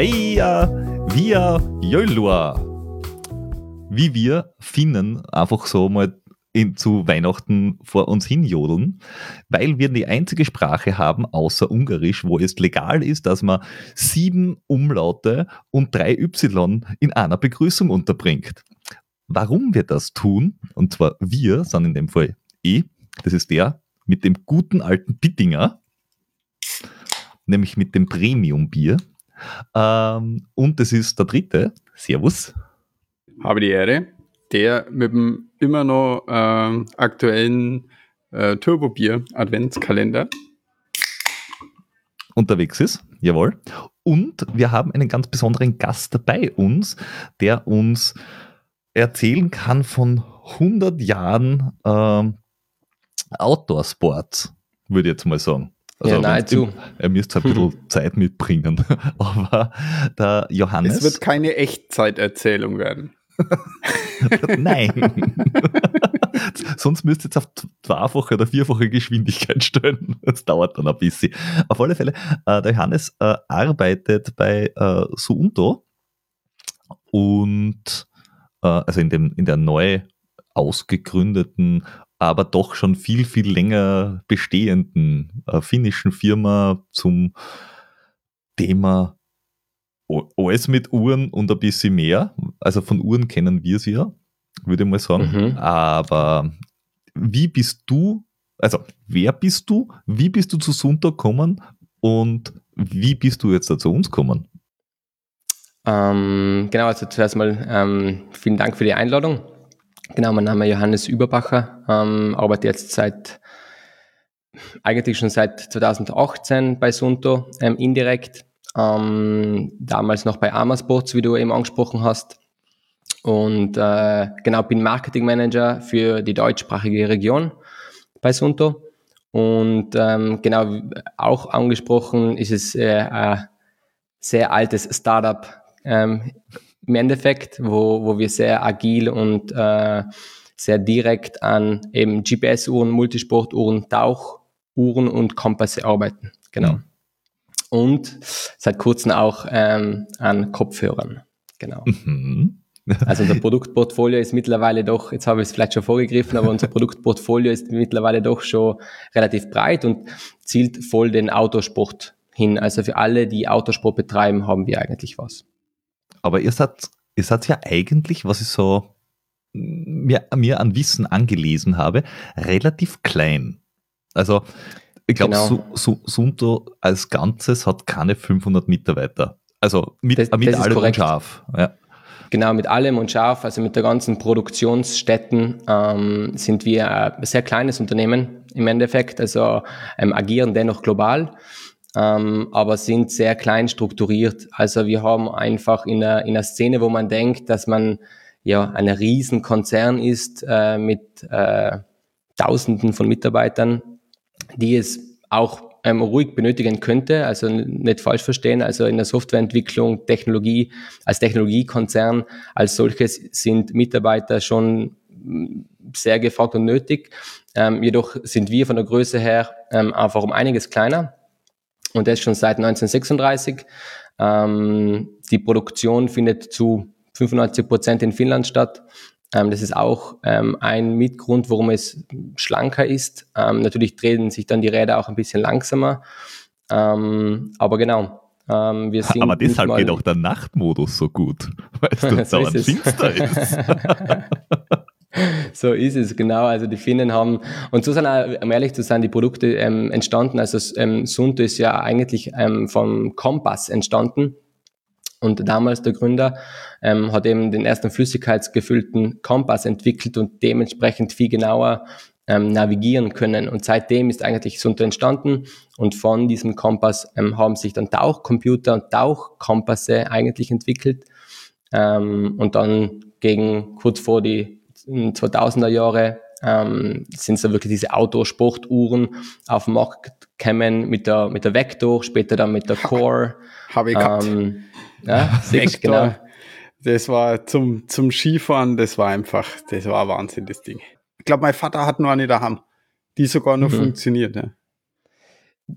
Hey, wir Jölua. Wie wir Finnen einfach so mal in, zu Weihnachten vor uns hinjodeln, weil wir die einzige Sprache haben, außer Ungarisch, wo es legal ist, dass man sieben Umlaute und drei Y in einer Begrüßung unterbringt. Warum wir das tun, und zwar wir, sind in dem Fall ich, das ist der mit dem guten alten Bittinger, nämlich mit dem Premium-Bier, ähm, und das ist der dritte. Servus. Habe die Ehre. Der mit dem immer noch äh, aktuellen äh, Turbo-Bier Adventskalender unterwegs ist. Jawohl. Und wir haben einen ganz besonderen Gast bei uns, der uns erzählen kann von 100 Jahren äh, Outdoor-Sport, würde ich jetzt mal sagen. Also ja, nahezu. Er müsste ein bisschen Zeit mitbringen. Aber der Johannes. Es wird keine Echtzeiterzählung werden. Nein. Sonst müsst ihr jetzt auf zweifache oder vierfache Geschwindigkeit stellen. Das dauert dann ein bisschen. Auf alle Fälle, äh, der Johannes äh, arbeitet bei äh, Suunto und äh, also in, dem, in der neu ausgegründeten aber doch schon viel, viel länger bestehenden äh, finnischen Firma zum Thema alles mit Uhren und ein bisschen mehr. Also von Uhren kennen wir sie ja, würde ich mal sagen. Mhm. Aber wie bist du, also wer bist du, wie bist du zu Sunta gekommen und wie bist du jetzt da zu uns gekommen? Ähm, genau, also zuerst mal ähm, vielen Dank für die Einladung. Genau, mein Name ist Johannes Überbacher, ähm, arbeite jetzt seit, eigentlich schon seit 2018 bei Sunto, ähm, indirekt, ähm, damals noch bei Amasports, wie du eben angesprochen hast. Und äh, genau, bin Marketing Manager für die deutschsprachige Region bei Sunto. Und ähm, genau, auch angesprochen ist es äh, ein sehr altes Startup ähm, im Endeffekt, wo, wo wir sehr agil und äh, sehr direkt an eben GPS-Uhren, Multisportuhren, Tauchuhren und Kompasse arbeiten. Genau. Mhm. Und seit kurzem auch ähm, an Kopfhörern. Genau. Mhm. Also unser Produktportfolio ist mittlerweile doch, jetzt habe ich es vielleicht schon vorgegriffen, aber unser Produktportfolio ist mittlerweile doch schon relativ breit und zielt voll den Autosport hin. Also für alle, die Autosport betreiben, haben wir eigentlich was. Aber ihr seid, ihr seid ja eigentlich, was ich so mir, mir an Wissen angelesen habe, relativ klein. Also ich glaube, genau. Su, Sunto als Ganzes hat keine 500 Mitarbeiter. Also mit, das, mit das allem und scharf. Ja. Genau, mit allem und scharf, also mit der ganzen Produktionsstätten ähm, sind wir ein sehr kleines Unternehmen im Endeffekt, also ähm, agieren dennoch global ähm, aber sind sehr klein strukturiert. Also wir haben einfach in einer, in einer Szene, wo man denkt, dass man ja ein Riesenkonzern ist äh, mit äh, Tausenden von Mitarbeitern, die es auch ähm, ruhig benötigen könnte, also nicht falsch verstehen, also in der Softwareentwicklung, Technologie, als Technologiekonzern als solches sind Mitarbeiter schon sehr gefragt und nötig. Ähm, jedoch sind wir von der Größe her ähm, einfach um einiges kleiner und das schon seit 1936. Ähm, die Produktion findet zu 95 Prozent in Finnland statt. Ähm, das ist auch ähm, ein Mitgrund, warum es schlanker ist. Ähm, natürlich drehen sich dann die Räder auch ein bisschen langsamer. Ähm, aber genau. Ähm, wir sind aber deshalb geht auch der Nachtmodus so gut, weil es dann so dauernd finster ist. so ist es, genau. Also die Finnen haben, und so sind auch, um ehrlich zu sein, die Produkte ähm, entstanden. Also ähm, Sunto ist ja eigentlich ähm, vom Kompass entstanden. Und damals der Gründer ähm, hat eben den ersten flüssigkeitsgefüllten Kompass entwickelt und dementsprechend viel genauer ähm, navigieren können. Und seitdem ist eigentlich Sunto entstanden und von diesem Kompass ähm, haben sich dann Tauchcomputer und Tauchkompasse eigentlich entwickelt. Ähm, und dann gegen kurz vor die 2000er Jahre ähm, sind so wirklich diese Outdoor-Sportuhren auf den Markt gekommen mit der, mit der Vector, später dann mit der Core. Habe ich gehabt. Ähm, ja, Vector. Genau. Das war zum, zum Skifahren, das war einfach, das war Wahnsinn, das Ding. Ich glaube, mein Vater hat nur eine daheim. die sogar noch mhm. funktioniert. Ja.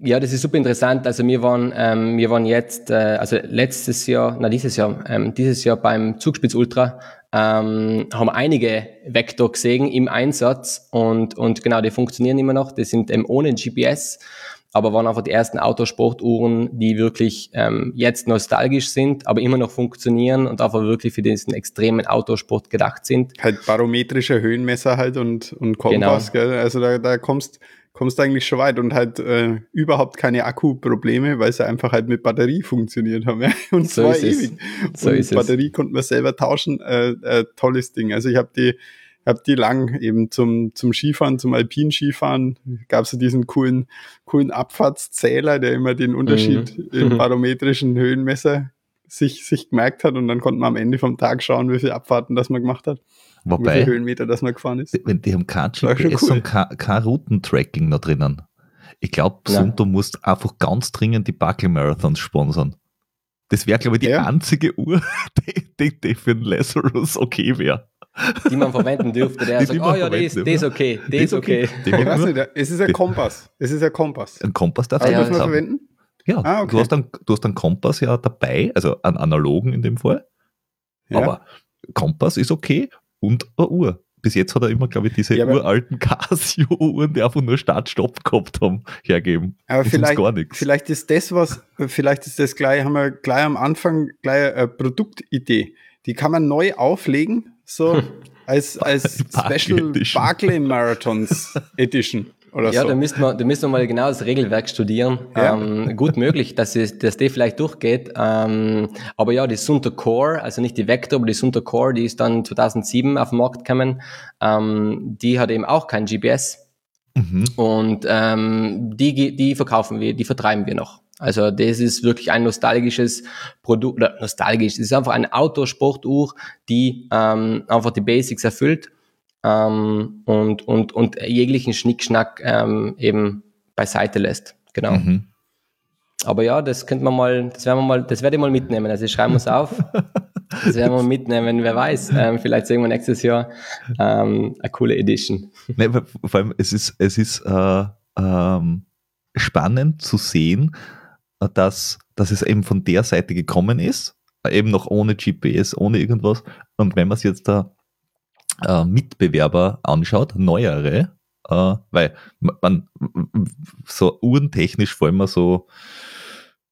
Ja, das ist super interessant. Also wir waren, ähm, wir waren jetzt, äh, also letztes Jahr, na dieses Jahr, ähm, dieses Jahr beim Zugspitz Ultra ähm, haben einige Vektor gesehen im Einsatz und, und genau, die funktionieren immer noch. Die sind ähm, ohne GPS, aber waren einfach die ersten Autosportuhren, die wirklich ähm, jetzt nostalgisch sind, aber immer noch funktionieren und einfach wirklich für diesen extremen Autosport gedacht sind. Halt barometrische Höhenmesser halt und, und Kompass, genau. gell? Also da, da kommst kommst eigentlich schon weit und halt äh, überhaupt keine Akkuprobleme, weil sie einfach halt mit Batterie funktioniert haben. Ja? Und so zwar ewig. So und Batterie es. konnten wir selber tauschen. Äh, äh, tolles Ding. Also ich habe die habe die lang eben zum, zum Skifahren, zum Alpin-Skifahren, gab es diesen coolen, coolen Abfahrtszähler, der immer den Unterschied mhm. im barometrischen Höhenmesser sich, sich gemerkt hat und dann konnte man am Ende vom Tag schauen, wie viele Abfahrten das man gemacht hat. Wobei, wie Höhenmeter das man gefahren ist. Wenn die haben kein GPS cool. und kein, kein Routentracking da drinnen. Ich glaube, ja. Sunto muss einfach ganz dringend die Buckle Marathons sponsern. Das wäre, glaube ich, die ja. einzige Uhr, die, die, die für den Lazarus okay wäre. Die man verwenden dürfte, der die, sagt, oh ja, die ist, die ist okay, die ist okay. Ich weiß nicht, es ist ein Kompass. Es ist ein Kompass. Ein Kompass darf man ja, verwenden? Ja, ah, okay. du, hast einen, du hast einen Kompass ja dabei, also einen analogen in dem Fall. Ja. Aber Kompass ist okay und eine Uhr. Bis jetzt hat er immer, glaube ich, diese ja, uralten Casio-Uhren, die einfach nur Start-Stopp gehabt haben, hergeben. Aber vielleicht, vielleicht ist das was, vielleicht ist das gleich, haben wir gleich am Anfang gleich eine Produktidee. Die kann man neu auflegen, so als, als Special Barclay Marathons Edition. Oder ja, so. da müssten wir, da müssten wir mal genau das Regelwerk studieren. Ja. Ähm, gut möglich, dass, es, dass die vielleicht durchgeht. Ähm, aber ja, die Sunter Core, also nicht die Vector, aber die Sunter Core, die ist dann 2007 auf den Markt gekommen. Ähm, die hat eben auch kein GPS. Mhm. Und ähm, die, die verkaufen wir, die vertreiben wir noch. Also das ist wirklich ein nostalgisches Produkt, oder nostalgisch, es ist einfach eine Autosportuhr, die ähm, einfach die Basics erfüllt ähm, und, und, und jeglichen Schnickschnack ähm, eben beiseite lässt. Genau. Mhm. Aber ja, das könnte man mal, das werden wir mal, das werde ich mal mitnehmen. Also schreiben wir es auf. Das werden wir mitnehmen, wer weiß. Ähm, vielleicht sehen wir nächstes Jahr ähm, eine coole Edition. Nee, vor allem, es ist, es ist äh, ähm, spannend zu sehen, dass, dass es eben von der Seite gekommen ist, eben noch ohne GPS, ohne irgendwas. Und wenn man es jetzt da äh, Mitbewerber anschaut, neuere, äh, weil man so uhrentechnisch vor allem so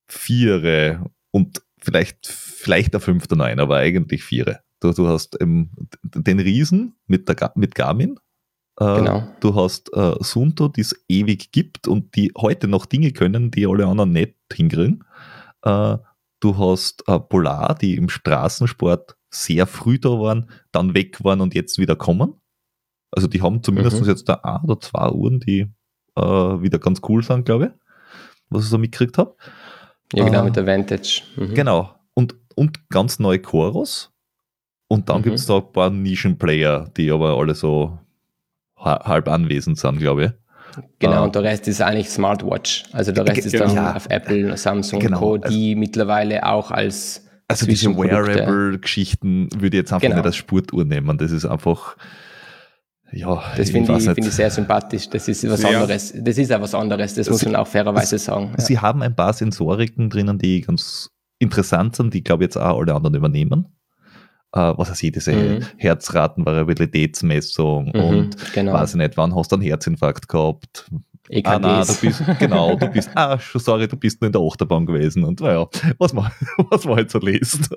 Viere und vielleicht, vielleicht der fünfte Neun, aber eigentlich Viere. Du, du hast ähm, den Riesen mit, der, mit Garmin, äh, genau. Du hast äh, Sunto, die es ewig gibt und die heute noch Dinge können, die alle anderen nicht hinkriegen. Äh, du hast äh, Polar, die im Straßensport sehr früh da waren, dann weg waren und jetzt wieder kommen. Also die haben zumindest mhm. jetzt da ein oder zwei Uhren, die äh, wieder ganz cool sind, glaube ich, was ich so mitgekriegt habe. Ja, genau, äh, mit der Vantage. Mhm. Genau. Und, und ganz neue Chorus. Und dann mhm. gibt es da ein paar Nischenplayer, die aber alle so halb anwesend sind, glaube ich. Genau, uh, und der Rest ist eigentlich Smartwatch. Also der Rest ist dann ja, auf Apple, Samsung genau, Co., die also, mittlerweile auch als also diese Wearable-Geschichten würde ich jetzt einfach genau. nicht als Spurtuhr nehmen. Das ist einfach, ja. Das finde ich, find ich sehr sympathisch. Das ist was ja. anderes. Das ist auch was anderes. Das, das muss man auch fairerweise sagen. Sie ja. haben ein paar Sensoriken drinnen, die ganz interessant sind, die, glaube ich, jetzt auch alle anderen übernehmen. Uh, was ich, diese mhm. Herzratenvariabilitätsmessung mhm, und genau. weiß ich nicht, wann hast du einen Herzinfarkt gehabt, EKGs. Ah, nein, du bist, genau, du bist, ah, sorry, du bist nur in der Achterbahn gewesen und naja, was man, was man halt so liest.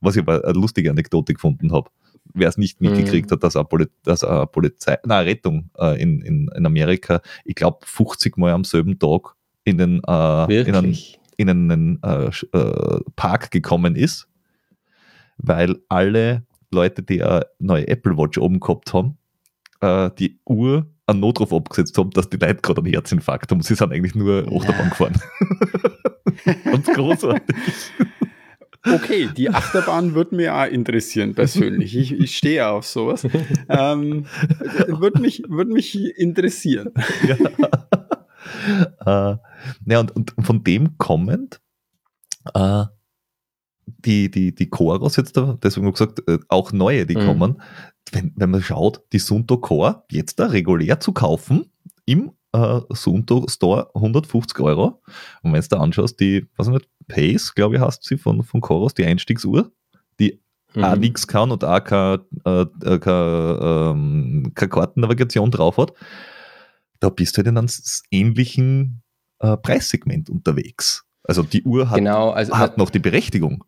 Was ich aber eine lustige Anekdote gefunden habe. Wer es nicht mitgekriegt mhm. hat, dass eine, Poli dass eine Polizei, na, Rettung äh, in, in, in Amerika, ich glaube, 50 Mal am selben Tag in den, äh, in einen, in einen äh, äh, Park gekommen ist, weil alle Leute, die eine neue Apple Watch oben gehabt haben, äh, die Uhr einen Notruf abgesetzt haben, dass die Leute gerade einen Herzinfarkt haben. Sie sind eigentlich nur Achterbahn gefahren. Ganz großartig. Okay, die Achterbahn würde mir auch interessieren, persönlich. Ich, ich stehe auf sowas. Ähm, würde mich, würd mich interessieren. Ja. Äh, ja, und, und von dem kommend, äh, die, die, die Choros jetzt da, deswegen habe ich gesagt, äh, auch neue, die mhm. kommen, wenn, wenn man schaut, die Sunto Core jetzt da regulär zu kaufen, im äh, Sunto Store 150 Euro. Und wenn du da anschaust, die, was nicht, Pace, glaube ich, hast sie von, von Coros, die Einstiegsuhr, die mhm. auch nichts kann und auch keine, äh, äh keine, ähm, keine Kartennavigation drauf hat, da bist du halt in einem ähnlichen äh, Preissegment unterwegs. Also die Uhr hat, genau, also, hat noch die Berechtigung.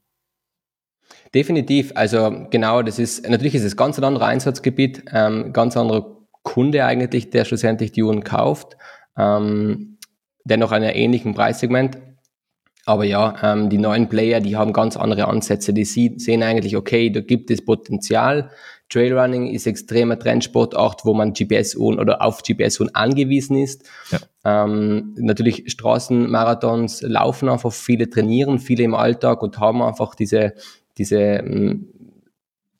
Definitiv. Also genau, das ist natürlich ist es ganz ein anderer Einsatzgebiet, ähm, ganz anderer Kunde eigentlich, der schlussendlich die Uhren kauft, ähm, dennoch einen ähnlichen Preissegment. Aber ja, ähm, die neuen Player, die haben ganz andere Ansätze. Die sehen eigentlich, okay, da gibt es Potenzial. Trailrunning ist extremer Trendsportart, wo man GPS-Uhren oder auf GPS-Uhren angewiesen ist. Ja. Ähm, natürlich Straßenmarathons laufen einfach, viele trainieren, viele im Alltag und haben einfach diese, diese ähm,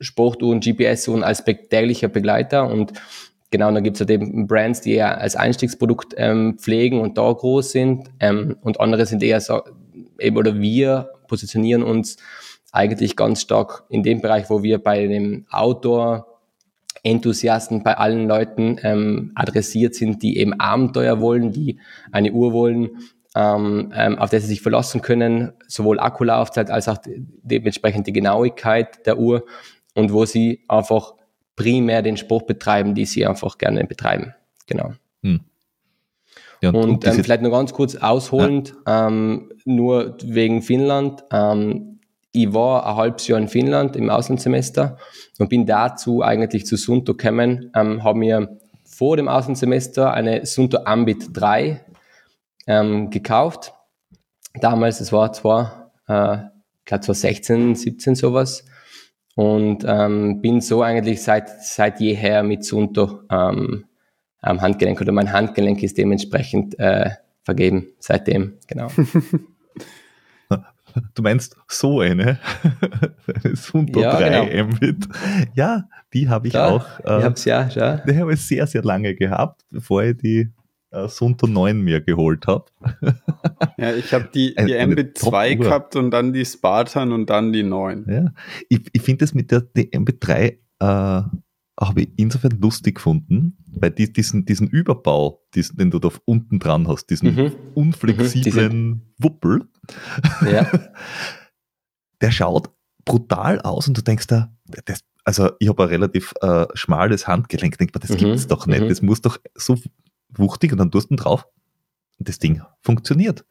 Sportuhren, GPS-Uhren als täglicher Begleiter und Genau, und dann gibt es halt eben Brands, die eher als Einstiegsprodukt ähm, pflegen und da groß sind. Ähm, und andere sind eher so, eben, oder wir positionieren uns eigentlich ganz stark in dem Bereich, wo wir bei dem Outdoor-Enthusiasten, bei allen Leuten ähm, adressiert sind, die eben Abenteuer wollen, die eine Uhr wollen, ähm, ähm, auf der sie sich verlassen können, sowohl Akkulaufzeit als auch dementsprechend die Genauigkeit der Uhr und wo sie einfach primär den Sport betreiben, die sie einfach gerne betreiben. Genau. Hm. Ja, und, und ähm, vielleicht noch ganz kurz ausholend, ja. ähm, nur wegen Finnland. Ähm, ich war ein halbes Jahr in Finnland im Auslandssemester und bin dazu eigentlich zu Sunto gekommen, ähm, habe mir vor dem Auslandssemester eine Sunto Ambit 3 ähm, gekauft. Damals, es war zwar, äh, ich glaube 2016, 17 sowas, und ähm, bin so eigentlich seit, seit jeher mit Sunto ähm, am Handgelenk oder mein Handgelenk ist dementsprechend äh, vergeben seitdem, genau. Du meinst so eine? Sunto ja, 3 genau. Mbit. Ja, die habe ich ja, auch. Äh, ich habe es ja, ja. Die habe ich sehr, sehr lange gehabt, bevor ich die äh, Sunto 9 mir geholt habe. ja, ich habe die, die Mbit 2 gehabt und dann die Spartan und dann die 9. Ja, ich, ich finde das mit der Mbit 3 äh, habe ich insofern lustig gefunden, weil die, diesen, diesen Überbau, diesen, den du da unten dran hast, diesen mhm. unflexiblen mhm, Wuppel, ja. der schaut brutal aus und du denkst da, das, also ich habe ein relativ äh, schmales Handgelenk, denk mal, das mhm. gibt's doch nicht, mhm. das muss doch so wuchtig und dann tust du drauf und das Ding funktioniert.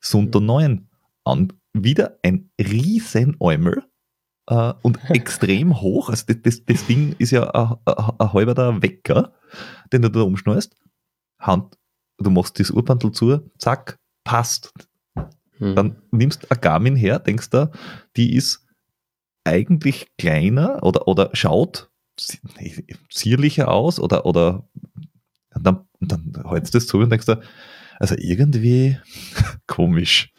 Sunto 9 an, wieder ein riesen Äumel äh, und extrem hoch. Also das, das, das Ding ist ja ein, halber Wecker, den du da umschneidest. Hand, du machst das Urbandel zu, zack, passt. Hm. Dann nimmst du ein Garmin her, denkst du, die ist eigentlich kleiner oder, oder schaut zierlicher aus oder, oder dann, dann hältst du das zu und denkst du, also irgendwie komisch.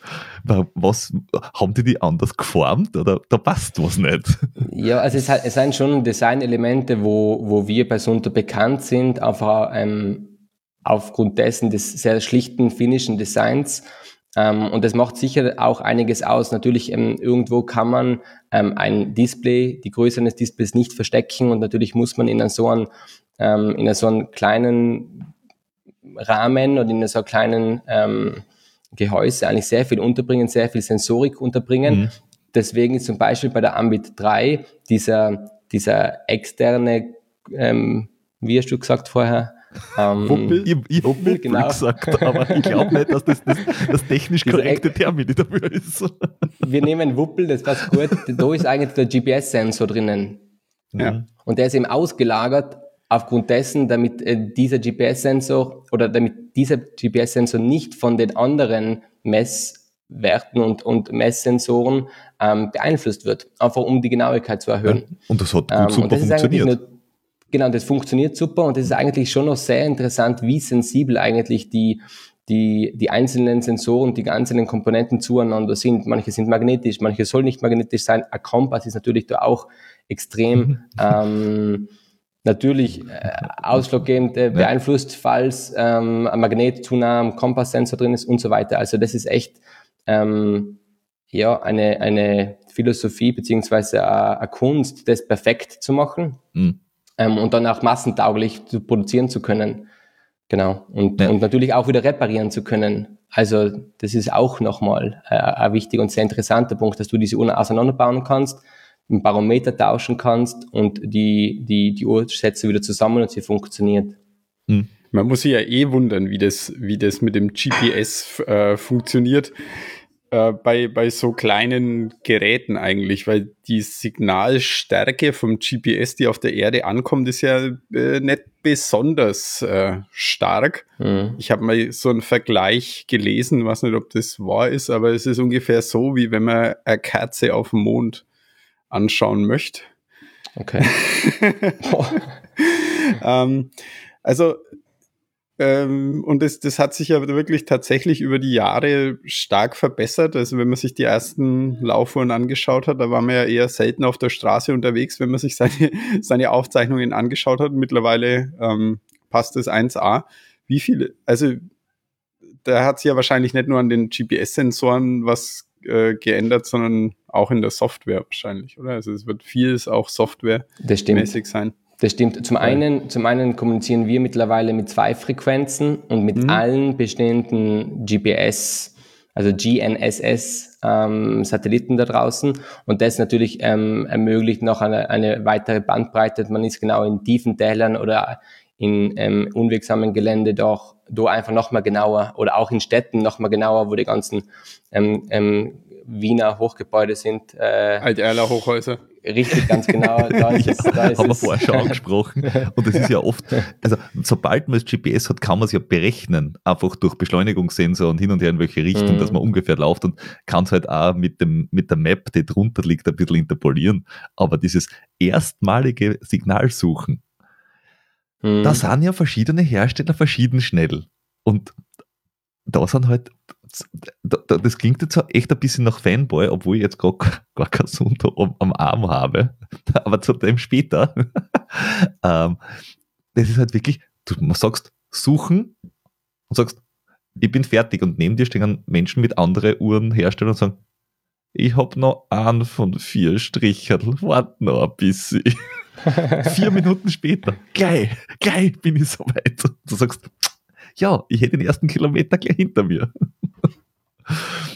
Was, haben die die anders geformt oder da passt was nicht? Ja, also es, es sind schon Designelemente, wo, wo wir bei Sunto bekannt sind, einfach ähm, aufgrund dessen des sehr schlichten finnischen Designs. Ähm, und das macht sicher auch einiges aus. Natürlich, ähm, irgendwo kann man ähm, ein Display, die Größe eines Displays nicht verstecken und natürlich muss man in so einem, ähm, in so einem kleinen Rahmen und in so einem kleinen ähm, Gehäuse eigentlich sehr viel unterbringen, sehr viel Sensorik unterbringen. Mhm. Deswegen ist zum Beispiel bei der Ambit 3 dieser, dieser externe, ähm, wie hast du gesagt vorher, ähm, Wuppel, ich, ich Wuppel, genau. gesagt, aber ich glaube nicht, dass das das, das technisch korrekte Termin dafür ist. Wir nehmen Wuppel, das passt gut. Da ist eigentlich der GPS-Sensor drinnen. Ja. Und der ist eben ausgelagert aufgrund dessen, damit äh, dieser GPS-Sensor oder damit dieser GPS-Sensor nicht von den anderen Messwerten und, und Messsensoren ähm, beeinflusst wird, einfach um die Genauigkeit zu erhöhen. Ja, und das hat gut ähm, super funktioniert. Nur, genau, das funktioniert super und das ist eigentlich schon noch sehr interessant, wie sensibel eigentlich die, die, die einzelnen Sensoren, die einzelnen Komponenten zueinander sind. Manche sind magnetisch, manche sollen nicht magnetisch sein. Ein Kompass ist natürlich da auch extrem mhm. ähm, natürlich äh, ausschlaggebend äh, beeinflusst, falls ähm, ein Magnet zu nah am Kompasssensor drin ist und so weiter. Also das ist echt ähm, ja eine, eine Philosophie beziehungsweise eine Kunst, das perfekt zu machen mhm. ähm, und dann auch massentauglich zu produzieren zu können. Genau. Und, ja. und natürlich auch wieder reparieren zu können. Also das ist auch nochmal äh, ein wichtiger und sehr interessanter Punkt, dass du diese Uhren auseinanderbauen kannst, ein Barometer tauschen kannst und die, die, die Uhr setzt wieder zusammen und sie funktioniert. Mhm. Man muss sich ja eh wundern, wie das, wie das mit dem GPS äh, funktioniert äh, bei, bei so kleinen Geräten eigentlich, weil die Signalstärke vom GPS, die auf der Erde ankommt, ist ja äh, nicht besonders äh, stark. Mhm. Ich habe mal so einen Vergleich gelesen, weiß nicht, ob das wahr ist, aber es ist ungefähr so, wie wenn man eine Kerze auf dem Mond anschauen möchte. Okay. ähm, also ähm, und das, das hat sich ja wirklich tatsächlich über die Jahre stark verbessert. Also wenn man sich die ersten Laufuhren angeschaut hat, da war man ja eher selten auf der Straße unterwegs, wenn man sich seine, seine Aufzeichnungen angeschaut hat. Mittlerweile ähm, passt es 1A. Wie viele, also da hat sich ja wahrscheinlich nicht nur an den GPS-Sensoren was äh, geändert, sondern auch in der Software wahrscheinlich, oder? Also es wird vieles auch softwaremäßig sein. Das stimmt. Zum einen, zum einen kommunizieren wir mittlerweile mit zwei Frequenzen und mit mhm. allen bestehenden GPS, also GNSS ähm, Satelliten da draußen. Und das natürlich ähm, ermöglicht noch eine, eine weitere Bandbreite. Man ist genau in tiefen Tälern oder in ähm, unwegsamen Gelände doch da einfach nochmal genauer oder auch in Städten nochmal genauer, wo die ganzen ähm, ähm, Wiener Hochgebäude sind. Äh, Alt-Erler Hochhäuser. Richtig, ganz genau. Da ist ja, es, da ist haben wir vorher schon angesprochen. Und das ist ja oft, also sobald man das GPS hat, kann man es ja berechnen, einfach durch Beschleunigungssensor und hin und her in welche Richtung, mhm. dass man ungefähr läuft und kann es halt auch mit, dem, mit der Map, die drunter liegt, ein bisschen interpolieren. Aber dieses erstmalige Signalsuchen, mhm. da sind ja verschiedene Hersteller verschieden schnell. Und da sind halt das klingt jetzt echt ein bisschen nach Fanboy, obwohl ich jetzt gar, gar kein Sundo am, Arm habe. Aber zu dem später. ähm, das ist halt wirklich, du sagst suchen und sagst, ich bin fertig und neben dir stehen Menschen mit anderen Uhrenherstellern und sagen, ich habe noch einen von vier Strichen, warte noch ein bisschen. vier Minuten später, gleich, gleich bin ich soweit. Du sagst, ja, ich hätte den ersten Kilometer gleich hinter mir.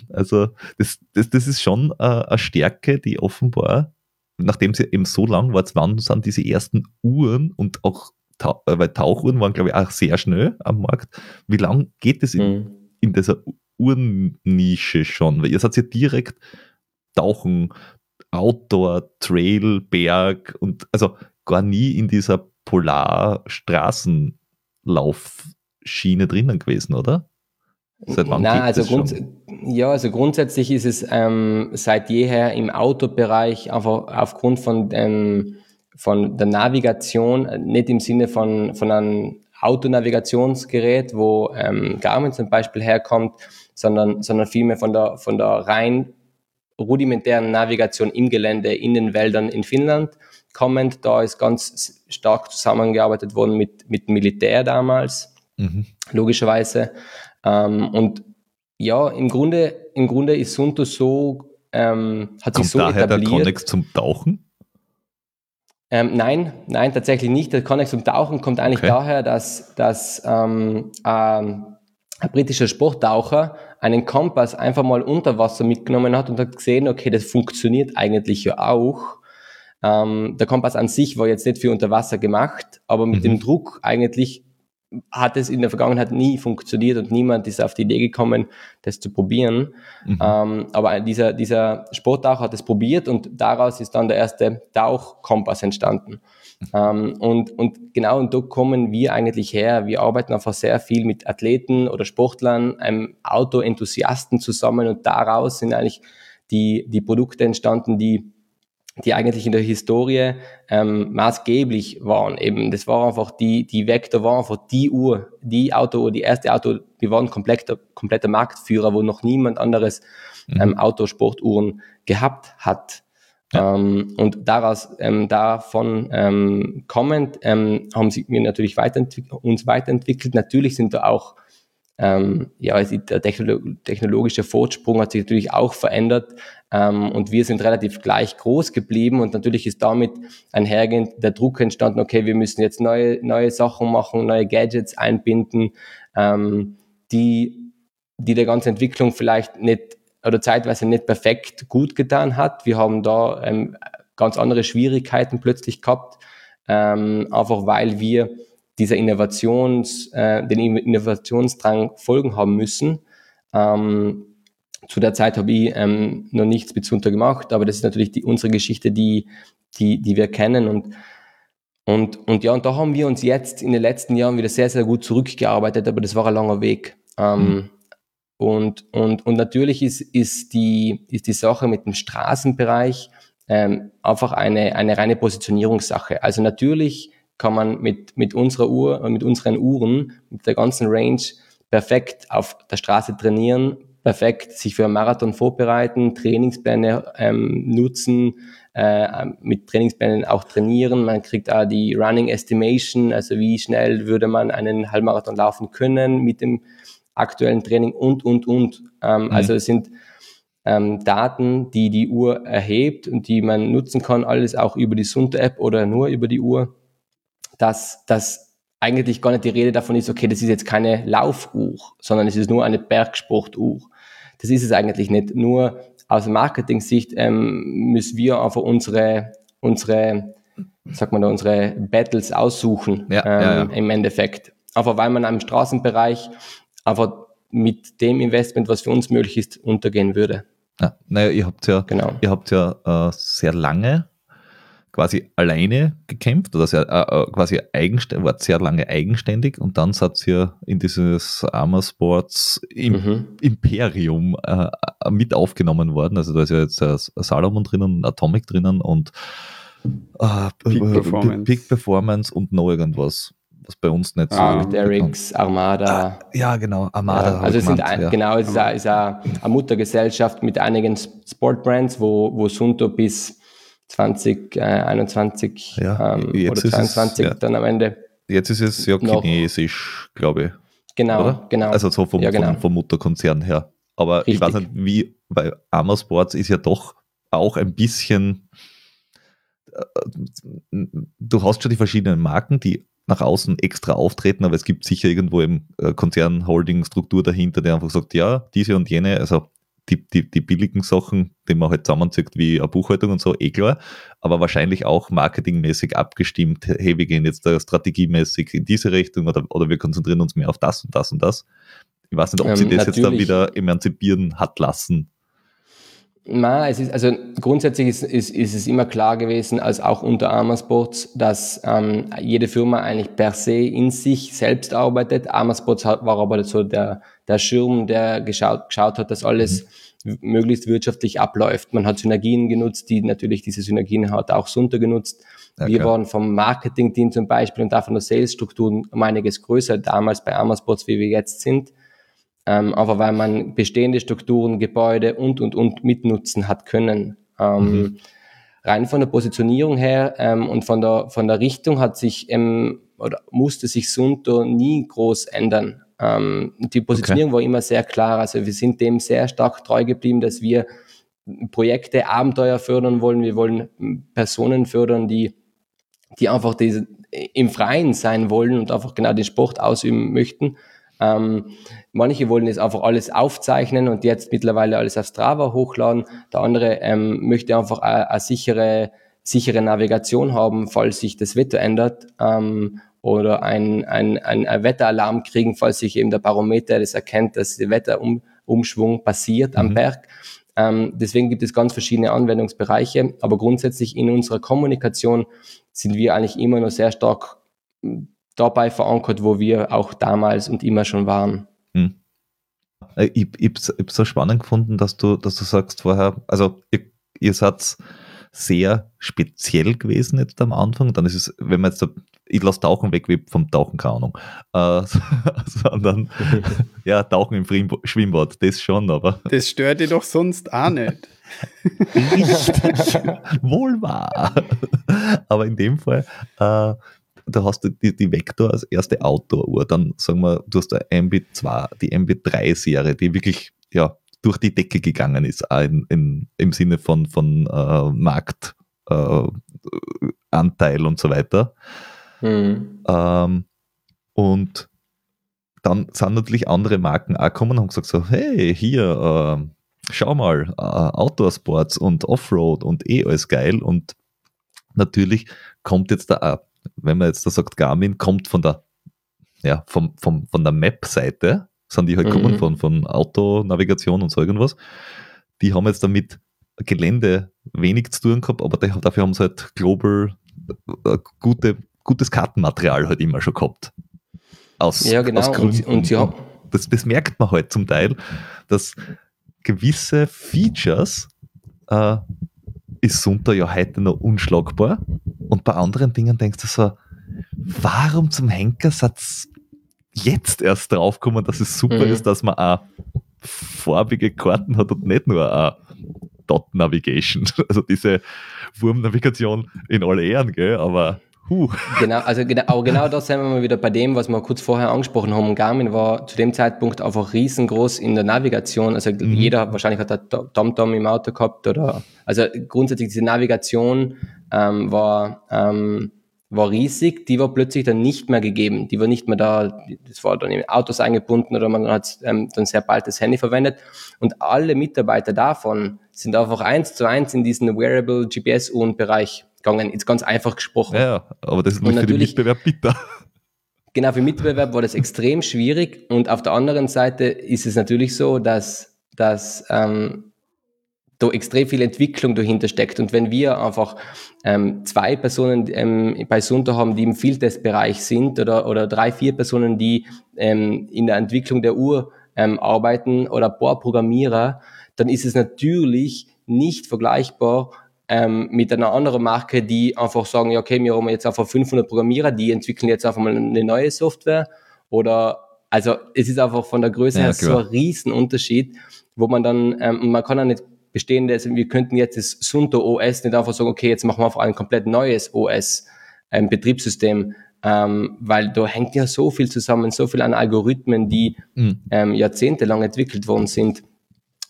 Also das, das, das ist schon äh, eine Stärke, die offenbar, nachdem sie eben so lang war, wann sind diese ersten Uhren und auch, äh, weil Tauchuhren waren, glaube ich, auch sehr schnell am Markt. Wie lang geht es in, mhm. in dieser Uhrennische schon? Weil ihr seid ja direkt Tauchen, Outdoor, Trail, Berg und also gar nie in dieser Polarstraßenlaufschiene drinnen gewesen, oder? Seit wann Nein, also Grund, ja, also grundsätzlich ist es ähm, seit jeher im Autobereich einfach aufgrund von, ähm, von der Navigation, nicht im Sinne von, von einem Autonavigationsgerät, wo ähm, Garmin zum Beispiel herkommt, sondern, sondern vielmehr von der, von der rein rudimentären Navigation im Gelände, in den Wäldern in Finnland kommend. Da ist ganz stark zusammengearbeitet worden mit, mit Militär damals, mhm. logischerweise. Ähm, und ja, im Grunde, im Grunde ist Sunto so, ähm, hat Kommt sich so daher etabliert. der Connex zum Tauchen? Ähm, nein, nein, tatsächlich nicht. Der Connex zum Tauchen kommt eigentlich okay. daher, dass, dass ähm, ähm, ein britischer Sporttaucher einen Kompass einfach mal unter Wasser mitgenommen hat und hat gesehen, okay, das funktioniert eigentlich ja auch. Ähm, der Kompass an sich war jetzt nicht für unter Wasser gemacht, aber mit mhm. dem Druck eigentlich hat es in der Vergangenheit nie funktioniert und niemand ist auf die Idee gekommen, das zu probieren. Mhm. Ähm, aber dieser, dieser Sporttaucher hat es probiert und daraus ist dann der erste Tauchkompass entstanden. Mhm. Ähm, und, und genau und da kommen wir eigentlich her. Wir arbeiten einfach sehr viel mit Athleten oder Sportlern, einem Autoenthusiasten zusammen und daraus sind eigentlich die, die Produkte entstanden, die die eigentlich in der Historie ähm, maßgeblich waren. Eben, das war einfach die, die Vector war einfach die Uhr, die Auto, die erste Auto, wir waren kompletter, kompletter Marktführer, wo noch niemand anderes mhm. ähm, Autosportuhren gehabt hat. Ja. Ähm, und daraus, ähm, davon ähm, kommend, ähm, haben sie mir natürlich weiterentwickelt, uns weiterentwickelt. Natürlich sind da auch ähm, ja, der technologische Fortsprung hat sich natürlich auch verändert ähm, und wir sind relativ gleich groß geblieben und natürlich ist damit einhergehend der Druck entstanden, okay, wir müssen jetzt neue, neue Sachen machen, neue Gadgets einbinden, ähm, die, die der ganzen Entwicklung vielleicht nicht oder zeitweise nicht perfekt gut getan hat. Wir haben da ähm, ganz andere Schwierigkeiten plötzlich gehabt, ähm, einfach weil wir dieser Innovations, äh, den Innovationsdrang folgen haben müssen. Ähm, zu der Zeit habe ich ähm, noch nichts mit Sunter gemacht, aber das ist natürlich die, unsere Geschichte, die, die, die wir kennen und und, und ja, und da haben wir uns jetzt in den letzten Jahren wieder sehr, sehr gut zurückgearbeitet, aber das war ein langer Weg. Ähm, mhm. und, und, und natürlich ist, ist, die, ist die Sache mit dem Straßenbereich ähm, einfach eine, eine reine Positionierungssache. Also natürlich kann man mit, mit unserer Uhr, äh, mit unseren Uhren, mit der ganzen Range perfekt auf der Straße trainieren, perfekt sich für einen Marathon vorbereiten, Trainingspläne ähm, nutzen, äh, mit Trainingsplänen auch trainieren. Man kriegt auch die Running Estimation, also wie schnell würde man einen Halbmarathon laufen können mit dem aktuellen Training und, und, und. Ähm, mhm. Also es sind ähm, Daten, die die Uhr erhebt und die man nutzen kann, alles auch über die Sunter-App oder nur über die Uhr dass, dass eigentlich gar nicht die Rede davon ist, okay, das ist jetzt keine Laufuhr, sondern es ist nur eine Bergsportuhr. Das ist es eigentlich nicht. Nur aus Marketing-Sicht ähm, müssen wir einfach unsere, unsere, sag mal unsere Battles aussuchen ja, ähm, ja, ja. im Endeffekt. Einfach weil man im Straßenbereich einfach mit dem Investment, was für uns möglich ist, untergehen würde. Ja, naja, ihr habt ja, genau. ihr habt ja äh, sehr lange quasi alleine gekämpft oder sehr, äh, äh quasi eigenständig, war sehr lange eigenständig und dann seid ihr in dieses Armor Sports im mhm. Imperium äh, äh, mit aufgenommen worden. Also da ist ja jetzt äh, Salomon drinnen, Atomic drinnen und äh, Peak, Performance. Peak Performance und noch irgendwas was bei uns nicht so. Ah, Derricks, Armada. Ah, ja, genau, Armada. Ja, also es sind ein, ja. genau, es ist, eine, ist eine, Muttergesellschaft mit einigen Sportbrands, wo, wo Sunto bis 2021 äh, ja, ähm, oder 22 es, ja. dann am Ende. Jetzt ist es ja chinesisch, glaube ich. Genau, oder? genau. Also so vom, ja, genau. vom, vom Mutterkonzern her. Aber Richtig. ich weiß nicht, wie, weil Arma Sports ist ja doch auch ein bisschen, äh, du hast schon die verschiedenen Marken, die nach außen extra auftreten, aber es gibt sicher irgendwo im äh, Konzern-Holding-Struktur dahinter, der einfach sagt, ja, diese und jene, also die, die, die billigen Sachen, die man halt zusammenzieht, wie eine Buchhaltung und so, eh klar, aber wahrscheinlich auch marketingmäßig abgestimmt, hey, wir gehen jetzt da strategiemäßig in diese Richtung oder, oder wir konzentrieren uns mehr auf das und das und das. Ich weiß nicht, ob ähm, sie das natürlich. jetzt da wieder emanzipieren hat lassen. Na, es ist, also grundsätzlich ist, ist, ist es immer klar gewesen, als auch unter Sports, dass ähm, jede Firma eigentlich per se in sich selbst arbeitet. Sports war aber so der, der Schirm, der geschaut, geschaut hat, dass alles mhm. möglichst wirtschaftlich abläuft. Man hat Synergien genutzt, die natürlich diese Synergien hat auch Sunter genutzt. Ja, wir klar. waren vom Marketing-Team zum Beispiel und davon der Sales-Struktur um einiges größer damals bei Sports, wie wir jetzt sind ähm, einfach weil man bestehende Strukturen, Gebäude und, und, und mitnutzen hat können. Ähm, mhm. Rein von der Positionierung her ähm, und von der, von der Richtung hat sich ähm, oder musste sich Sunto nie groß ändern. Ähm, die Positionierung okay. war immer sehr klar. Also wir sind dem sehr stark treu geblieben, dass wir Projekte, Abenteuer fördern wollen. Wir wollen Personen fördern, die, die einfach diese, im Freien sein wollen und einfach genau den Sport ausüben möchten. Ähm, manche wollen es einfach alles aufzeichnen und jetzt mittlerweile alles auf Strava hochladen. Der andere ähm, möchte einfach eine, eine, sichere, sichere Navigation haben, falls sich das Wetter ändert. Ähm, oder ein, ein, ein, Wetteralarm kriegen, falls sich eben der Barometer das erkennt, dass der Wetterumschwung passiert mhm. am Berg. Ähm, deswegen gibt es ganz verschiedene Anwendungsbereiche, aber grundsätzlich in unserer Kommunikation sind wir eigentlich immer noch sehr stark dabei verankert, wo wir auch damals und immer schon waren. Hm. Äh, ich, ich, ich so spannend gefunden, dass du, dass du sagst vorher, also ihr, ihr seid sehr speziell gewesen jetzt am Anfang. Dann ist es, wenn man jetzt, da, ich lasse Tauchen weg wie vom Tauchen, keine Ahnung. Äh, sondern, ja, Tauchen im Schwimmbad, das schon, aber. Das stört dich doch sonst auch nicht. Richtig, wohl wahr. Aber in dem Fall, äh, du hast die, die Vector als erste Outdoor-Uhr, dann sagen wir, du hast eine MB2, die MB3-Serie, die wirklich ja, durch die Decke gegangen ist, in, in, im Sinne von, von äh, Marktanteil äh, und so weiter. Mhm. Ähm, und dann sind natürlich andere Marken auch gekommen und haben gesagt so, hey, hier, äh, schau mal, äh, Outdoor-Sports und Offroad und eh alles geil und natürlich kommt jetzt da, wenn man jetzt da sagt, Garmin kommt von der, ja, vom, vom, von der Map-Seite, sind die halt mhm. kommen von, von Autonavigation und so irgendwas. Die haben jetzt damit Gelände wenig zu tun gehabt, aber dafür haben sie halt global äh, gute, gutes Kartenmaterial halt immer schon gehabt. Aus, ja, genau. Aus und, und ja. Das, das merkt man halt zum Teil, dass gewisse Features äh, ist Sunter ja heute noch unschlagbar. Und bei anderen Dingen denkst du so, warum zum Henker Satz jetzt erst draufkommen, dass es super mhm. ist, dass man auch farbige Karten hat und nicht nur eine Dot Navigation. Also diese Wurmnavigation in alle Ehren, gell? aber Huh. Genau, also genau, aber genau da sind wir mal wieder bei dem, was wir kurz vorher angesprochen haben. Garmin war zu dem Zeitpunkt einfach riesengroß in der Navigation. Also mhm. jeder wahrscheinlich hat da TomTom im Auto gehabt oder also grundsätzlich diese Navigation ähm, war ähm, war riesig, die war plötzlich dann nicht mehr gegeben. Die war nicht mehr da, das war dann in Autos eingebunden oder man hat ähm, dann sehr bald das Handy verwendet. Und alle Mitarbeiter davon sind einfach eins zu eins in diesen Wearable GPS-Uhren-Bereich gegangen, jetzt ganz einfach gesprochen. Ja, aber das ist für den Mitbewerb bitter. Genau, für Mitbewerb war das extrem schwierig und auf der anderen Seite ist es natürlich so, dass, dass ähm, da extrem viel Entwicklung dahinter steckt. Und wenn wir einfach ähm, zwei Personen ähm, bei Sunter haben, die im Fieldtest-Bereich sind oder, oder drei, vier Personen, die ähm, in der Entwicklung der Uhr ähm, arbeiten oder ein paar Programmierer, dann ist es natürlich nicht vergleichbar ähm, mit einer anderen Marke, die einfach sagen, ja, okay, wir haben jetzt einfach 500 Programmierer, die entwickeln jetzt einfach mal eine neue Software oder also es ist einfach von der Größe ja, her klar. so ein Riesenunterschied, wo man dann, ähm, man kann auch nicht bestehen, dass wir könnten jetzt das Sunto OS nicht einfach sagen, okay, jetzt machen wir einfach ein komplett neues OS, ein Betriebssystem, ähm, weil da hängt ja so viel zusammen, so viel an Algorithmen, die mhm. ähm, jahrzehntelang entwickelt worden sind.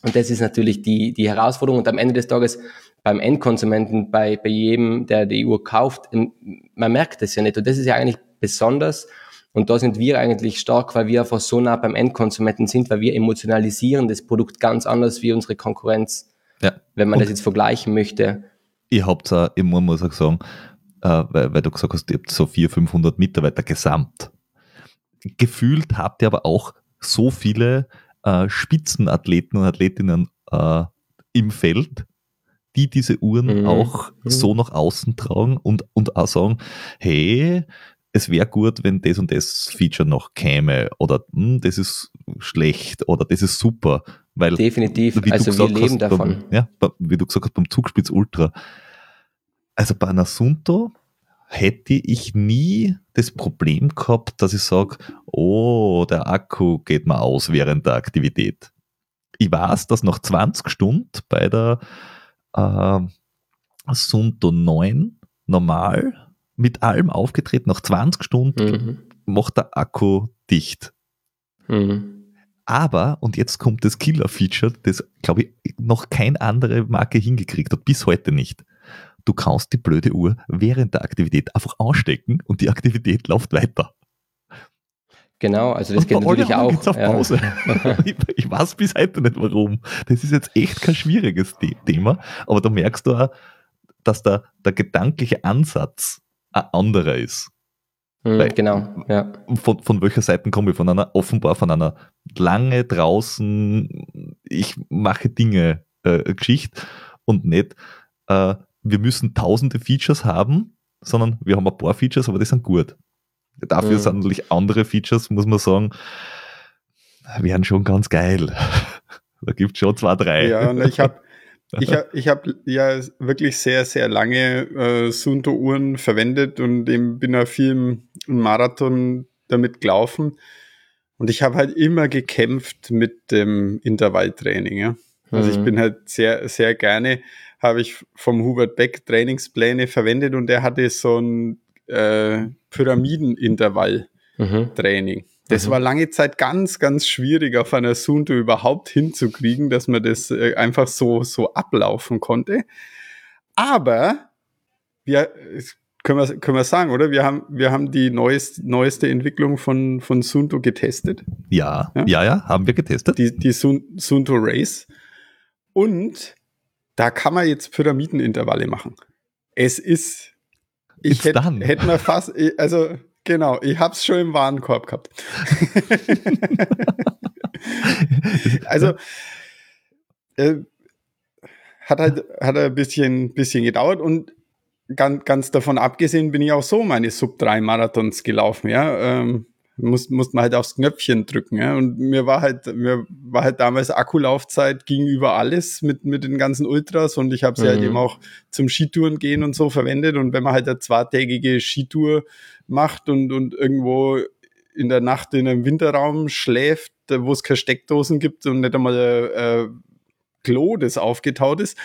Und das ist natürlich die, die Herausforderung. Und am Ende des Tages beim Endkonsumenten, bei, bei jedem, der die Uhr kauft, man merkt das ja nicht. Und das ist ja eigentlich besonders. Und da sind wir eigentlich stark, weil wir einfach so nah beim Endkonsumenten sind, weil wir emotionalisieren das Produkt ganz anders wie unsere Konkurrenz. Ja. Wenn man Und das jetzt vergleichen möchte. Ihr habt ja, ich muss auch sagen, äh, weil, weil, du gesagt hast, ihr habt so 400, 500 Mitarbeiter gesamt. Gefühlt habt ihr aber auch so viele äh, Spitzenathleten und Athletinnen äh, im Feld, die diese Uhren mhm. auch mhm. so nach außen tragen und, und auch sagen, hey, es wäre gut, wenn das und das Feature noch käme oder hm, das ist schlecht oder das ist super. Weil, Definitiv, also wir leben hast, davon. Beim, ja, wie du gesagt hast, beim Zugspitz Ultra. Also bei einer Sunto hätte ich nie das Problem gehabt, dass ich sage, oh, der Akku geht mal aus während der Aktivität. Ich weiß, dass nach 20 Stunden bei der äh, Sunto 9 normal mit allem aufgetreten. Nach 20 Stunden mhm. macht der Akku dicht. Mhm. Aber, und jetzt kommt das Killer-Feature, das, glaube ich, noch keine andere Marke hingekriegt hat, bis heute nicht. Du kannst die blöde Uhr während der Aktivität einfach ausstecken und die Aktivität läuft weiter. Genau, also das geht natürlich auch. Geht's auf Pause. Ja. ich, ich, weiß bis heute nicht warum. Das ist jetzt echt kein schwieriges Thema, aber da merkst du auch, dass der, der gedankliche Ansatz ein anderer ist. Mhm, genau, ja. Von, von welcher Seite komme ich? Von einer, offenbar von einer lange draußen, ich mache Dinge äh, Geschichte und nicht, äh, wir müssen tausende Features haben, sondern wir haben ein paar Features, aber die sind gut. Dafür mhm. sind natürlich andere Features, muss man sagen, wären schon ganz geil. da gibt es schon zwei, drei. Ja, und ich habe ich habe ich hab ja wirklich sehr, sehr lange äh, Sunto-Uhren verwendet und eben bin auch viel im Marathon damit gelaufen. Und ich habe halt immer gekämpft mit dem Intervalltraining. Ja? Also mhm. ich bin halt sehr, sehr gerne, habe ich vom Hubert Beck Trainingspläne verwendet und der hatte so ein äh, Pyramidenintervall-Training. Mhm. Das mhm. war lange Zeit ganz, ganz schwierig auf einer Sunto überhaupt hinzukriegen, dass man das äh, einfach so, so ablaufen konnte. Aber wir, können wir, können wir sagen, oder? Wir haben, wir haben die neuest, neueste Entwicklung von, von Sunto getestet. Ja, ja, ja, ja haben wir getestet. Die, die Sun, Sunto Race. Und da kann man jetzt Pyramidenintervalle machen. Es ist, ich hätte hätt mir fast, also genau, ich habe es schon im Warenkorb gehabt. also, äh, hat halt hat ein bisschen, bisschen gedauert und ganz, ganz davon abgesehen bin ich auch so meine Sub-3-Marathons gelaufen, ja. Ähm, muss, musste man halt aufs Knöpfchen drücken, ja. Und mir war halt, mir war halt damals Akkulaufzeit ging über alles mit, mit den ganzen Ultras und ich habe sie halt mhm. halt eben auch zum Skitouren gehen und so verwendet. Und wenn man halt eine zweitägige Skitour macht und, und irgendwo in der Nacht in einem Winterraum schläft, wo es keine Steckdosen gibt und nicht einmal äh, Klo, das aufgetaut ist,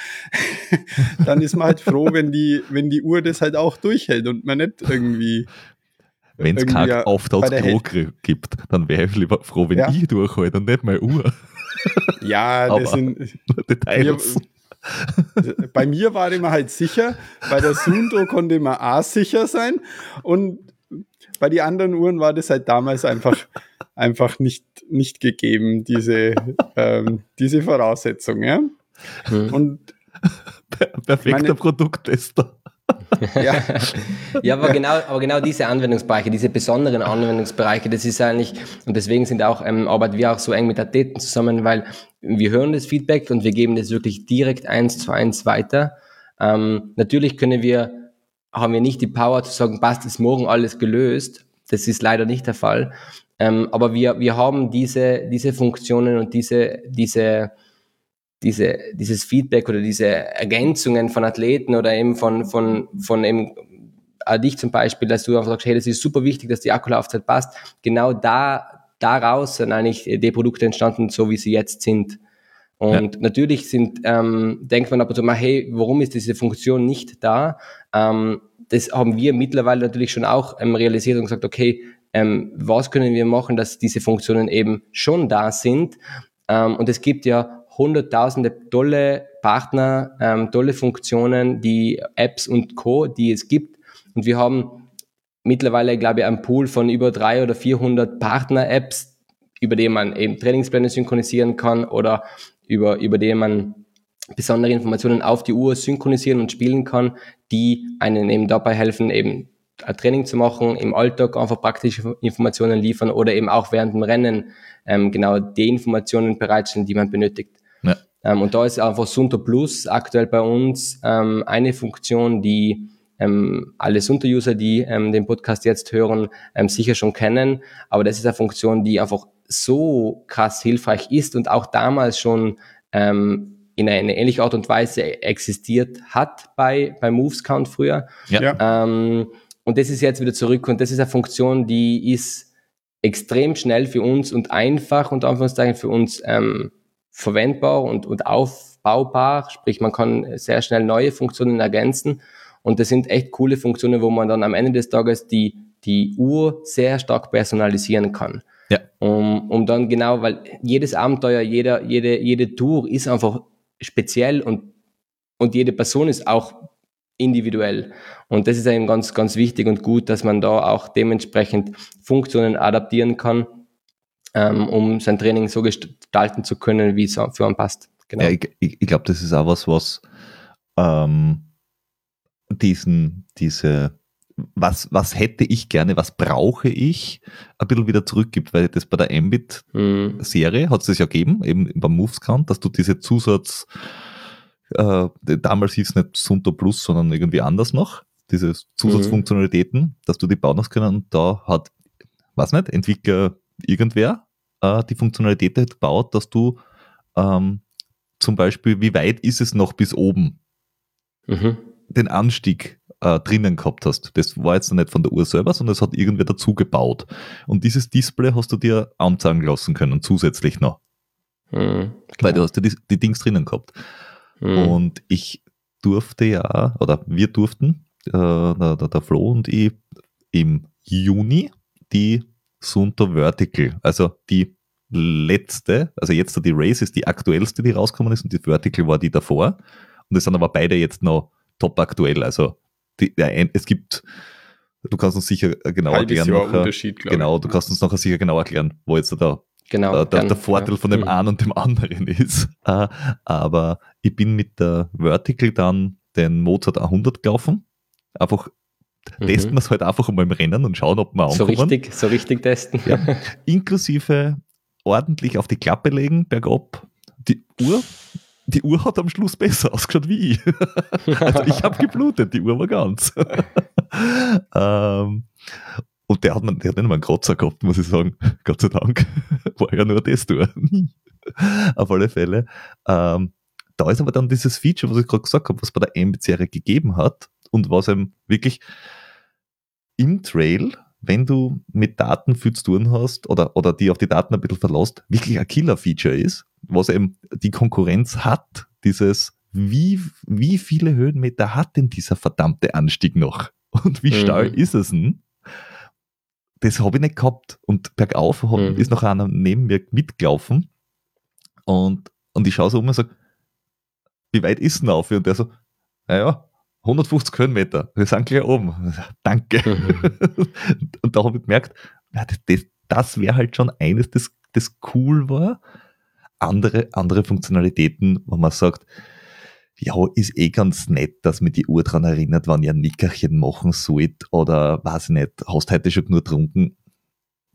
dann ist man halt froh, wenn die, wenn die Uhr das halt auch durchhält und man nicht irgendwie. Wenn es kein auftautes Klo gibt, dann wäre ich lieber froh, wenn ja. ich durchhalte und nicht meine Uhr. Ja, das sind Details. Mir, bei mir war immer halt sicher, bei der Sundo konnte man A sicher sein und bei den anderen Uhren war das halt damals einfach, einfach nicht, nicht gegeben, diese, ähm, diese Voraussetzung. Ja? Hm. Und Perfekter meine, Produkttester. ja. ja, aber genau, aber genau diese Anwendungsbereiche, diese besonderen Anwendungsbereiche, das ist eigentlich, und deswegen sind auch, ähm, arbeiten wir auch so eng mit Athleten zusammen, weil wir hören das Feedback und wir geben das wirklich direkt eins zu eins weiter. Ähm, natürlich können wir haben wir nicht die Power zu sagen, passt, ist morgen alles gelöst. Das ist leider nicht der Fall. Ähm, aber wir, wir haben diese, diese Funktionen und diese, diese, diese, dieses Feedback oder diese Ergänzungen von Athleten oder eben von, von, von eben äh, dich zum Beispiel, dass du einfach sagst, hey, das ist super wichtig, dass die Akkulaufzeit passt. Genau da, daraus sind eigentlich die Produkte entstanden, so wie sie jetzt sind. Und ja. natürlich sind, ähm, denkt man ab und zu mal, hey, warum ist diese Funktion nicht da? Ähm, das haben wir mittlerweile natürlich schon auch ähm, realisiert und gesagt, okay, ähm, was können wir machen, dass diese Funktionen eben schon da sind? Ähm, und es gibt ja hunderttausende tolle Partner, ähm, tolle Funktionen, die Apps und Co., die es gibt. Und wir haben mittlerweile, glaube ich, einen Pool von über drei oder 400 Partner-Apps, über die man eben Trainingspläne synchronisieren kann oder über, über den man besondere Informationen auf die Uhr synchronisieren und spielen kann, die einen eben dabei helfen, eben ein Training zu machen, im Alltag einfach praktische Informationen liefern oder eben auch während dem Rennen ähm, genau die Informationen bereitstellen, die man benötigt. Ähm, und da ist einfach Sunto Plus aktuell bei uns ähm, eine Funktion, die ähm, alle Sunto-User, die ähm, den Podcast jetzt hören, ähm, sicher schon kennen. Aber das ist eine Funktion, die einfach so krass hilfreich ist und auch damals schon ähm, in eine ähnliche Art und Weise existiert hat bei, bei MovesCount früher. Ja. Ähm, und das ist jetzt wieder zurück und das ist eine Funktion, die ist extrem schnell für uns und einfach und Anführungszeichen für uns ähm, verwendbar und, und aufbaubar. Sprich, man kann sehr schnell neue Funktionen ergänzen. Und das sind echt coole Funktionen, wo man dann am Ende des Tages die, die Uhr sehr stark personalisieren kann. Ja. Um, um dann genau, weil jedes Abenteuer, jeder, jede, jede Tour ist einfach speziell und, und jede Person ist auch individuell. Und das ist eben ganz, ganz wichtig und gut, dass man da auch dementsprechend Funktionen adaptieren kann, ähm, um sein Training so gestalten zu können, wie es für einen passt. Genau. Ja, ich, ich glaube, das ist auch was, was ähm, diesen, diese was, was hätte ich gerne, was brauche ich, ein bisschen wieder zurückgibt, weil das bei der Ambit-Serie mhm. hat es das ja gegeben, eben beim Moves Count, dass du diese Zusatz, äh, damals hieß es nicht Sunto Plus, sondern irgendwie anders noch, diese Zusatzfunktionalitäten, mhm. dass du die bauen hast können und da hat, was nicht, Entwickler irgendwer äh, die Funktionalität gebaut, dass du ähm, zum Beispiel, wie weit ist es noch bis oben? Mhm. Den Anstieg äh, drinnen gehabt hast. Das war jetzt nicht von der Uhr selber, sondern es hat irgendwer dazu gebaut. Und dieses Display hast du dir anzeigen lassen können, zusätzlich noch. Mhm, Weil du hast ja die, die Dings drinnen gehabt. Mhm. Und ich durfte ja, oder wir durften, äh, der, der Flo und ich, im Juni die Sunto Vertical, also die letzte, also jetzt die Race ist die aktuellste, die rausgekommen ist und die Vertical war die davor. Und es sind aber beide jetzt noch top aktuell. Also die, es gibt, du kannst uns sicher genau Halbes erklären. Jahr nachher, Unterschied, genau, du kannst uns nachher sicher genau erklären, wo jetzt der, genau, der, der, der Vorteil ja. von dem mhm. einen und dem anderen ist. Uh, aber ich bin mit der Vertical dann den Mozart 100 gelaufen. Einfach. Testen wir es halt einfach mal im Rennen und schauen, ob wir ankommen. So richtig, so richtig testen. Ja. Inklusive ordentlich auf die Klappe legen, bergab. Die Uhr, die Uhr hat am Schluss besser ausgeschaut wie ich. also ich habe geblutet, die Uhr war ganz. ähm, und der hat, man, der hat nicht mal einen Kratzer gehabt, muss ich sagen. Gott sei Dank. War ja nur das Tour. Auf alle Fälle. Ähm, da ist aber dann dieses Feature, was ich gerade gesagt habe, was bei der MBC gegeben hat und was eben wirklich im Trail wenn du mit Daten viel zu tun hast oder, oder die auf die Daten ein bisschen verlässt, wirklich ein Killer-Feature ist, was eben die Konkurrenz hat, dieses, wie, wie viele Höhenmeter hat denn dieser verdammte Anstieg noch? Und wie mhm. steil ist es denn? Das habe ich nicht gehabt. Und bergauf mhm. ist noch einer neben mir mitgelaufen. Und, und ich schaue so um und sage, wie weit ist denn auf? Und der so, naja, 150 Höhenmeter, wir sind gleich oben. Danke. Mhm. und da habe ich gemerkt, das, das wäre halt schon eines, das, das cool war. Andere, andere Funktionalitäten, wo man sagt, ja, ist eh ganz nett, dass mir die Uhr daran erinnert, wann ihr ein Nickerchen machen sollt oder weiß ich nicht, hast heute schon nur getrunken.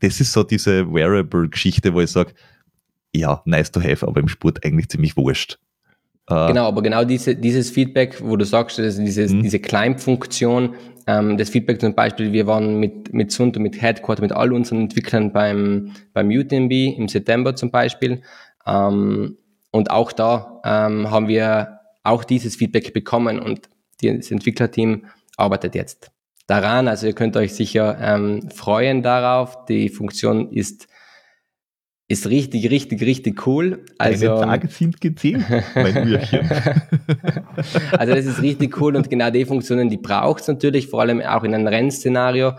Das ist so diese Wearable-Geschichte, wo ich sage, ja, nice to have, aber im Sport eigentlich ziemlich wurscht. Äh, genau, aber genau diese, dieses Feedback, wo du sagst, dass dieses, mhm. diese Climb-Funktion, ähm, das Feedback zum Beispiel, wir waren mit, mit Sunto, mit Headquarter, mit all unseren Entwicklern beim, beim UTMB im September zum Beispiel. Ähm, und auch da ähm, haben wir auch dieses Feedback bekommen und das Entwicklerteam arbeitet jetzt daran. Also ihr könnt euch sicher ähm, freuen darauf. Die Funktion ist ist richtig, richtig, richtig cool. Also, Deine Tage sind gezählt, mein Würchen. also das ist richtig cool und genau die Funktionen, die braucht es natürlich, vor allem auch in einem Rennszenario.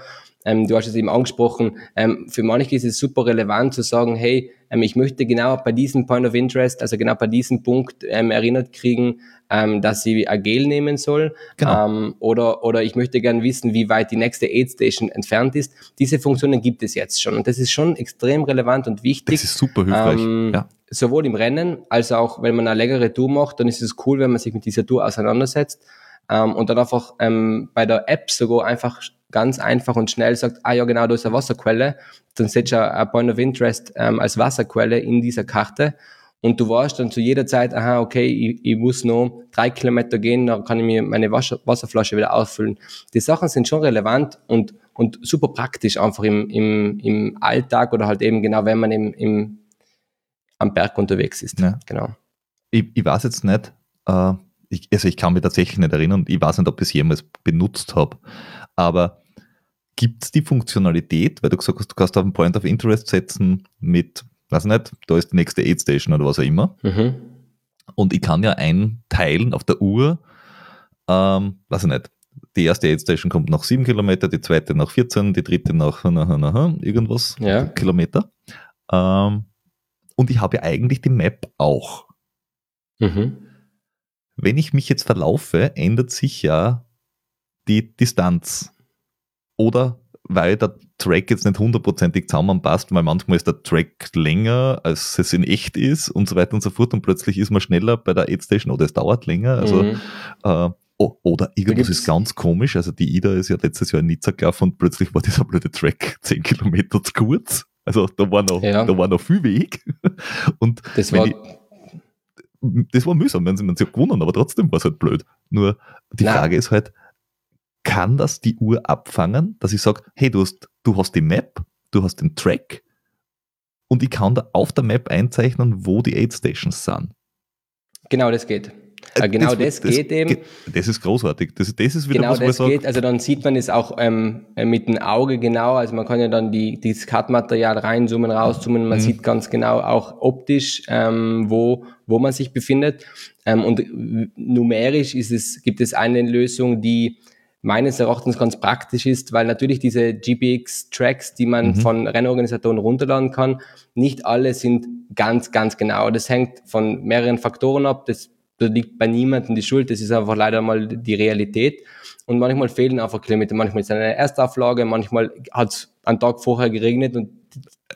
Ähm, du hast es eben angesprochen, ähm, für manche ist es super relevant zu sagen, hey, ähm, ich möchte genau bei diesem Point of Interest, also genau bei diesem Punkt ähm, erinnert kriegen, ähm, dass sie Agel nehmen soll. Genau. Ähm, oder, oder ich möchte gerne wissen, wie weit die nächste Aid Station entfernt ist. Diese Funktionen gibt es jetzt schon und das ist schon extrem relevant und wichtig. Das ist super hilfreich. Ja. Sowohl im Rennen als auch, wenn man eine längere Tour macht, dann ist es cool, wenn man sich mit dieser Tour auseinandersetzt ähm, und dann einfach ähm, bei der App sogar einfach ganz einfach und schnell sagt, ah ja genau, da ist eine Wasserquelle, dann setzt du ein Point of Interest ähm, als Wasserquelle in dieser Karte und du weißt dann zu jeder Zeit, aha, okay, ich, ich muss noch drei Kilometer gehen, dann kann ich mir meine Wasser, Wasserflasche wieder auffüllen. Die Sachen sind schon relevant und, und super praktisch einfach im, im, im Alltag oder halt eben genau, wenn man im, im, am Berg unterwegs ist. Ja. Genau. Ich, ich weiß jetzt nicht, äh, ich, also ich kann mich tatsächlich nicht erinnern, ich weiß nicht, ob ich es jemals benutzt habe, aber gibt es die Funktionalität, weil du gesagt hast, du kannst auf einen Point of Interest setzen mit, weiß nicht, da ist die nächste Aid Station oder was auch immer. Mhm. Und ich kann ja einteilen auf der Uhr, ähm, weiß ich nicht, die erste Aid Station kommt nach 7 Kilometer, die zweite nach 14, die dritte nach, nach, nach, nach irgendwas ja. Kilometer. Ähm, und ich habe ja eigentlich die Map auch. Mhm. Wenn ich mich jetzt verlaufe, ändert sich ja die Distanz. Oder weil der Track jetzt nicht hundertprozentig zusammenpasst, weil manchmal ist der Track länger, als es in echt ist und so weiter und so fort und plötzlich ist man schneller bei der Aid Station oder es dauert länger. Also, mhm. äh, oh, oder irgendwas ist ganz komisch. Also die Ida ist ja letztes Jahr in Nizza gelaufen und plötzlich war dieser blöde Track 10 Kilometer zu kurz. Also da war noch, ja. da war noch viel Weg. Und das war, ich, das war mühsam, wenn sie, man sie gewonnen, aber trotzdem war es halt blöd. Nur die Nein. Frage ist halt, kann das die Uhr abfangen, dass ich sage, hey, du hast, du hast die Map, du hast den Track und ich kann da auf der Map einzeichnen, wo die Aid Stations sind. Genau, das geht. Äh, genau das, das, geht eben. Das ist großartig. Das, das ist wieder genau was, das sagt, geht. Also dann sieht man es auch ähm, äh, mit dem Auge genau. Also man kann ja dann die, das Kartmaterial reinzoomen, rauszoomen. Man mhm. sieht ganz genau auch optisch, ähm, wo, wo man sich befindet. Ähm, und numerisch ist es, gibt es eine Lösung, die meines Erachtens ganz praktisch ist, weil natürlich diese GPX-Tracks, die man mhm. von Rennorganisatoren runterladen kann, nicht alle sind ganz, ganz genau. Das hängt von mehreren Faktoren ab. Das, das liegt bei niemandem die Schuld. Das ist einfach leider mal die Realität. Und manchmal fehlen einfach Kilometer. Manchmal ist es eine Erstauflage, manchmal hat es einen Tag vorher geregnet und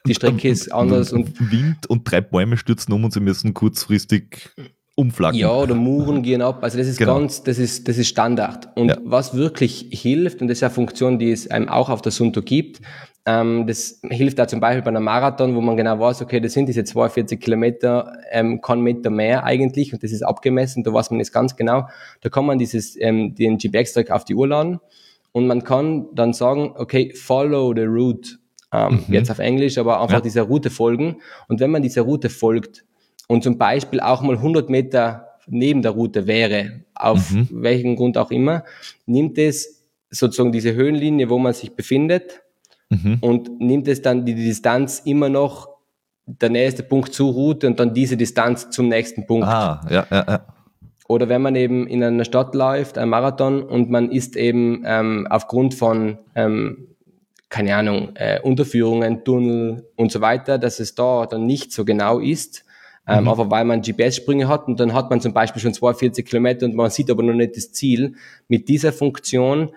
die Strecke ist anders. Und Wind und drei Bäume stürzen um und sie müssen kurzfristig umflacken. Ja, oder Muren gehen ab. Also das ist genau. ganz, das ist, das ist Standard. Und ja. was wirklich hilft, und das ist eine Funktion, die es einem auch auf der Sunto gibt, ähm, das hilft da zum Beispiel bei einem Marathon, wo man genau weiß, okay, das sind diese 42 Kilometer, ähm, kann Meter mehr eigentlich, und das ist abgemessen, da weiß man jetzt ganz genau. Da kann man dieses, ähm, den GPX-Track auf die Uhr laden und man kann dann sagen, okay, follow the route. Ähm, mhm. Jetzt auf Englisch, aber einfach ja. dieser Route folgen. Und wenn man dieser Route folgt, und zum Beispiel auch mal 100 Meter neben der Route wäre, auf mhm. welchen Grund auch immer, nimmt es sozusagen diese Höhenlinie, wo man sich befindet mhm. und nimmt es dann die Distanz immer noch der nächste Punkt zur Route und dann diese Distanz zum nächsten Punkt. Ah, ja, ja, ja. Oder wenn man eben in einer Stadt läuft, ein Marathon, und man ist eben ähm, aufgrund von, ähm, keine Ahnung, äh, Unterführungen, Tunnel und so weiter, dass es da dann nicht so genau ist, ähm, mhm. aber weil man GPS-Sprünge hat und dann hat man zum Beispiel schon 42 Kilometer und man sieht aber noch nicht das Ziel. Mit dieser Funktion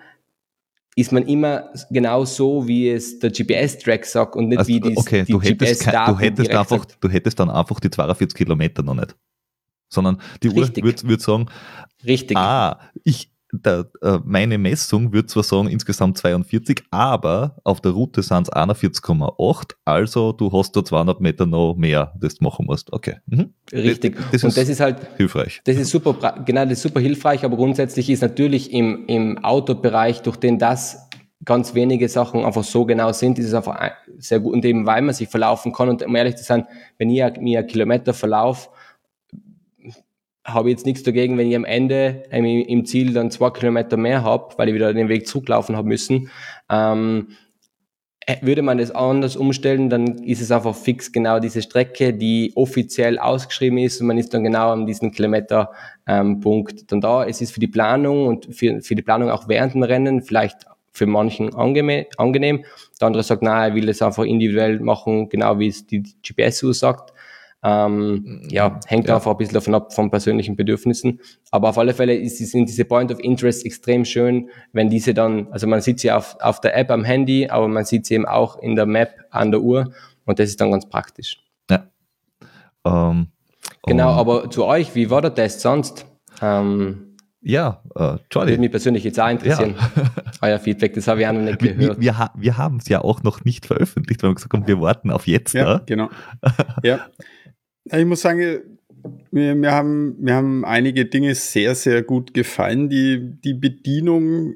ist man immer genau so, wie es der GPS-Track sagt und nicht also, wie die, okay, die du hättest, kein, du hättest einfach, sagt. du hättest dann einfach die 42 Kilometer noch nicht. Sondern die Richtig. Uhr würde würd sagen, Richtig. ah, ich, der, äh, meine Messung würde zwar sagen insgesamt 42, aber auf der Route sind es 41,8, also du hast da 200 Meter noch mehr, das du machen musst. Okay. Mhm. Richtig. Das, das Und das ist halt hilfreich. Das ist super, genau, das ist super hilfreich, aber grundsätzlich ist natürlich im, im Autobereich, durch den das ganz wenige Sachen einfach so genau sind, ist es einfach sehr gut. Und eben weil man sich verlaufen kann und um ehrlich zu sein, wenn ich mir einen Kilometer verlaufe, habe jetzt nichts dagegen, wenn ich am Ende ähm, im Ziel dann zwei Kilometer mehr habe, weil ich wieder den Weg zurücklaufen habe müssen. Ähm, äh, würde man das anders umstellen, dann ist es einfach fix genau diese Strecke, die offiziell ausgeschrieben ist und man ist dann genau an diesem Kilometerpunkt ähm, dann da. Es ist für die Planung und für, für die Planung auch während dem Rennen vielleicht für manchen angenehm. Der andere sagt, nein, er will das einfach individuell machen, genau wie es die GPS-Uhr sagt. Ähm, mhm. ja, hängt ja. einfach ein bisschen davon ab, von persönlichen Bedürfnissen. Aber auf alle Fälle ist, sind diese Point of Interest extrem schön, wenn diese dann, also man sieht sie auf, auf der App am Handy, aber man sieht sie eben auch in der Map an der Uhr und das ist dann ganz praktisch. Ja. Ähm, genau, um, aber zu euch, wie war der Test sonst? Ähm, ja, äh, Charlie. Würde mich persönlich jetzt auch interessieren. Ja. Euer Feedback, das habe ich auch noch nicht gehört. Wir, wir, wir haben es ja auch noch nicht veröffentlicht, weil wir gesagt haben, wir warten auf jetzt. Ja, da. genau. ja. Ich muss sagen, mir, mir, haben, mir haben einige Dinge sehr, sehr gut gefallen. Die, die Bedienung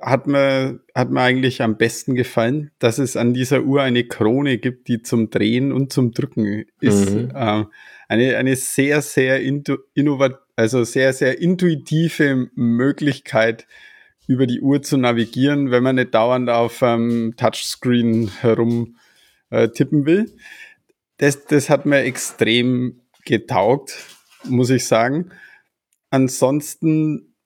hat mir, hat mir eigentlich am besten gefallen, dass es an dieser Uhr eine Krone gibt, die zum Drehen und zum Drücken ist. Mhm. Äh, eine, eine sehr, sehr innovat also sehr, sehr intuitive Möglichkeit, über die Uhr zu navigieren, wenn man nicht dauernd auf ähm, Touchscreen herum äh, tippen will das, das hat mir extrem getaugt, muss ich sagen. Ansonsten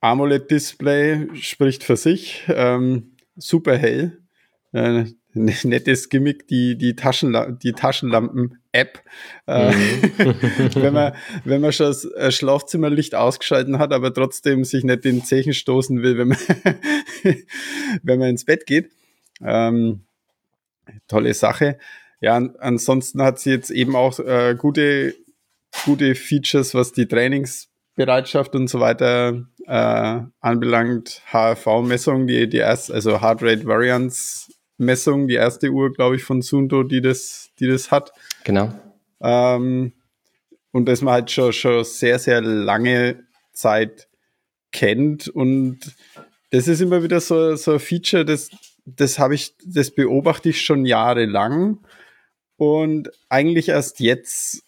AMOLED-Display spricht für sich. Ähm, super hell. Äh, nettes Gimmick, die, die, Taschenla die Taschenlampen-App. Äh, mhm. wenn, man, wenn man schon das äh, Schlafzimmerlicht ausgeschalten hat, aber trotzdem sich nicht den Zechen stoßen will, wenn man, wenn man ins Bett geht. Ähm, tolle Sache. Ja, ansonsten hat sie jetzt eben auch äh, gute, gute Features, was die Trainingsbereitschaft und so weiter äh, anbelangt. HRV-Messung, die, die erste, also Heart Rate Variance Messung, die erste Uhr, glaube ich, von Sundo, die das, die das hat. Genau. Ähm, und das man halt schon, schon sehr, sehr lange Zeit kennt. Und das ist immer wieder so, so ein Feature, das, das habe ich, das beobachte ich schon jahrelang. Und eigentlich erst jetzt,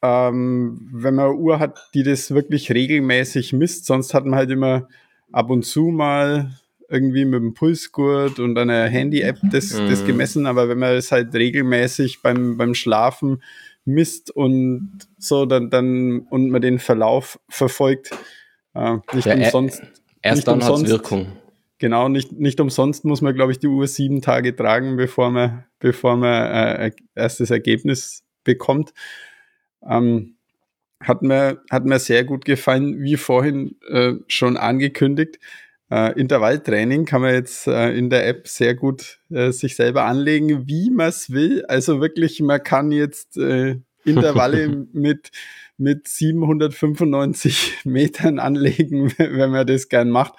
ähm, wenn man eine Uhr hat, die das wirklich regelmäßig misst, sonst hat man halt immer ab und zu mal irgendwie mit dem Pulsgurt und einer Handy-App das, mhm. das gemessen, aber wenn man es halt regelmäßig beim, beim Schlafen misst und so, dann, dann und man den Verlauf verfolgt, äh, nicht ja, umsonst. Erst nicht dann hat Wirkung. Genau, nicht, nicht umsonst muss man, glaube ich, die Uhr sieben Tage tragen, bevor man, bevor man äh, erstes Ergebnis bekommt. Ähm, hat mir, hat mir sehr gut gefallen, wie vorhin äh, schon angekündigt. Äh, Intervalltraining kann man jetzt äh, in der App sehr gut äh, sich selber anlegen, wie man es will. Also wirklich, man kann jetzt äh, Intervalle mit, mit 795 Metern anlegen, wenn man das gern macht.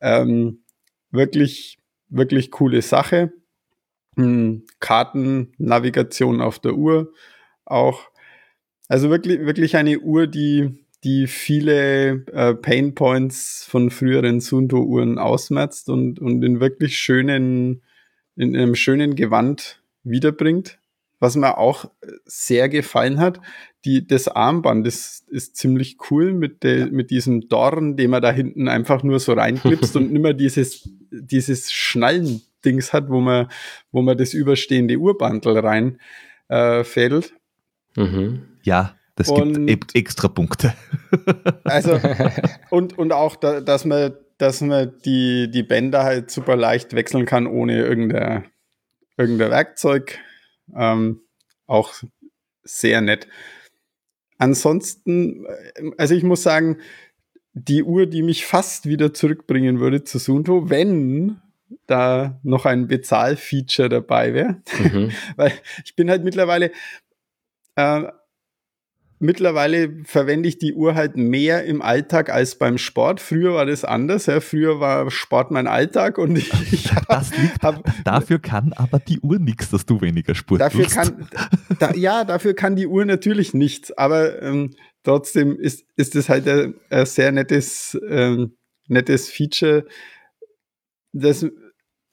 Ähm, wirklich, wirklich coole Sache. Hm, Kartennavigation auf der Uhr auch. Also wirklich, wirklich eine Uhr, die, die viele äh, Pain Points von früheren Sunto-Uhren ausmerzt und, und in wirklich schönen, in einem schönen Gewand wiederbringt. Was mir auch sehr gefallen hat, die, das Armband ist, ist ziemlich cool mit, de, mit diesem Dorn, den man da hinten einfach nur so reinklipst und nimmer dieses, dieses Schnallen-Dings hat, wo man, wo man das überstehende Urbandel rein äh, fädelt. Mhm. Ja, das und, gibt extra Punkte. also, und, und auch, da, dass man, dass man die, die Bänder halt super leicht wechseln kann, ohne irgendein, irgendein Werkzeug. Ähm, auch sehr nett. Ansonsten, äh, also ich muss sagen, die Uhr, die mich fast wieder zurückbringen würde zu Sunto, wenn da noch ein Bezahlfeature dabei wäre. Mhm. Weil ich bin halt mittlerweile äh, mittlerweile verwende ich die Uhr halt mehr im Alltag als beim Sport. Früher war das anders. Ja. Früher war Sport mein Alltag und ich, ich das liegt, hab, dafür kann aber die Uhr nichts, dass du weniger Sport dafür tust. Kann, da, ja, dafür kann die Uhr natürlich nichts, aber ähm, trotzdem ist, ist es halt ein, ein sehr nettes, ähm, nettes Feature, das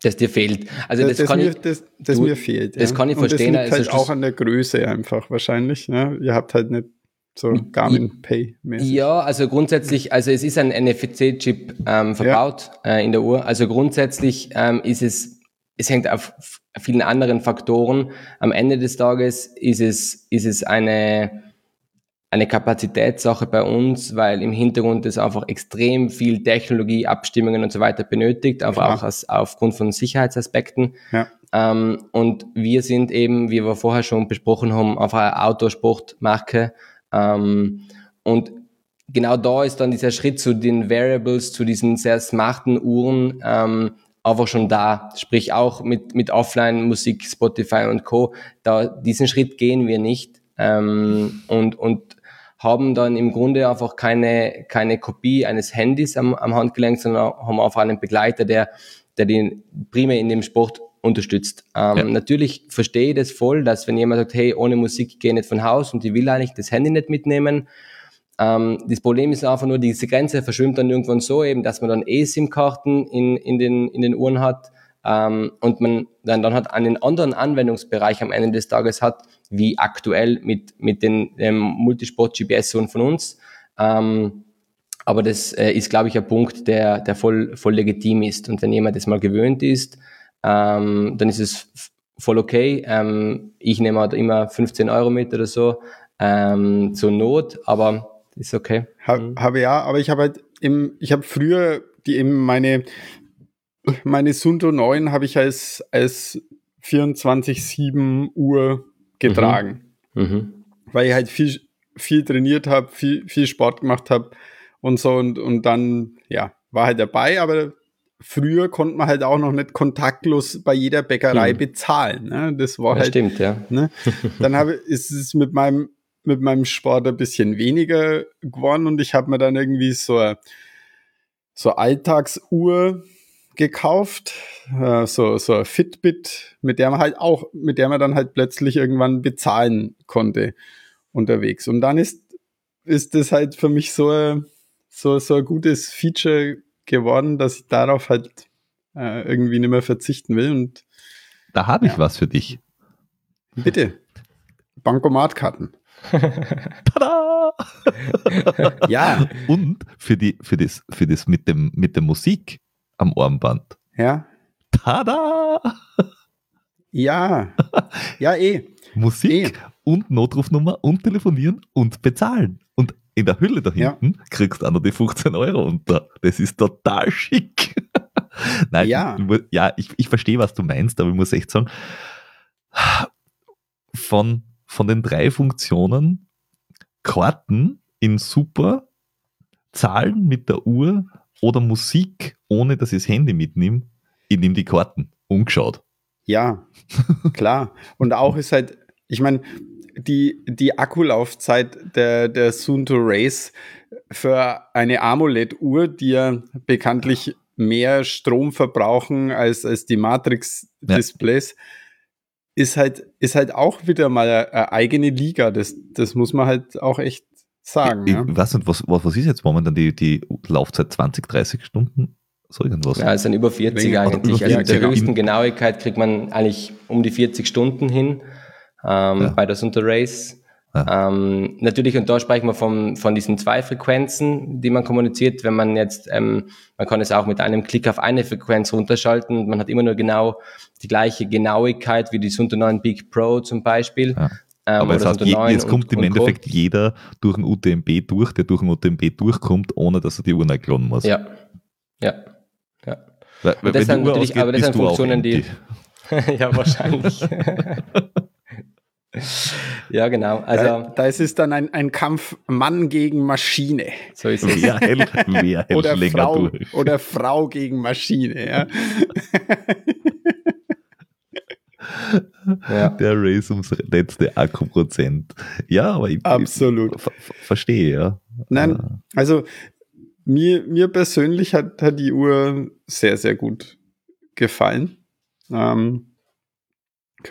das dir fehlt. Also das, das kann mir, ich, das, das du, mir fehlt. Das ja. kann ich verstehen. Und das liegt halt auch an der Größe einfach wahrscheinlich. Ja. Ihr habt halt nicht so Garmin Pay mäßig. Ja, also grundsätzlich, also es ist ein NFC-Chip ähm, verbaut ja. äh, in der Uhr. Also grundsätzlich ähm, ist es, es hängt auf vielen anderen Faktoren. Am Ende des Tages ist es, ist es eine, eine Kapazitätssache bei uns, weil im Hintergrund es einfach extrem viel Technologie, Abstimmungen und so weiter benötigt, aber ja. auch aus, aufgrund von Sicherheitsaspekten. Ja. Ähm, und wir sind eben, wie wir vorher schon besprochen haben, auf eine Autosportmarke ähm, und genau da ist dann dieser Schritt zu den Variables, zu diesen sehr smarten Uhren ähm, einfach schon da. Sprich auch mit, mit Offline-Musik, Spotify und Co. Da, diesen Schritt gehen wir nicht ähm, und, und haben dann im Grunde einfach keine, keine Kopie eines Handys am, am Handgelenk, sondern haben einfach einen Begleiter, der, der den primär in dem Sport unterstützt. Ähm, ja. Natürlich verstehe ich das voll, dass wenn jemand sagt, hey, ohne Musik gehe ich nicht von Haus und ich will eigentlich das Handy nicht mitnehmen. Ähm, das Problem ist einfach nur, diese Grenze verschwimmt dann irgendwann so eben, dass man dann E-SIM-Karten in, in, den, in den Uhren hat ähm, und man dann, dann hat einen anderen Anwendungsbereich am Ende des Tages hat, wie aktuell mit, mit den dem Multisport-GPS-Uhren von uns. Ähm, aber das äh, ist, glaube ich, ein Punkt, der, der voll, voll legitim ist. Und wenn jemand das mal gewöhnt ist, ähm, dann ist es voll okay. Ähm, ich nehme halt immer 15 Euro mit oder so ähm, zur Not, aber ist okay. Ha, mhm. Habe ja, aber ich habe halt im, ich habe früher die eben meine meine Sunto 9 habe ich als als 24/7 Uhr getragen, mhm. Mhm. weil ich halt viel viel trainiert habe, viel viel Sport gemacht habe und so und und dann ja war halt dabei, aber früher konnte man halt auch noch nicht kontaktlos bei jeder Bäckerei hm. bezahlen. Ne? Das war das halt. Stimmt, ja. Ne? Dann habe ist es mit meinem mit meinem Sport ein bisschen weniger geworden und ich habe mir dann irgendwie so so Alltagsuhr gekauft, äh, so so ein Fitbit, mit der man halt auch, mit der man dann halt plötzlich irgendwann bezahlen konnte unterwegs. Und dann ist ist das halt für mich so so so ein gutes Feature geworden, dass ich darauf halt äh, irgendwie nicht mehr verzichten will. Und da habe ich ja. was für dich. Bitte. Bankomatkarten. Tada! ja. Und für, die, für, das, für das mit, dem, mit der Musik am Armband. Ja. Tada! Ja. Ja, eh. Musik eh. und Notrufnummer und telefonieren und bezahlen. Und in der Hülle da hinten ja. kriegst du auch noch die 15 Euro unter. Das ist total schick. Nein, ja, ja ich, ich verstehe, was du meinst, aber ich muss echt sagen, von, von den drei Funktionen Karten in super, Zahlen mit der Uhr oder Musik, ohne dass ich das Handy mitnehme, ich nehme die Karten, umgeschaut. Ja, klar. Und auch ist halt, ich meine, die, die Akkulaufzeit der, der Sunto Race für eine AMOLED-Uhr, die ja bekanntlich mehr Strom verbrauchen als, als die Matrix-Displays, ja. ist, halt, ist halt auch wieder mal eine eigene Liga. Das, das muss man halt auch echt sagen. Ich, ja. ich weiß nicht, was, was, was ist jetzt momentan die, die Laufzeit? 20, 30 Stunden? So irgendwas. Ja, es sind über 40 Länger, eigentlich. Über 40, also mit der höchsten Genauigkeit kriegt man eigentlich um die 40 Stunden hin ähm, ja. bei der Sunter Race. Ja. Ähm, natürlich, und da sprechen wir von, von diesen zwei Frequenzen, die man kommuniziert. Wenn man jetzt, ähm, man kann es auch mit einem Klick auf eine Frequenz runterschalten. Man hat immer nur genau die gleiche Genauigkeit wie die Sunter 9 Big Pro zum Beispiel. Ja. Ähm, Aber es heißt, je, jetzt kommt und, im und Endeffekt Co. jeder durch ein UTMB durch, der durch ein UTMB durchkommt, ohne dass er die Uhr klonen muss. Ja, ja, ja. Weil, das sind natürlich, ausgeht, aber das sind Funktionen, die... ja, wahrscheinlich. ja, genau. Also, da, da, ist es dann ein, ein Kampf Mann gegen Maschine. So ist es. Wer hält, wer hält oder, Frau, durch. oder Frau gegen Maschine. Ja. Ja. Der Race ums letzte Akkuprozent. Ja, aber ich, Absolut. Ich, verstehe, ja. Nein, also mir, mir persönlich hat, hat die Uhr sehr, sehr gut gefallen. Ähm,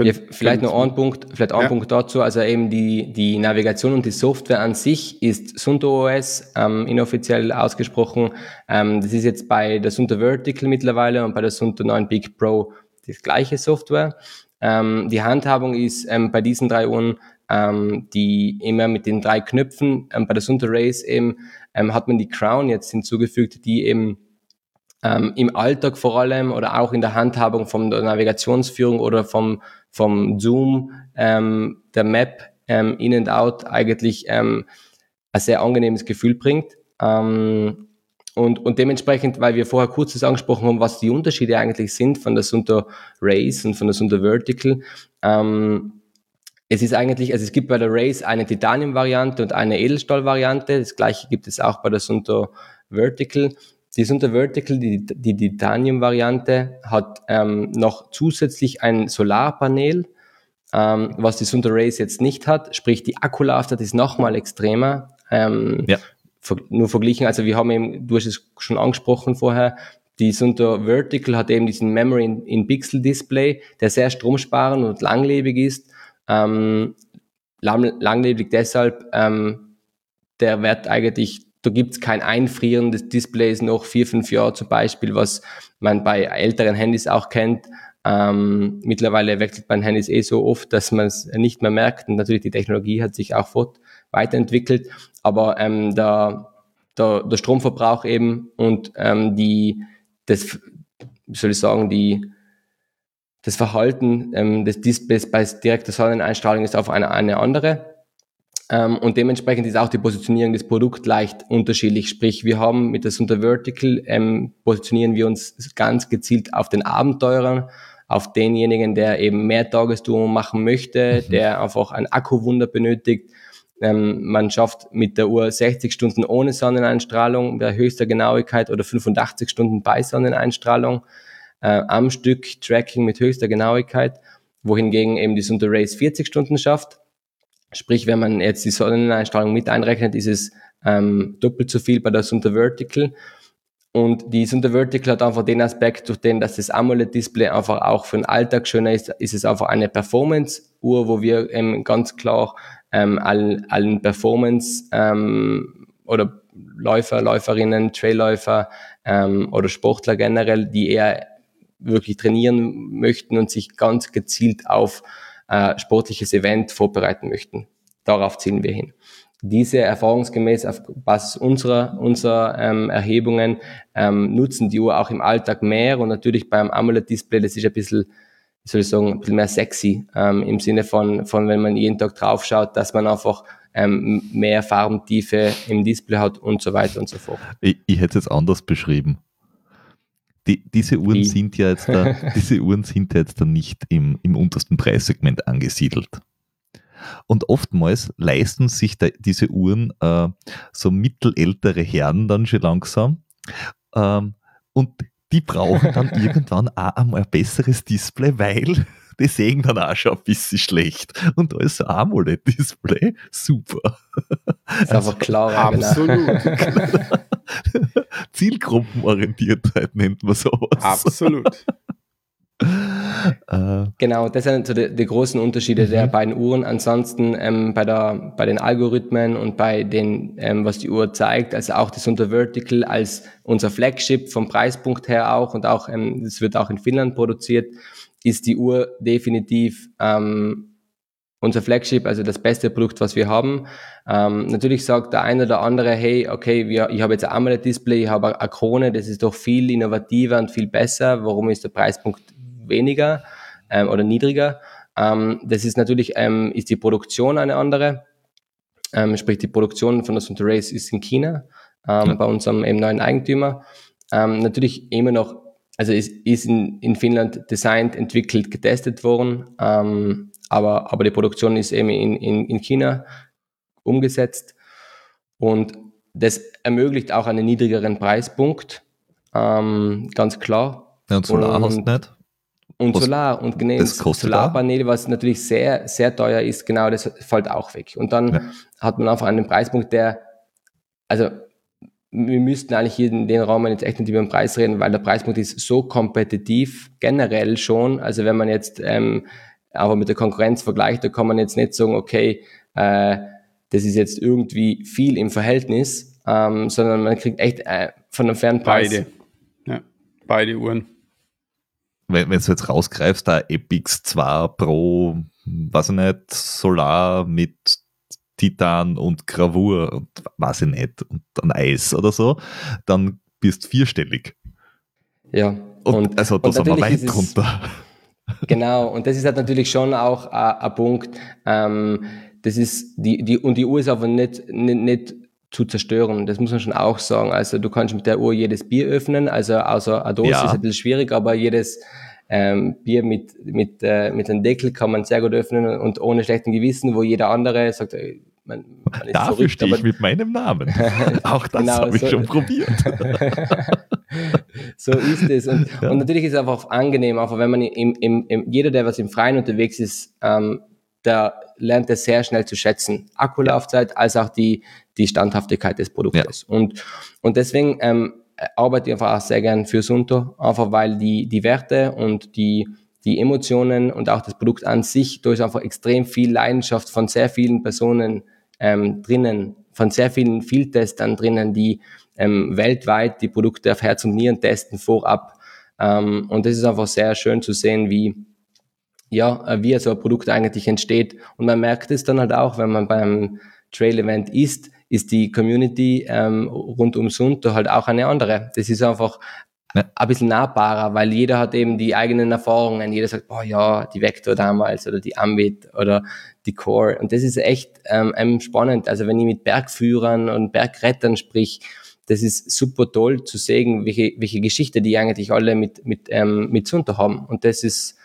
ja, vielleicht noch ein Punkt, vielleicht ein ja. Punkt dazu. Also eben die, die Navigation und die Software an sich ist Sunto OS ähm, inoffiziell ausgesprochen. Ähm, das ist jetzt bei der Sunto Vertical mittlerweile und bei der Sunto 9 Big Pro die gleiche Software. Ähm, die Handhabung ist ähm, bei diesen drei Uhren ähm, die immer mit den drei Knöpfen. Ähm, bei der Sunto Race eben ähm, hat man die Crown jetzt hinzugefügt, die eben ähm, im Alltag vor allem oder auch in der Handhabung von der Navigationsführung oder vom, vom Zoom ähm, der Map ähm, in and out eigentlich ähm, ein sehr angenehmes Gefühl bringt. Ähm, und, und dementsprechend, weil wir vorher kurz das angesprochen haben, was die Unterschiede eigentlich sind von der Sunto Race und von der Sunto Vertical, ähm, es ist eigentlich, also es gibt bei der Race eine Titanium-Variante und eine Edelstahl-Variante. Das gleiche gibt es auch bei der Sunto Vertical. Die Sunter Vertical, die, die Titanium-Variante, hat ähm, noch zusätzlich ein Solarpanel, ähm, was die Sunter Race jetzt nicht hat. Sprich, die Akkulaufzeit ist nochmal extremer. Ähm, ja. Nur verglichen, also wir haben eben, du hast es schon angesprochen vorher, die Sunter Vertical hat eben diesen Memory in, in Pixel Display, der sehr stromsparend und langlebig ist. Ähm, lang, langlebig deshalb, ähm, der wird eigentlich da gibt's kein Einfrieren des Displays noch vier, fünf Jahre zum Beispiel, was man bei älteren Handys auch kennt. Ähm, mittlerweile wechselt man Handys eh so oft, dass man es nicht mehr merkt. Und natürlich die Technologie hat sich auch fort weiterentwickelt. Aber ähm, der, der, der Stromverbrauch eben und ähm, die, das, wie soll ich sagen, die, das Verhalten ähm, des Displays bei direkter Sonneneinstrahlung ist auf eine, eine andere. Ähm, und dementsprechend ist auch die Positionierung des Produkts leicht unterschiedlich. Sprich, wir haben mit der Sunter Vertical ähm, positionieren wir uns ganz gezielt auf den Abenteurern, auf denjenigen, der eben mehr Tagestour machen möchte, mhm. der einfach ein Akkuwunder benötigt. Ähm, man schafft mit der Uhr 60 Stunden ohne Sonneneinstrahlung bei höchster Genauigkeit oder 85 Stunden bei Sonneneinstrahlung äh, am Stück Tracking mit höchster Genauigkeit, wohingegen eben die Sunter Race 40 Stunden schafft Sprich, wenn man jetzt die Sonneneinstrahlung mit einrechnet, ist es ähm, doppelt so viel bei der Sunter Vertical. Und die Sunter Vertical hat einfach den Aspekt, durch den, dass das AMOLED-Display einfach auch für den Alltag schöner ist, ist es einfach eine Performance-Uhr, wo wir ähm, ganz klar ähm, allen, allen Performance ähm, oder Läufer, Läuferinnen, Trailläufer ähm, oder Sportler generell, die eher wirklich trainieren möchten und sich ganz gezielt auf äh, sportliches Event vorbereiten möchten. Darauf zielen wir hin. Diese erfahrungsgemäß auf Basis unserer, unserer ähm, Erhebungen ähm, nutzen die Uhr auch im Alltag mehr und natürlich beim AMOLED-Display, das ist ein bisschen, wie soll ich sagen, ein bisschen mehr sexy ähm, im Sinne von, von, wenn man jeden Tag drauf schaut, dass man einfach ähm, mehr Farbentiefe im Display hat und so weiter und so fort. Ich, ich hätte es jetzt anders beschrieben. Die, diese Uhren Wie? sind ja jetzt da, diese Uhren sind ja jetzt da nicht im, im untersten Preissegment angesiedelt. Und oftmals leisten sich da, diese Uhren äh, so mittelältere Herren dann schon langsam. Ähm, und die brauchen dann irgendwann auch einmal ein besseres Display, weil die sehen dann auch schon ein bisschen schlecht. Und da ist ein AMOLED-Display super. Das ist also, einfach klar. Absolut. Zielgruppenorientiertheit nennt man sowas. Absolut. Äh. genau, das sind so die, die großen Unterschiede mhm. der beiden Uhren. Ansonsten ähm, bei, der, bei den Algorithmen und bei den, ähm, was die Uhr zeigt, also auch das Unter Vertical als unser Flagship vom Preispunkt her auch und auch, ähm, das wird auch in Finnland produziert, ist die Uhr definitiv ähm, unser Flagship, also das beste Produkt, was wir haben. Ähm, natürlich sagt der eine oder andere, hey, okay, wir, ich habe jetzt ein AMOLED-Display, ich habe eine Krone, das ist doch viel innovativer und viel besser. Warum ist der Preispunkt weniger ähm, oder niedriger. Ähm, das ist natürlich, ähm, ist die Produktion eine andere. Ähm, sprich, die Produktion von der Sunto Race ist in China, ähm, ja. bei unserem eben neuen Eigentümer. Ähm, natürlich immer noch, also es ist in, in Finnland designt, entwickelt, getestet worden, ähm, aber, aber die Produktion ist eben in, in, in China umgesetzt und das ermöglicht auch einen niedrigeren Preispunkt, ähm, ganz klar. Ja, und Solar und, hast du nicht? Und Solar und genau, Solarpaneele, was natürlich sehr, sehr teuer ist, genau, das fällt auch weg. Und dann ja. hat man einfach einen Preispunkt, der, also wir müssten eigentlich hier in den Raum jetzt echt nicht über den Preis reden, weil der Preispunkt ist so kompetitiv generell schon. Also wenn man jetzt ähm, aber mit der Konkurrenz vergleicht, da kann man jetzt nicht sagen, okay, äh, das ist jetzt irgendwie viel im Verhältnis, ähm, sondern man kriegt echt äh, von einem fairen Preis. Beide. Ja, beide Uhren wenn, wenn du jetzt rausgreifst, da Epix 2 Pro, weiß ich nicht, Solar mit Titan und Gravur und weiß ich nicht, und dann Eis oder so, dann bist vierstellig. Ja. Und, und also da sind wir weit drunter. Genau, und das ist halt natürlich schon auch ein Punkt. Ähm, das ist die, die, und die Uhr ist aber nicht, nicht, nicht zu zerstören. Das muss man schon auch sagen. Also du kannst mit der Uhr jedes Bier öffnen, also außer eine Dose ja. ist ein bisschen schwierig, aber jedes ähm, Bier mit, mit, äh, mit einem Deckel kann man sehr gut öffnen und ohne schlechten Gewissen, wo jeder andere sagt, äh, man, man ist Dafür stehe ich mit meinem Namen. Auch das genau, habe ich so, schon probiert. so ist es. Und, ja. und, natürlich ist es einfach angenehm, einfach wenn man im, im, im, jeder, der was im Freien unterwegs ist, ähm, der lernt es sehr schnell zu schätzen. Akkulaufzeit als auch die, die Standhaftigkeit des Produktes. Ja. Und, und deswegen ähm, arbeite ich einfach auch sehr gern für Sunto, einfach weil die, die Werte und die, die Emotionen und auch das Produkt an sich, da ist einfach extrem viel Leidenschaft von sehr vielen Personen ähm, drinnen, von sehr vielen Fieldtestern drinnen, die ähm, weltweit die Produkte auf Herz und Nieren testen vorab. Ähm, und das ist einfach sehr schön zu sehen, wie, ja, wie so ein Produkt eigentlich entsteht. Und man merkt es dann halt auch, wenn man beim Trail-Event ist, ist die Community ähm, rund um Sunto halt auch eine andere. Das ist einfach ja. ein bisschen nahbarer, weil jeder hat eben die eigenen Erfahrungen. Jeder sagt, boah ja, die Vector damals oder die Ambit oder die Core. Und das ist echt ähm, spannend. Also wenn ich mit Bergführern und Bergrettern sprich, das ist super toll zu sehen, welche, welche Geschichte die eigentlich alle mit, mit, ähm, mit Sunto haben. Und das ist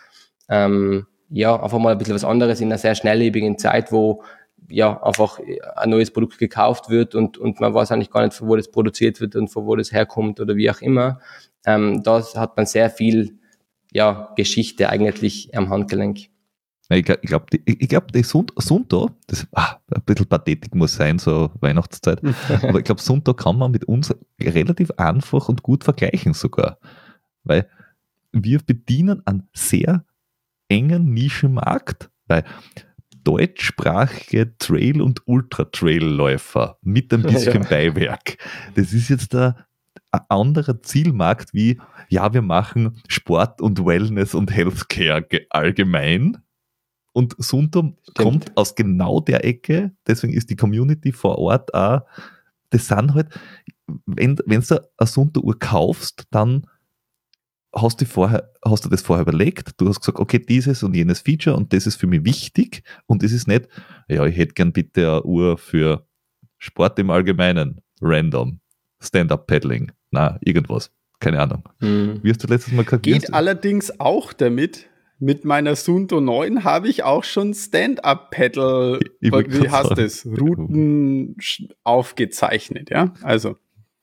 ähm, ja einfach mal ein bisschen was anderes in einer sehr schnelllebigen Zeit, wo ja einfach ein neues Produkt gekauft wird und, und man weiß eigentlich gar nicht, von wo das produziert wird und von wo das herkommt oder wie auch immer. Ähm, da hat man sehr viel ja, Geschichte eigentlich am Handgelenk. Ich glaube, glaub, ich glaub, die Sunto, das ah, ein bisschen pathetik muss sein, so Weihnachtszeit, aber ich glaube, Sunto kann man mit uns relativ einfach und gut vergleichen sogar. Weil wir bedienen einen sehr engen Nischenmarkt, weil deutschsprachige Trail- und Ultra-Trail-Läufer mit ein bisschen ja. Beiwerk. Das ist jetzt ein, ein anderer Zielmarkt wie, ja, wir machen Sport und Wellness und Healthcare allgemein. Und Suntum kommt aus genau der Ecke, deswegen ist die Community vor Ort auch, das sind halt, wenn, wenn du eine Sunto-Uhr kaufst, dann hast du, vorher, hast du das vorher überlegt? Du hast gesagt, okay, dieses und jenes Feature und das ist für mich wichtig und es ist nicht, ja, ich hätte gern bitte eine Uhr für Sport im Allgemeinen, random, Stand-Up-Paddling, na, irgendwas, keine Ahnung. Mhm. Wie hast du letztes Mal gesagt? Geht allerdings auch damit, mit meiner Sunto 9 habe ich auch schon Stand-Up-Paddle, wie heißt das, Routen aufgezeichnet, ja, also.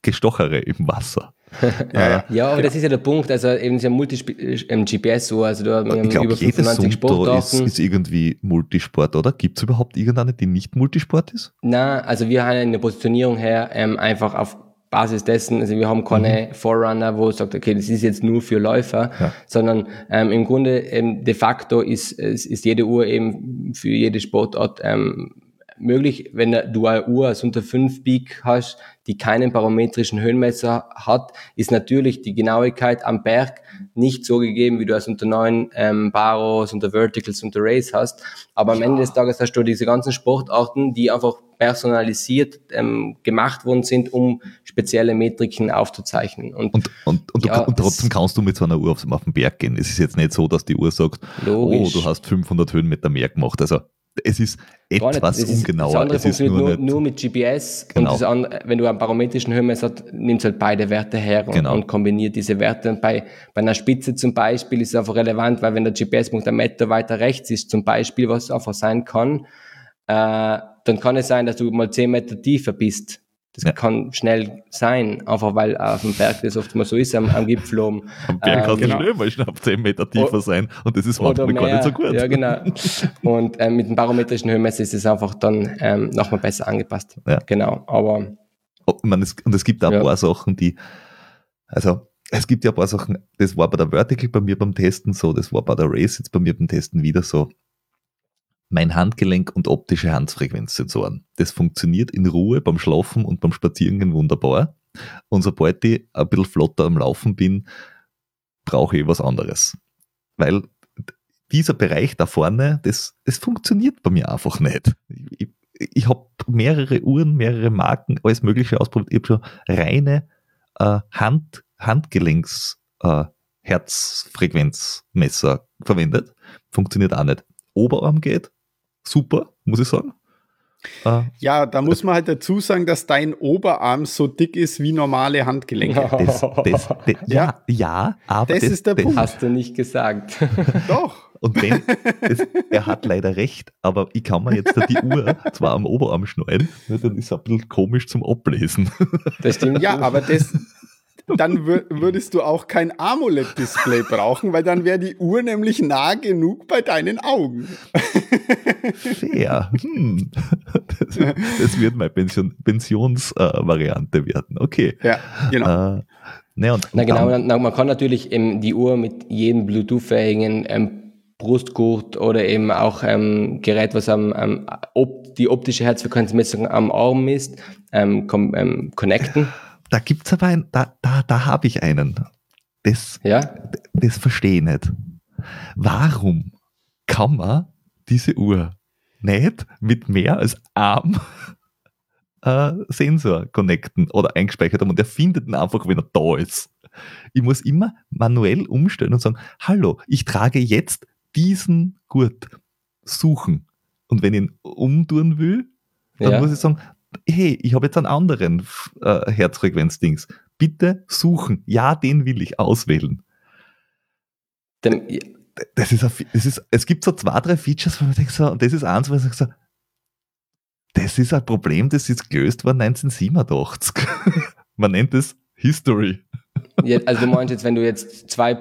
Gestochere im Wasser. ja, ja, aber genau. das ist ja der Punkt. Also eben dieser Multi-GPS so, also da haben ich glaub, über 95 Sportarten. Ist, ist irgendwie Multisport, oder? Gibt es überhaupt irgendeine, die nicht Multisport ist? Na, also wir haben eine Positionierung her ähm, einfach auf Basis dessen, also wir haben keine mhm. Forerunner, wo es sagt, okay, das ist jetzt nur für Läufer, ja. sondern ähm, im Grunde ähm, de facto ist, ist, ist jede Uhr eben für jede Sportart ähm, möglich, wenn du eine Uhr als unter 5 Peak hast, die keinen barometrischen Höhenmesser hat, ist natürlich die Genauigkeit am Berg nicht so gegeben, wie du es unter 9 ähm, Baros, unter Verticals, unter Race hast. Aber am ja. Ende des Tages hast du diese ganzen Sportarten, die einfach personalisiert ähm, gemacht worden sind, um spezielle Metriken aufzuzeichnen. Und, und, und, und, ja, du, und trotzdem kannst du mit so einer Uhr auf, auf den Berg gehen. Es ist jetzt nicht so, dass die Uhr sagt, logisch. oh, du hast 500 Höhenmeter mehr gemacht. Also es ist etwas nicht, ungenauer. Das andere es funktioniert nur, nur, mit GPS genau. und andere, wenn du einen barometrischen Höhenmesser hast, nimmst halt beide Werte her und, genau. und kombiniert diese Werte. Und bei, bei einer Spitze zum Beispiel ist es einfach relevant, weil wenn der GPS-Punkt einen Meter weiter rechts ist, zum Beispiel, was einfach sein kann, äh, dann kann es sein, dass du mal zehn Meter tiefer bist das ja. kann schnell sein, einfach weil auf dem Berg das oft mal so ist, am, am Gipfel oben. Am Berg kann es genau. schnell mal schnell 10 Meter tiefer o sein und das ist manchmal gar nicht so gut. Ja, genau. Und ähm, mit dem barometrischen Höhenmesser ist es einfach dann ähm, nochmal besser angepasst. Ja. Genau, aber... Oh, man, es, und es gibt auch ein paar Sachen, die, also es gibt ja ein paar Sachen, das war bei der Vertical bei mir beim Testen so, das war bei der Race jetzt bei mir beim Testen wieder so mein Handgelenk und optische Handfrequenzsensoren. Das funktioniert in Ruhe beim Schlafen und beim Spazierengehen wunderbar. Und sobald ich ein bisschen flotter am Laufen bin, brauche ich was anderes. Weil dieser Bereich da vorne, das, das funktioniert bei mir einfach nicht. Ich, ich habe mehrere Uhren, mehrere Marken, alles Mögliche ausprobiert. Ich habe schon reine äh, Hand, Handgelenks äh, Herzfrequenzmesser verwendet. Funktioniert auch nicht. Oberarm geht, super, muss ich sagen. Äh, ja, da muss man halt dazu sagen, dass dein Oberarm so dick ist wie normale Handgelenke. Das, das, das, ja, ja, aber das, ist der Punkt. Hast du nicht gesagt. Doch. Und wenn, er hat leider recht, aber ich kann mir jetzt die Uhr zwar am Oberarm schneiden, dann ist es ein bisschen komisch zum Ablesen. Das stimmt. Ja, aber das, dann würdest du auch kein AMOLED-Display brauchen, weil dann wäre die Uhr nämlich nah genug bei deinen Augen. Fair. Hm. Das, das, wird meine Pension, Pensionsvariante äh, werden. Okay. Ja, genau. Äh, ne, und, Na genau, dann, man kann natürlich ähm, die Uhr mit jedem Bluetooth-fähigen ähm, Brustgurt oder eben auch ähm, Gerät, was am, am ob, die optische Herzfrequenzmessung am Arm misst, ähm, ähm, connecten da gibt's aber ein, da, da, da habe ich einen. Das, ja? das verstehe ich nicht. Warum kann man diese Uhr nicht mit mehr als einem äh, Sensor connecten oder eingespeichert haben und er findet ihn einfach, wenn er da ist. Ich muss immer manuell umstellen und sagen, hallo, ich trage jetzt diesen Gurt. Suchen. Und wenn ich ihn umtun will, dann ja. muss ich sagen, hey, ich habe jetzt einen anderen äh, Herzfrequenzdings. Bitte suchen. Ja, den will ich auswählen. Dem, das ist, ein, das ist, es gibt so zwei, drei Features, wo man denkt so, und das ist eins, wo ich sage das ist ein Problem, das ist gelöst worden 1987. man nennt es History. Ja, also du meinst jetzt, wenn du jetzt zwei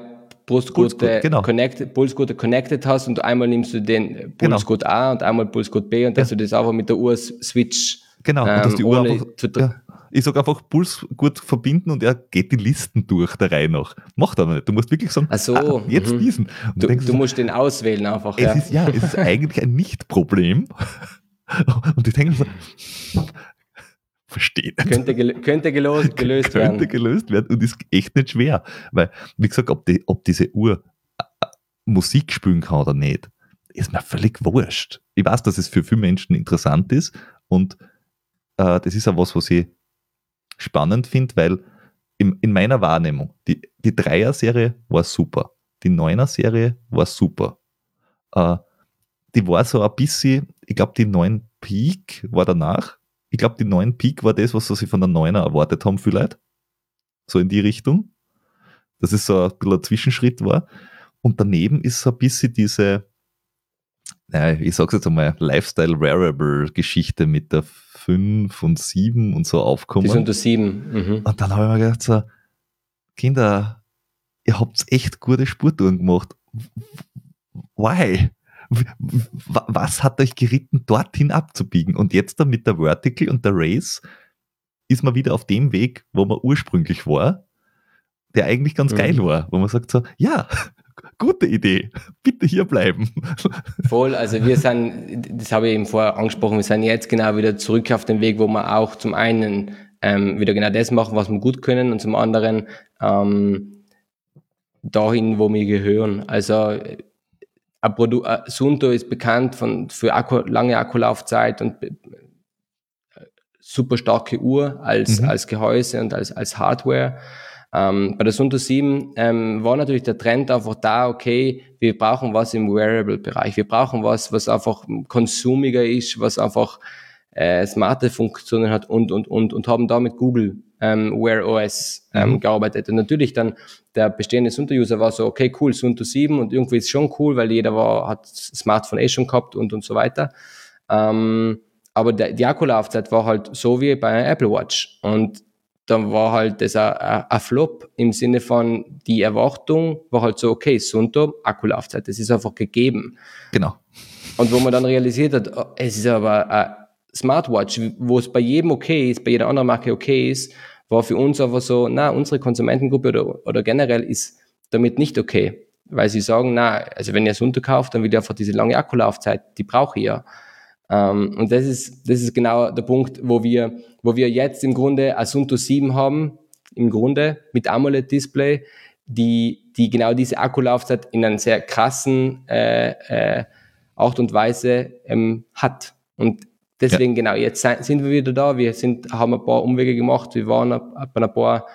Brustgurte genau. connected, Pulsgurte connected hast und einmal nimmst du den Pulsgurt genau. A und einmal Pulsgurt B und dass du das einfach mit der Uhr switch Genau, ähm, und dass die Uhr einfach, ja, ich sage einfach Puls gut verbinden und er geht die Listen durch der Reihe nach. Macht aber nicht. Du musst wirklich sagen, Ach so, ah, jetzt mhm. diesen. Du, du, du, musst den auswählen einfach. Es ja. Ist, ja, es ist eigentlich ein Nicht-Problem. Und ich denke so, verstehe Könnte, gel könnte gelöst, gelöst könnte werden. Könnte gelöst werden und ist echt nicht schwer. Weil, wie gesagt, ob, die, ob diese Uhr äh, äh, Musik spielen kann oder nicht, ist mir völlig wurscht. Ich weiß, dass es für viele Menschen interessant ist und äh, das ist auch was, was ich spannend finde, weil in, in meiner Wahrnehmung, die, die Dreier-Serie war super. Die Neuner-Serie war super. Äh, die war so ein bisschen, ich glaube, die 9 Peak war danach. Ich glaube, die 9 Peak war das, was sie von der 9er erwartet haben, vielleicht. So in die Richtung. Dass es so ein bisschen ein Zwischenschritt war. Und daneben ist so ein bisschen diese, naja, ich sag's jetzt einmal, Lifestyle-Wearable-Geschichte mit der 5 und 7 und so aufkommen. Die sind unter 7. Mhm. Und dann habe ich mir gedacht, so, Kinder, ihr habt echt gute Sporttouren gemacht. Why? Was hat euch geritten, dorthin abzubiegen? Und jetzt dann mit der Vertical und der Race ist man wieder auf dem Weg, wo man ursprünglich war, der eigentlich ganz mhm. geil war, wo man sagt so, ja, gute Idee, bitte hier bleiben. Voll, also wir sind, das habe ich eben vorher angesprochen, wir sind jetzt genau wieder zurück auf den Weg, wo wir auch zum einen ähm, wieder genau das machen, was wir gut können und zum anderen ähm, dahin, wo wir gehören. Also ein Produkt, äh, Sunto ist bekannt von, für Akku, lange Akkulaufzeit und äh, super starke Uhr als, mhm. als Gehäuse und als, als Hardware. Ähm, bei der Sunto 7 ähm, war natürlich der Trend einfach da, okay, wir brauchen was im Wearable-Bereich. Wir brauchen was, was einfach konsumiger ist, was einfach äh, smarte Funktionen hat und, und, und, und haben da mit Google ähm, Wear OS ähm, mhm. gearbeitet. Und natürlich dann der bestehende Sunto-User war so, okay, cool, Sunto 7 und irgendwie ist schon cool, weil jeder war, hat Smartphone eh schon gehabt und, und so weiter. Ähm, aber der, die Akkulaufzeit war halt so wie bei einer Apple Watch. Und dann war halt das ein Flop im Sinne von, die Erwartung war halt so, okay, Sunto, Akkulaufzeit, das ist einfach gegeben. Genau. Und wo man dann realisiert hat, oh, es ist aber eine Smartwatch, wo es bei jedem okay ist, bei jeder anderen Marke okay ist, war für uns aber so, na, unsere Konsumentengruppe oder, oder generell ist damit nicht okay. Weil sie sagen, na, also wenn ihr Sunto kauft, dann will ihr einfach diese lange Akkulaufzeit, die brauche ich ja. Ähm, und das ist, das ist genau der Punkt, wo wir, wo wir jetzt im Grunde Asunto 7 haben, im Grunde mit AMOLED-Display, die, die genau diese Akkulaufzeit in einer sehr krassen äh, äh, Art und Weise ähm, hat. Und deswegen ja. genau, jetzt sind wir wieder da. Wir sind, haben ein paar Umwege gemacht. Wir waren bei ein paar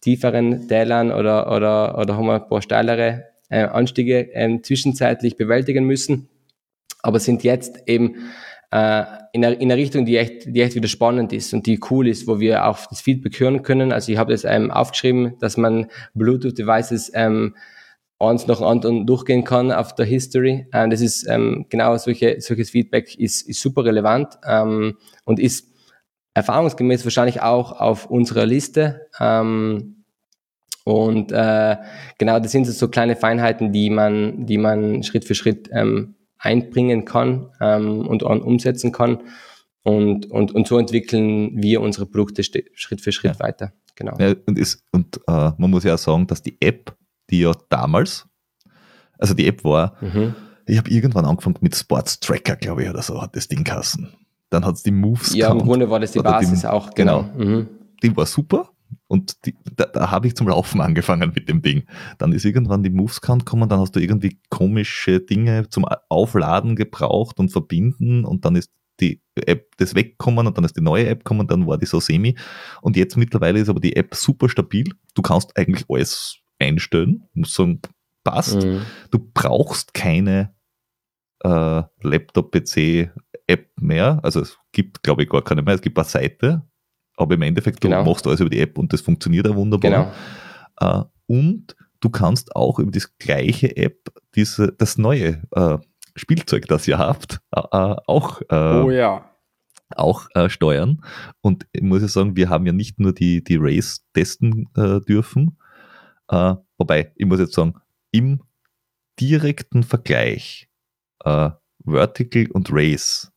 tieferen Tälern oder, oder, oder haben ein paar steilere äh, Anstiege äh, zwischenzeitlich bewältigen müssen, aber sind jetzt eben äh, in, einer, in einer Richtung, die echt, die echt wieder spannend ist und die cool ist, wo wir auch das Feedback hören können. Also ich habe das ähm, aufgeschrieben, dass man Bluetooth-Devices ähm, eins nach anderen durchgehen kann auf der History. Und das ist ähm, genau solche, solches Feedback ist, ist super relevant ähm, und ist erfahrungsgemäß wahrscheinlich auch auf unserer Liste. Ähm, und äh, genau, das sind so kleine Feinheiten, die man, die man Schritt für Schritt ähm, einbringen kann ähm, und umsetzen kann. Und, und, und so entwickeln wir unsere Produkte Schritt für Schritt ja. weiter. Genau. Ja, und ist, und äh, man muss ja auch sagen, dass die App, die ja damals, also die App war, mhm. ich habe irgendwann angefangen mit Sports Tracker, glaube ich, oder so, hat das Ding kassen. Dann hat es die Moves Ja, im Grunde war das die Basis die, auch, genau. genau. Mhm. Die war super, und die, da, da habe ich zum Laufen angefangen mit dem Ding. Dann ist irgendwann die Movescount gekommen, dann hast du irgendwie komische Dinge zum Aufladen gebraucht und verbinden und dann ist die App das weggekommen und dann ist die neue App gekommen, dann war die so semi. Und jetzt mittlerweile ist aber die App super stabil. Du kannst eigentlich alles einstellen, muss sagen, passt. Mhm. Du brauchst keine äh, Laptop-PC-App mehr. Also es gibt, glaube ich, gar keine mehr. Es gibt eine Seite, aber im Endeffekt, genau. du machst alles über die App und das funktioniert auch wunderbar. Genau. Äh, und du kannst auch über das gleiche App diese, das neue äh, Spielzeug, das ihr habt, äh, äh auch, äh, oh, ja. auch äh, steuern. Und ich muss ja sagen, wir haben ja nicht nur die, die Race testen dürfen, wobei, ich muss jetzt sagen, im direkten Vergleich Vertical und Race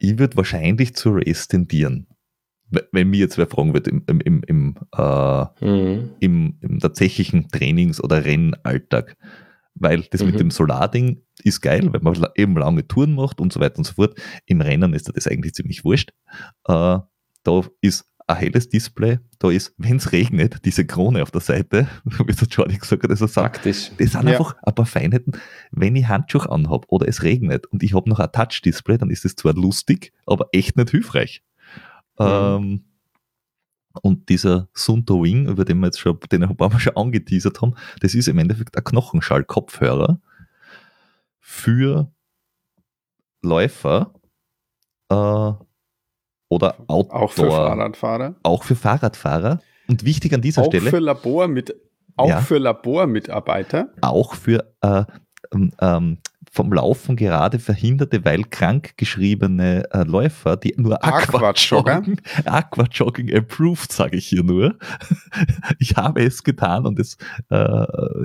ich würde wahrscheinlich zu Race tendieren. Wenn mir jetzt wer fragen wird, im, im, im, äh, mhm. im, im tatsächlichen Trainings- oder Rennalltag. Weil das mhm. mit dem Solarding ist geil, wenn man eben lange Touren macht und so weiter und so fort. Im Rennen ist das eigentlich ziemlich wurscht. Äh, da ist ein helles Display, da ist, wenn es regnet, diese Krone auf der Seite, wie der Jordi gesagt hat, also sagt, das sind ja. einfach ein paar Feinheiten. Wenn ich Handschuhe anhabe oder es regnet und ich habe noch ein Touch-Display, dann ist es zwar lustig, aber echt nicht hilfreich. Mhm. Ähm, Und dieser Sunto Wing, über den wir jetzt schon, den ein paar Mal schon angeteasert haben, das ist im Endeffekt ein Knochenschall-Kopfhörer für Läufer äh, oder Outdoor. Auch für Fahrradfahrer. Auch für Fahrradfahrer. Und wichtig an dieser auch Stelle. Für Labor mit, auch ja, für Labormitarbeiter. Auch für äh, ähm, ähm, vom Laufen gerade verhinderte, weil krank geschriebene äh, Läufer, die nur Aquajogging, Aquajogging approved, sage ich hier nur. ich habe es getan und es, äh,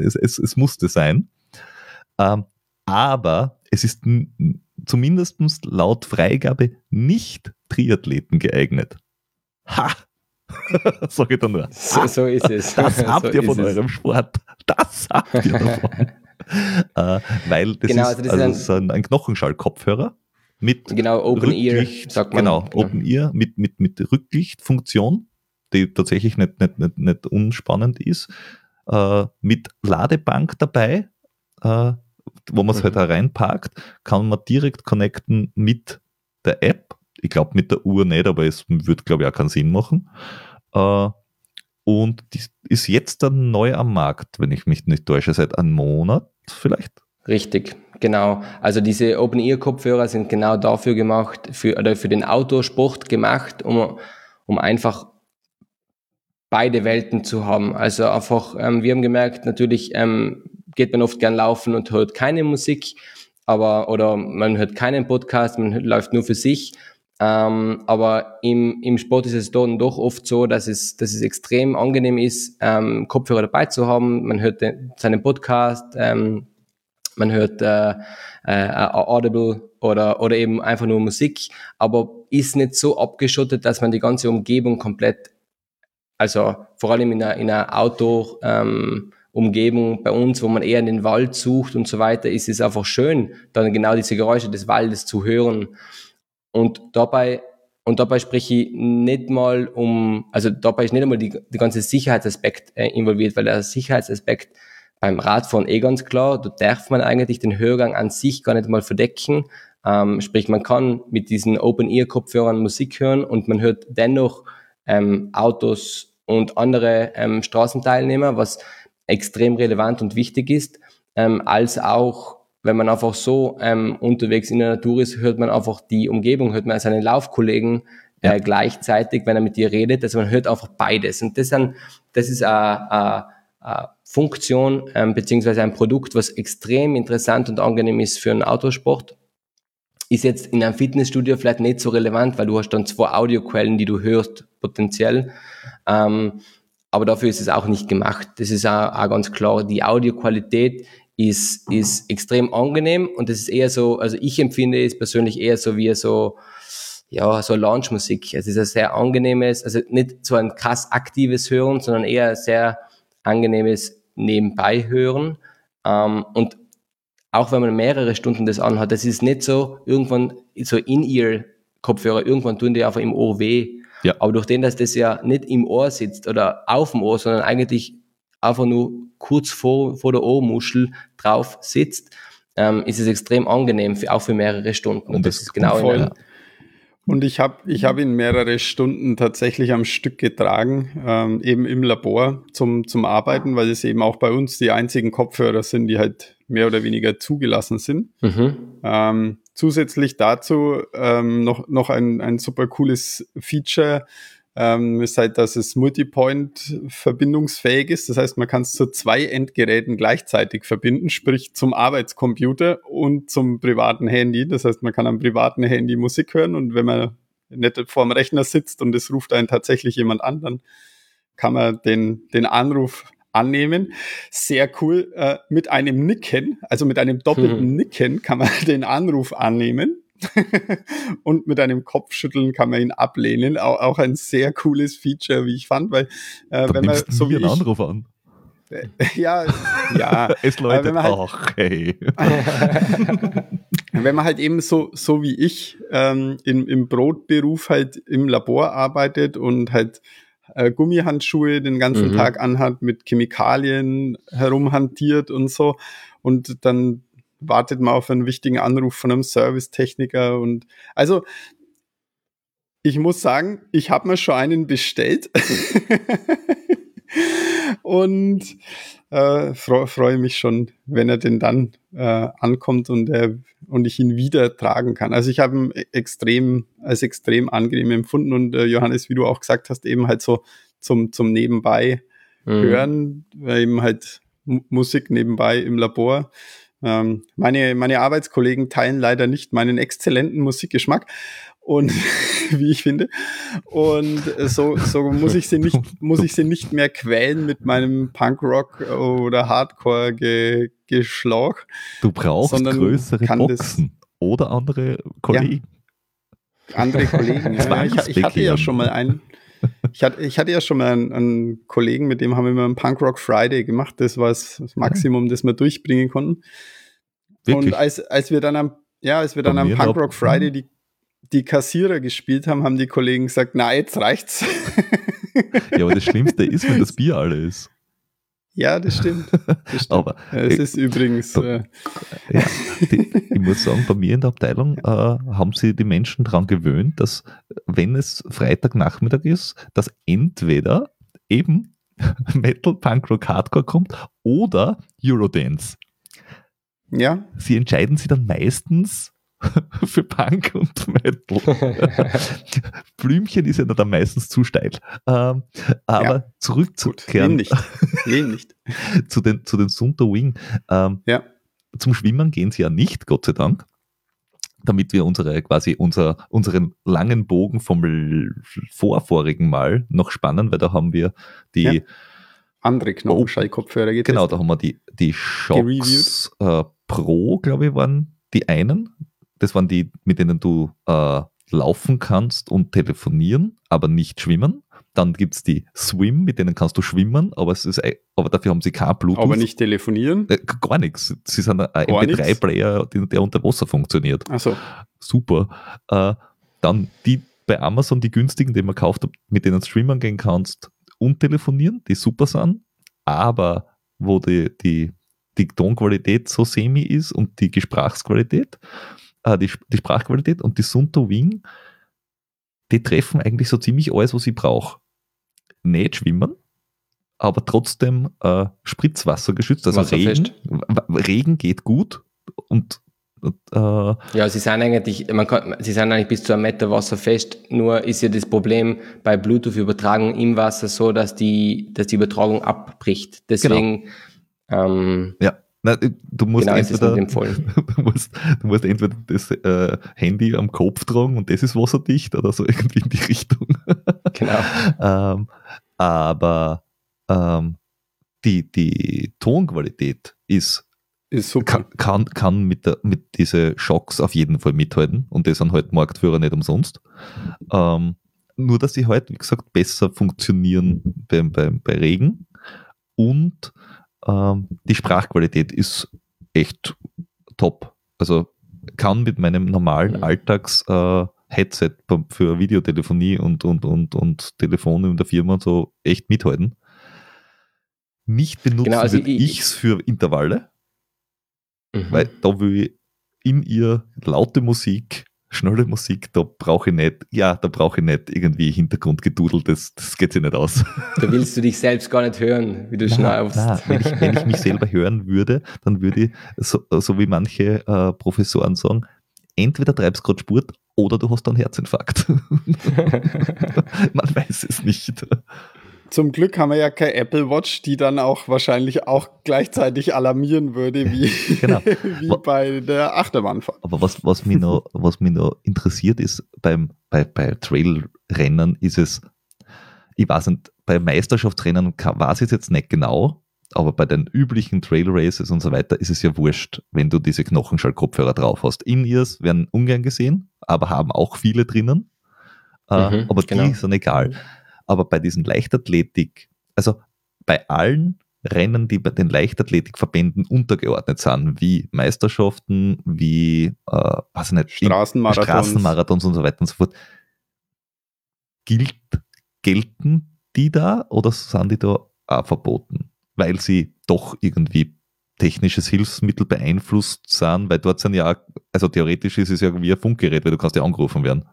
es, es, es musste sein. Ähm, aber es ist zumindest laut Freigabe nicht Triathleten geeignet. Ha! Sag ich da nur. So, so ist es. Das habt so ihr von eurem Sport. Das habt ihr davon. äh, weil das genau, ist, also das also ist ein, ein Knochenschall-Kopfhörer mit genau, Open Rücklicht, Ear, sagt man. Genau, genau. Open Ear mit, mit, mit Rücklichtfunktion, die tatsächlich nicht, nicht, nicht, nicht unspannend ist, äh, mit Ladebank dabei, äh, wo man es halt mhm. halt reinpackt, kann man direkt connecten mit der App. Ich glaube mit der Uhr nicht, aber es wird, glaube ich, auch keinen Sinn machen. Äh, und die ist jetzt dann neu am Markt, wenn ich mich nicht täusche, seit einem Monat vielleicht. Richtig, genau. Also diese Open-Ear-Kopfhörer sind genau dafür gemacht, für, oder für den Autosport gemacht, um, um einfach beide Welten zu haben. Also einfach, ähm, wir haben gemerkt, natürlich ähm, geht man oft gern laufen und hört keine Musik, aber oder man hört keinen Podcast, man läuft nur für sich. Ähm, aber im, im Sport ist es dann doch oft so, dass es, dass es extrem angenehm ist, ähm, Kopfhörer dabei zu haben. Man hört den, seinen Podcast, ähm, man hört äh, äh, Audible oder, oder eben einfach nur Musik, aber ist nicht so abgeschottet, dass man die ganze Umgebung komplett, also vor allem in einer, in einer Outdoor, ähm, Umgebung bei uns, wo man eher in den Wald sucht und so weiter, ist es einfach schön, dann genau diese Geräusche des Waldes zu hören. Und dabei, und dabei spreche ich nicht mal um, also dabei ist nicht einmal die, die ganze Sicherheitsaspekt äh, involviert, weil der Sicherheitsaspekt beim Radfahren eh ganz klar, da darf man eigentlich den Hörgang an sich gar nicht mal verdecken. Ähm, sprich, man kann mit diesen Open-Ear-Kopfhörern Musik hören und man hört dennoch ähm, Autos und andere ähm, Straßenteilnehmer, was extrem relevant und wichtig ist, ähm, als auch wenn man einfach so ähm, unterwegs in der Natur ist, hört man einfach die Umgebung, hört man seinen Laufkollegen äh, ja. gleichzeitig, wenn er mit dir redet. Also man hört einfach beides. Und das, sind, das ist eine, eine Funktion ähm, beziehungsweise ein Produkt, was extrem interessant und angenehm ist für einen Autosport. Ist jetzt in einem Fitnessstudio vielleicht nicht so relevant, weil du hast dann zwei Audioquellen, die du hörst, potenziell. Ähm, aber dafür ist es auch nicht gemacht. Das ist auch, auch ganz klar. Die Audioqualität ist, ist extrem angenehm und es ist eher so, also ich empfinde es persönlich eher so wie so, ja, so Launchmusik. Es ist ein sehr angenehmes, also nicht so ein krass aktives Hören, sondern eher sehr angenehmes Nebenbei hören. Ähm, und auch wenn man mehrere Stunden das anhat, das ist nicht so irgendwann so In-Ear-Kopfhörer, irgendwann tun die einfach im Ohr weh. Ja. Aber durch den, dass das ja nicht im Ohr sitzt oder auf dem Ohr, sondern eigentlich einfach nur kurz vor, vor der Ohrmuschel drauf sitzt, ähm, ist es extrem angenehm, für, auch für mehrere Stunden. Und, Und das, das, ist genau voll. in und ich habe ich hab ihn mehrere Stunden tatsächlich am Stück getragen, ähm, eben im Labor zum, zum Arbeiten, weil es eben auch bei uns die einzigen Kopfhörer sind, die halt mehr oder weniger zugelassen sind. Mhm. Ähm, zusätzlich dazu ähm, noch, noch ein, ein super cooles Feature, ähm, ist dass es Multipoint verbindungsfähig ist. Das heißt, man kann es zu zwei Endgeräten gleichzeitig verbinden, sprich zum Arbeitscomputer und zum privaten Handy. Das heißt, man kann am privaten Handy Musik hören und wenn man nicht vor dem Rechner sitzt und es ruft einen tatsächlich jemand an, dann kann man den, den Anruf annehmen. Sehr cool. Äh, mit einem Nicken, also mit einem doppelten hm. Nicken kann man den Anruf annehmen. und mit einem Kopfschütteln kann man ihn ablehnen. Auch, auch ein sehr cooles Feature, wie ich fand, weil äh, wenn man so wie einen ich, Anruf an. Äh, ja, ja. es läutet halt, auch, hey. wenn man halt eben so, so wie ich ähm, im, im Brotberuf halt im Labor arbeitet und halt äh, Gummihandschuhe den ganzen mhm. Tag anhat, mit Chemikalien herumhantiert und so und dann wartet man auf einen wichtigen Anruf von einem Servicetechniker und also ich muss sagen, ich habe mir schon einen bestellt. und äh, freue freu mich schon, wenn er denn dann äh, ankommt und, er, und ich ihn wieder tragen kann. Also ich habe ihn extrem, als extrem angenehm empfunden und äh, Johannes, wie du auch gesagt hast, eben halt so zum, zum Nebenbei mhm. hören, eben halt Musik nebenbei im Labor. Ähm, meine, meine Arbeitskollegen teilen leider nicht meinen exzellenten Musikgeschmack und wie ich finde. Und so, so muss ich sie nicht, muss ich sie nicht mehr quälen mit meinem Punkrock oder Hardcore Geschlag. Du brauchst größere Boxen oder andere Kollegen. Ja. Andere Kollegen. ja. Ich, ich, hatte ja schon mal einen. Ich hatte, ich hatte ja schon mal einen, einen Kollegen, mit dem haben wir immer einen Punkrock Friday gemacht. Das war das Maximum, das wir durchbringen konnten. Wirklich? Und als, als wir dann am, ja, als wir dann am Punkrock Friday die die Kassierer gespielt haben, haben die Kollegen gesagt, na, jetzt reicht's. ja, aber das Schlimmste ist, wenn das Bier alle ist. Ja, das stimmt. Das stimmt. Aber es äh, ist übrigens. Äh, ja, die, ich muss sagen, bei mir in der Abteilung äh, haben sie die Menschen daran gewöhnt, dass wenn es Freitagnachmittag ist, dass entweder eben Metal, Punk, Rock, Hardcore kommt oder Eurodance. Ja. Sie entscheiden sich dann meistens für Punk und Metal. Blümchen ist ja dann meistens zu steil. Ähm, aber ja. zurückzukehren. nicht. Nicht. zu den, zu den Sunter Wing. Ähm, ja. Zum Schwimmen gehen sie ja nicht, Gott sei Dank. Damit wir unsere, quasi unser, unseren langen Bogen vom vorvorigen Mal noch spannen, weil da haben wir die ja. andere Knopfschallkopfhörer oh, Genau, da haben wir die, die Shocks äh, Pro, glaube ich, waren die einen, das waren die, mit denen du äh, laufen kannst und telefonieren, aber nicht schwimmen. Dann gibt es die Swim, mit denen kannst du schwimmen, aber, es ist, aber dafür haben sie kein Bluetooth. Aber nicht telefonieren? Äh, gar nichts. Sie sind ein MP3-Player, der unter Wasser funktioniert. Ach so. Super. Äh, dann die bei Amazon, die günstigen, die man kauft, mit denen du schwimmen gehen kannst und telefonieren, die super sind, aber wo die, die, die Tonqualität so semi ist und die Gesprächsqualität äh, die, die Sprachqualität und die Sunto Wing, die treffen eigentlich so ziemlich alles, was ich brauche. Nicht schwimmen, aber trotzdem äh, Spritzwasser geschützt. Also Regen, Regen geht gut und äh, ja, sie sind eigentlich, man kann, sie sind eigentlich bis zu einem Meter wasserfest, nur ist ja das Problem bei Bluetooth-Übertragung im Wasser so, dass die, dass die Übertragung abbricht. Deswegen genau. ähm, ja. Na, du, musst genau, entweder, du, musst, du musst entweder das äh, Handy am Kopf tragen und das ist wasserdicht oder so irgendwie in die Richtung. Genau. ähm, aber ähm, die, die Tonqualität ist, ist super. Kann, kann, kann mit, der, mit diesen Schocks auf jeden Fall mithalten und das sind halt Marktführer nicht umsonst. Ähm, nur, dass sie halt, wie gesagt, besser funktionieren beim, beim, bei Regen und ähm, die Sprachqualität ist echt top. Also kann mit meinem normalen mhm. Alltags-Headset äh, für Videotelefonie und, und, und, und Telefon in der Firma und so echt mithalten. Nicht benutzen genau, also ich es für Intervalle, mhm. weil da will ich in ihr laute Musik schnelle Musik, da brauche ich nicht, ja, da brauche ich nicht irgendwie Hintergrundgedudel, das, das geht sich nicht aus. Da willst du dich selbst gar nicht hören, wie du schnaufst. Wenn ich, wenn ich mich selber hören würde, dann würde ich, so, so wie manche äh, Professoren sagen, entweder treibst du gerade Sport oder du hast einen Herzinfarkt. Man weiß es nicht. Zum Glück haben wir ja keine Apple Watch, die dann auch wahrscheinlich auch gleichzeitig alarmieren würde, wie, genau. wie bei der Achterbahnfahrt. Aber was, was, mich noch, was mich noch interessiert ist beim, bei, bei Trailrennen, ist es, ich weiß nicht, bei Meisterschaftsrennen weiß ich es jetzt nicht genau, aber bei den üblichen Trail Races und so weiter ist es ja wurscht, wenn du diese Knochenschallkopfhörer drauf hast. In-Ears werden ungern gesehen, aber haben auch viele drinnen. Äh, mhm, aber genau. die sind egal. Aber bei diesen Leichtathletik, also bei allen Rennen, die bei den Leichtathletikverbänden untergeordnet sind, wie Meisterschaften, wie äh, was nicht, Straßenmarathons. Straßenmarathons und so weiter und so fort, gilt, gelten die da oder sind die da auch verboten? Weil sie doch irgendwie technisches Hilfsmittel beeinflusst sind, weil dort sind ja, also theoretisch ist es ja wie ein Funkgerät, weil du kannst ja angerufen werden.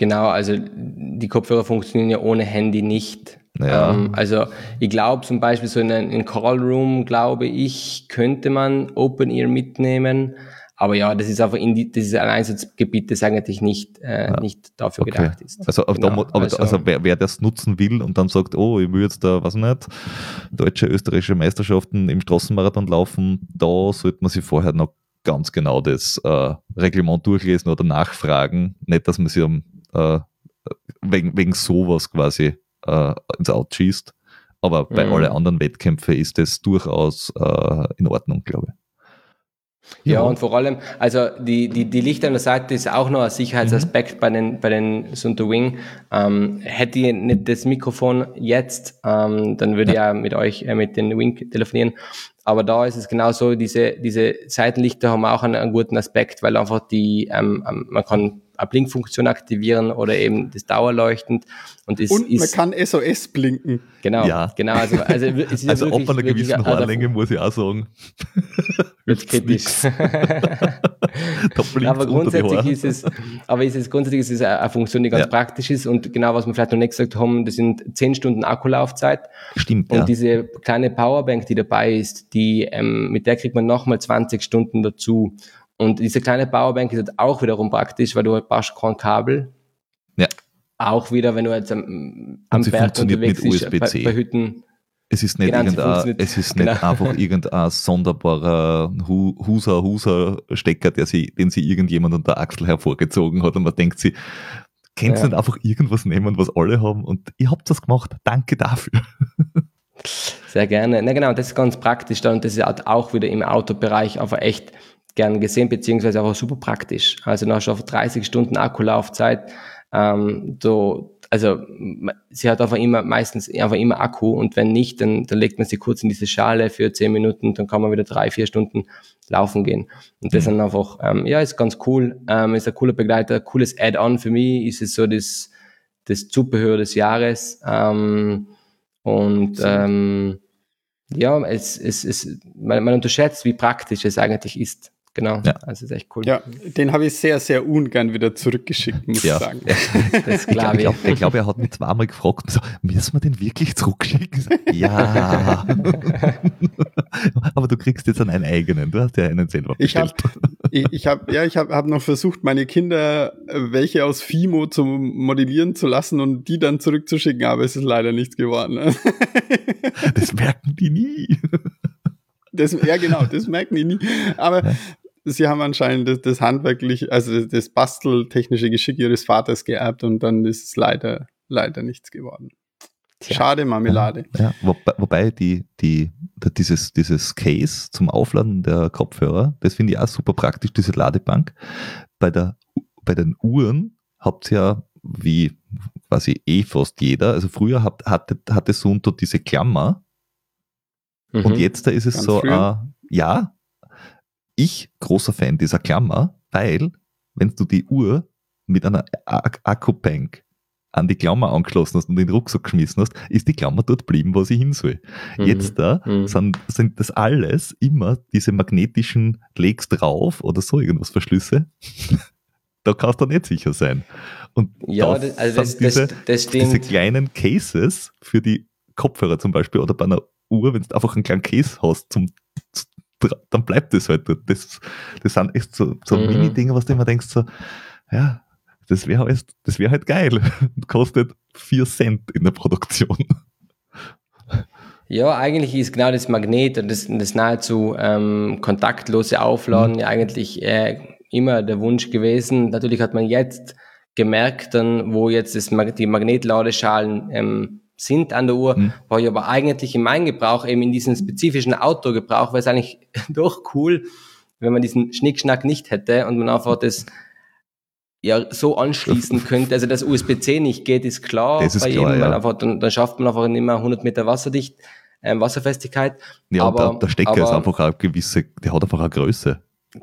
Genau, also die Kopfhörer funktionieren ja ohne Handy nicht. Ja. Ähm, also ich glaube zum Beispiel so in einem Call Room, glaube ich, könnte man Open Ear mitnehmen. Aber ja, das ist einfach in die, das ist ein Einsatzgebiet, das eigentlich nicht, äh, ja. nicht dafür okay. gedacht ist. Also, genau. aber, also, also wer, wer, das nutzen will und dann sagt, oh, ich will jetzt da, was nicht, deutsche, österreichische Meisterschaften im Straßenmarathon laufen, da sollte man sich vorher noch ganz genau das äh, Reglement durchlesen oder nachfragen. Nicht, dass man sich um, äh, wegen, wegen sowas quasi äh, ins Out schießt. Aber bei mhm. allen anderen Wettkämpfen ist das durchaus äh, in Ordnung, glaube ich. Ja, ja, und vor allem, also die, die, die Lichter an der Seite ist auch noch ein Sicherheitsaspekt mhm. bei den, bei den Sunto Wing. Ähm, hätte ich nicht das Mikrofon jetzt, ähm, dann würde ja. ich ja mit euch, äh, mit den Wing telefonieren. Aber da ist es genauso, diese, diese Seitenlichter haben auch einen, einen guten Aspekt, weil einfach die, ähm, ähm man kann Blinkfunktion aktivieren oder eben das Dauerleuchtend. Und, es und man kann SOS blinken. Genau, ja. genau. Also, also, es ist also ja wirklich, ab einer gewissen Haarlänge muss ich auch sagen. Wird kritisch. aber grundsätzlich ist es, aber ist es grundsätzlich ist es eine Funktion, die ganz ja. praktisch ist und genau, was wir vielleicht noch nicht gesagt haben, das sind 10 Stunden Akkulaufzeit. Stimmt. Und ja. diese kleine Powerbank, die dabei ist, die, ähm, mit der kriegt man nochmal 20 Stunden dazu. Und diese kleine Powerbank ist halt auch wiederum praktisch, weil du halt brauchst kein Kabel. Ja. Auch wieder, wenn du jetzt am, am Berg unterwegs bist, bei, bei, Hütten. Es ist nicht, genau, irgendein, es ist nicht genau. einfach irgendein sonderbarer Huser, Huser Stecker, der sie, den sie irgendjemand an der Achsel hervorgezogen hat und man denkt sie, kannst ja. nicht einfach irgendwas nehmen, was alle haben und ihr habt das gemacht, danke dafür. Sehr gerne. Na genau, das ist ganz praktisch da und das ist halt auch wieder im Autobereich einfach echt gern gesehen, beziehungsweise auch super praktisch. Also nach schon 30 Stunden Akkulaufzeit, ähm, so, also sie hat einfach immer meistens einfach immer Akku und wenn nicht, dann, dann legt man sie kurz in diese Schale für 10 Minuten, dann kann man wieder drei, vier Stunden laufen gehen. Und das mhm. dann einfach, ähm, ja, ist ganz cool, ähm, ist ein cooler Begleiter, cooles Add-on für mich, ist es so das, das Zubehör des Jahres. Ähm, und ähm, ja, es, es, es, man, man unterschätzt, wie praktisch es eigentlich ist. Genau, ja. also ist echt cool. Ja, den habe ich sehr, sehr ungern wieder zurückgeschickt, muss ja. ich sagen. das glaube ich. Ich glaube, er hat mich zweimal gefragt, so, müssen wir den wirklich zurückschicken? ja. Aber du kriegst jetzt einen eigenen, du hast ja einen selber bestellt. Ich habe ich hab, ja, ich hab, hab noch versucht, meine Kinder äh, welche aus Fimo zu modellieren zu lassen und die dann zurückzuschicken, aber es ist leider nichts geworden. das merken die nie. Das, ja, genau, das merken die nie. Aber sie haben anscheinend das, das handwerklich, also das, das basteltechnische Geschick ihres Vaters geerbt und dann ist es leider, leider nichts geworden. Tja. Schade Marmelade. Ja, wobei, wobei die, die, dieses, dieses Case zum Aufladen der Kopfhörer, das finde ich auch super praktisch, diese Ladebank. Bei, der, bei den Uhren habt ihr ja, wie quasi eh fast jeder, also früher hat, hatte, hatte Sunto diese Klammer mhm. und jetzt da ist es Ganz so, äh, ja, ich großer Fan dieser Klammer, weil wenn du die Uhr mit einer Akkubank an die Klammer angeschlossen hast und in den Rucksack geschmissen hast, ist die Klammer dort blieben, wo sie hin soll. Mhm. Jetzt da mhm. sind, sind das alles immer diese magnetischen Legs drauf oder so irgendwas Verschlüsse. da kannst du nicht sicher sein. Und ja, das, also das, diese, das, diese kleinen Cases für die Kopfhörer zum Beispiel oder bei einer Uhr, wenn du einfach einen kleinen Case hast zum dann bleibt es halt dort. Das, das sind echt so, so mhm. Mini-Dinge, was du immer denkst, so, ja, das wäre halt, das wär halt geil. Kostet 4 Cent in der Produktion. Ja, eigentlich ist genau das Magnet und das, das nahezu ähm, kontaktlose Aufladen mhm. ja eigentlich äh, immer der Wunsch gewesen. Natürlich hat man jetzt gemerkt, dann, wo jetzt das, die Magnetladeschalen ähm, sind an der Uhr, mhm. war ich aber eigentlich in meinem Gebrauch, eben in diesem spezifischen Outdoor-Gebrauch, wäre es eigentlich doch cool, wenn man diesen Schnickschnack nicht hätte und man einfach das ja so anschließen könnte. Also dass USB-C nicht geht, ist klar. Das ist bei klar, jedem, ja. einfach, dann, dann schafft man einfach nicht mehr 100 Meter wasserdicht, ähm, Wasserfestigkeit. Ja, aber, der, der Stecker aber, ist einfach eine gewisse, der hat einfach eine Größe.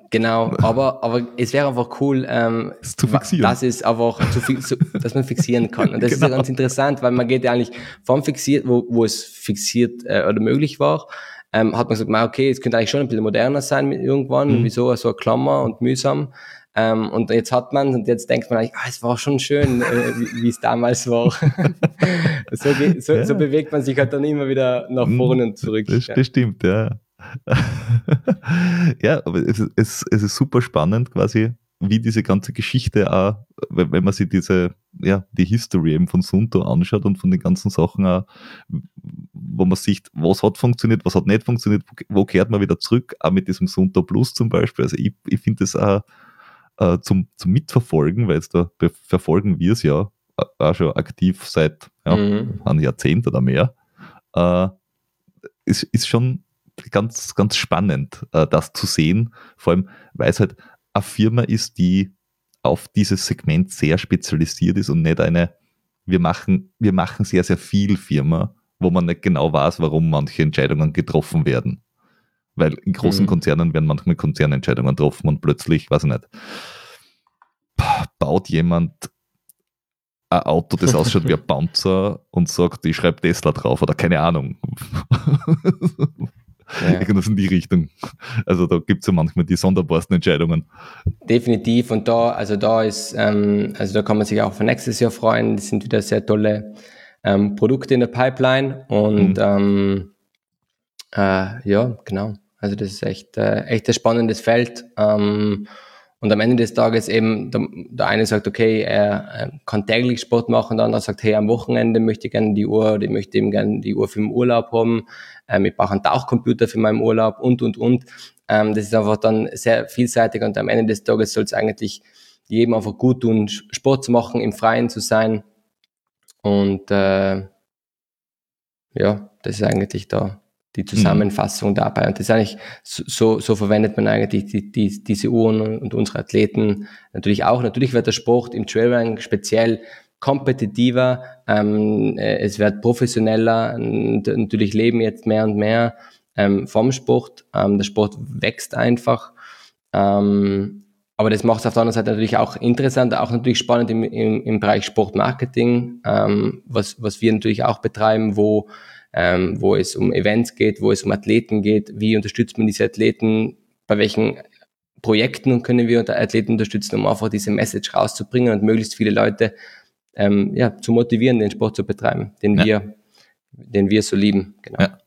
Genau, aber, aber es wäre einfach cool, ähm, das zu fixieren. dass es einfach zu, zu, dass man fixieren kann. Und das genau. ist ja genau. ganz interessant, weil man geht ja eigentlich vom fixiert, wo, wo es fixiert äh, oder möglich war, ähm, hat man gesagt, okay, es könnte eigentlich schon ein bisschen moderner sein mit irgendwann, mhm. wieso so eine Klammer und mühsam. Ähm, und jetzt hat man und jetzt denkt man, ah, es war schon schön, äh, wie es damals war. so, so, ja. so, bewegt man sich halt dann immer wieder nach mhm. vorne und zurück. Das, das stimmt, ja. ja, aber es, es, es ist super spannend quasi, wie diese ganze Geschichte auch, wenn man sich diese, ja, die History eben von Sunto anschaut und von den ganzen Sachen auch, wo man sieht, was hat funktioniert, was hat nicht funktioniert, wo, kehrt man wieder zurück, auch mit diesem Sunto Plus zum Beispiel. Also ich, ich finde das auch äh, zum, zum Mitverfolgen, weil jetzt da verfolgen wir es ja auch schon aktiv seit ja, mhm. einem Jahrzehnt oder mehr. Äh, ist, ist schon ganz, ganz spannend, äh, das zu sehen, vor allem, weil es halt eine Firma ist, die auf dieses Segment sehr spezialisiert ist und nicht eine, wir machen, wir machen sehr, sehr viel Firma, wo man nicht genau weiß, warum manche Entscheidungen getroffen werden. Weil in großen mhm. Konzernen werden manchmal Konzernentscheidungen getroffen und plötzlich, weiß ich nicht, baut jemand ein Auto, das ausschaut wie ein Panzer und sagt, ich schreibe Tesla drauf oder keine Ahnung. Ja. Irgendwas in die Richtung. Also da gibt es ja manchmal die sonderbarsten Entscheidungen. Definitiv. Und da, also da ist, ähm, also da kann man sich auch für nächstes Jahr freuen. Das sind wieder sehr tolle ähm, Produkte in der Pipeline. Und mhm. ähm, äh, ja, genau. Also das ist echt, äh, echt ein spannendes Feld. Ähm, und am Ende des Tages eben, der, der eine sagt, okay, er, kann täglich Sport machen, der andere sagt, hey, am Wochenende möchte ich gerne die Uhr, oder ich möchte eben gerne die Uhr für den Urlaub haben, ähm, ich brauche einen Tauchcomputer für meinen Urlaub und, und, und. Ähm, das ist einfach dann sehr vielseitig und am Ende des Tages soll es eigentlich jedem einfach gut tun, Sport zu machen, im Freien zu sein. Und äh, ja, das ist eigentlich da die mhm. Zusammenfassung mhm. dabei. Und das ist eigentlich, so, so verwendet man eigentlich die, die, diese Uhren und unsere Athleten natürlich auch. Natürlich wird der Sport im Trailrunning speziell kompetitiver, ähm, äh, es wird professioneller und natürlich leben jetzt mehr und mehr ähm, vom Sport. Ähm, der Sport wächst einfach. Ähm, aber das macht es auf der anderen Seite natürlich auch interessant, auch natürlich spannend im, im, im Bereich Sportmarketing, ähm, was, was wir natürlich auch betreiben, wo ähm, wo es um Events geht, wo es um Athleten geht, wie unterstützt man diese Athleten, bei welchen Projekten können wir Athleten unterstützen, um einfach diese Message rauszubringen und möglichst viele Leute ähm, ja, zu motivieren, den Sport zu betreiben, den ja. wir, den wir so lieben. Genau. Ja.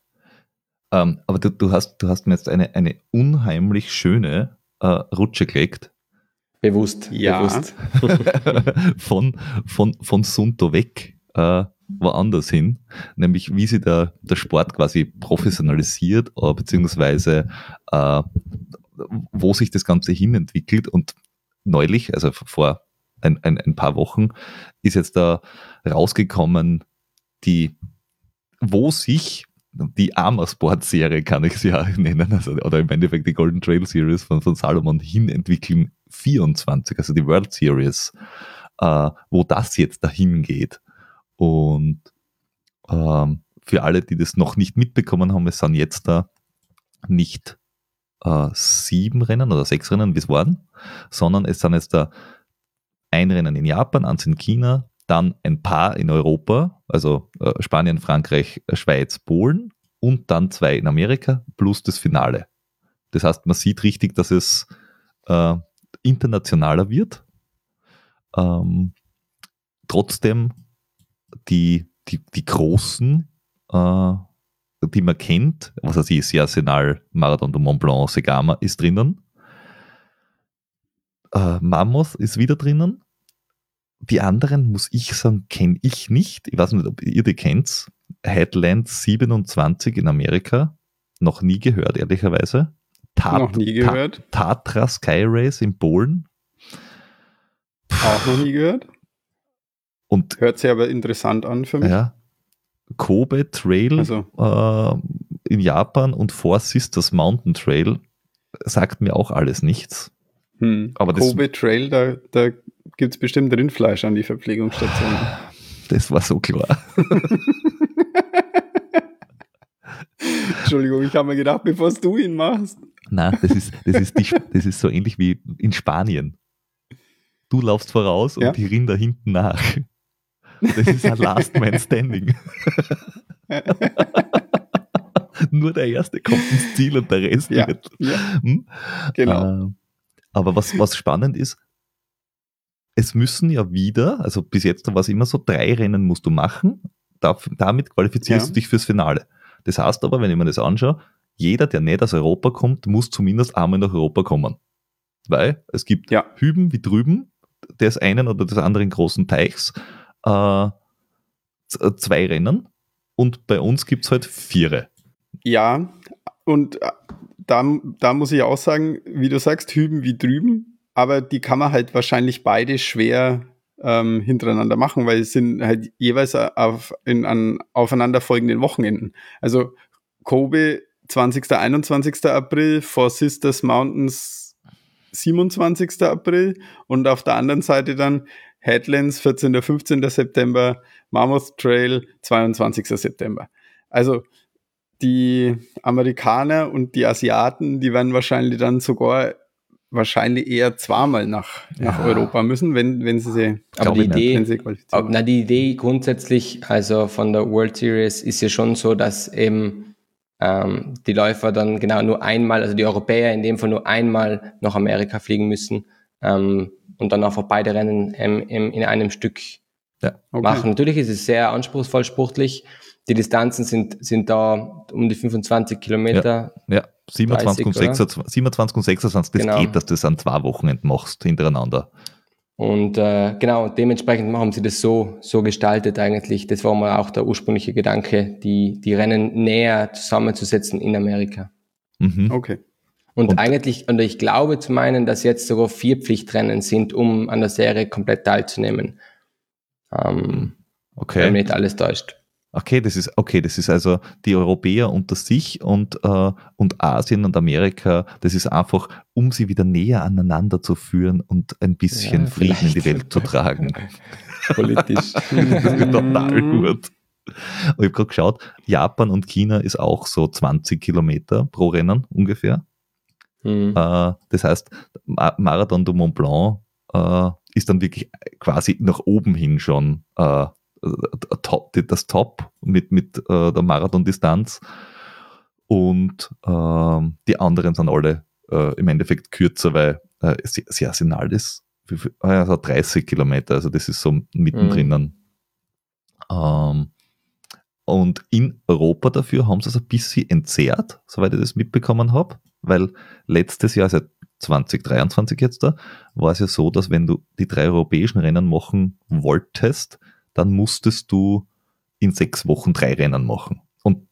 Ähm, aber du, du, hast, du hast mir jetzt eine, eine unheimlich schöne äh, Rutsche gelegt. Bewusst, ja. Bewusst. von, von, von Sunto weg. Äh, woanders hin, nämlich wie sich der, der Sport quasi professionalisiert, äh, beziehungsweise äh, wo sich das Ganze hin entwickelt. Und neulich, also vor ein, ein, ein paar Wochen, ist jetzt da rausgekommen, die, wo sich die Arma-Sport-Serie, kann ich sie ja nennen, also, oder im Endeffekt die Golden Trail Series von, von Salomon hin entwickeln, 24, also die World Series, äh, wo das jetzt dahin geht. Und ähm, für alle, die das noch nicht mitbekommen haben, es sind jetzt da nicht äh, sieben Rennen oder sechs Rennen, wie es waren, sondern es sind jetzt da ein Rennen in Japan, eins in China, dann ein paar in Europa, also äh, Spanien, Frankreich, Schweiz, Polen und dann zwei in Amerika plus das Finale. Das heißt, man sieht richtig, dass es äh, internationaler wird. Ähm, trotzdem die, die, die großen, äh, die man kennt, was weiß ich, Arsenal, Marathon de Mont Blanc, Segama ist drinnen. Äh, Mammoth ist wieder drinnen. Die anderen, muss ich sagen, kenne ich nicht. Ich weiß nicht, ob ihr die kennt. Headland 27 in Amerika. Noch nie gehört, ehrlicherweise. Tat, noch nie gehört. Tatra Sky Race in Polen. Auch noch nie gehört. Und Hört sich aber interessant an für mich. Ja. Kobe Trail also. äh, in Japan und Four Sisters Mountain Trail sagt mir auch alles nichts. Hm. Aber Kobe Trail, da, da gibt es bestimmt Rindfleisch an die Verpflegungsstation. Das war so klar. Entschuldigung, ich habe mir gedacht, bevor du ihn machst. Nein, das ist, das, ist die, das ist so ähnlich wie in Spanien. Du laufst voraus ja? und die Rinder hinten nach. Das ist ein Last Man Standing. Nur der Erste kommt ins Ziel und der Rest ja, wird. Ja. Hm? Genau. Äh, Aber was, was spannend ist, es müssen ja wieder, also bis jetzt war es immer so, drei Rennen musst du machen, damit qualifizierst ja. du dich fürs Finale. Das heißt aber, wenn ich mir das anschaue, jeder, der nicht aus Europa kommt, muss zumindest einmal nach Europa kommen. Weil es gibt ja. Hüben wie drüben, des einen oder des anderen großen Teichs, äh, zwei Rennen und bei uns gibt es halt vier. Ja, und äh, da, da muss ich auch sagen, wie du sagst, Hüben wie drüben, aber die kann man halt wahrscheinlich beide schwer ähm, hintereinander machen, weil es sind halt jeweils auf, in, an aufeinanderfolgenden Wochenenden. Also Kobe 20. 21. April, Four Sisters Mountains 27. April und auf der anderen Seite dann Headlands 14. 15. September, Mammoth Trail 22. September. Also die Amerikaner und die Asiaten, die werden wahrscheinlich dann sogar wahrscheinlich eher zweimal nach, nach ja. Europa müssen, wenn, wenn sie sie, aber die Idee, wenn sie qualifizieren. Na, die Idee grundsätzlich, also von der World Series ist ja schon so, dass eben ähm, die Läufer dann genau nur einmal, also die Europäer in dem Fall nur einmal nach Amerika fliegen müssen ähm, und dann einfach beide Rennen ähm, in einem Stück ja, okay. machen. Natürlich ist es sehr anspruchsvoll sportlich. Die Distanzen sind, sind da um die 25 Kilometer. Ja, ja. 27, 30, und 26, 27 und 26, das genau. geht, dass du das an zwei Wochenenden machst hintereinander. Und äh, genau, dementsprechend haben sie das so, so gestaltet eigentlich. Das war mal auch der ursprüngliche Gedanke, die, die Rennen näher zusammenzusetzen in Amerika. Mhm. Okay. Und, und, eigentlich, und ich glaube zu meinen, dass jetzt sogar vier Pflichtrennen sind, um an der Serie komplett teilzunehmen. Ähm, okay. Wenn mich nicht alles täuscht. Okay, das ist okay, das ist also die Europäer unter sich und, äh, und Asien und Amerika, das ist einfach, um sie wieder näher aneinander zu führen und ein bisschen ja, Frieden in die Welt zu tragen. Politisch. das wird total gut. Und ich habe gerade geschaut, Japan und China ist auch so 20 Kilometer pro Rennen ungefähr. Mhm. Äh, das heißt, Marathon du Mont Blanc äh, ist dann wirklich quasi nach oben hin schon äh, Top, das Top mit, mit äh, der Marathondistanz und äh, die anderen sind alle äh, im Endeffekt kürzer, weil äh, sie Arsenal ist also 30 Kilometer, also das ist so mittendrin. Mhm. Ähm, und in Europa dafür haben sie es ein bisschen entzerrt, soweit ich das mitbekommen habe, weil letztes Jahr, also 2023 jetzt da, war es ja so, dass wenn du die drei europäischen Rennen machen wolltest, dann musstest du in sechs Wochen drei Rennen machen. Und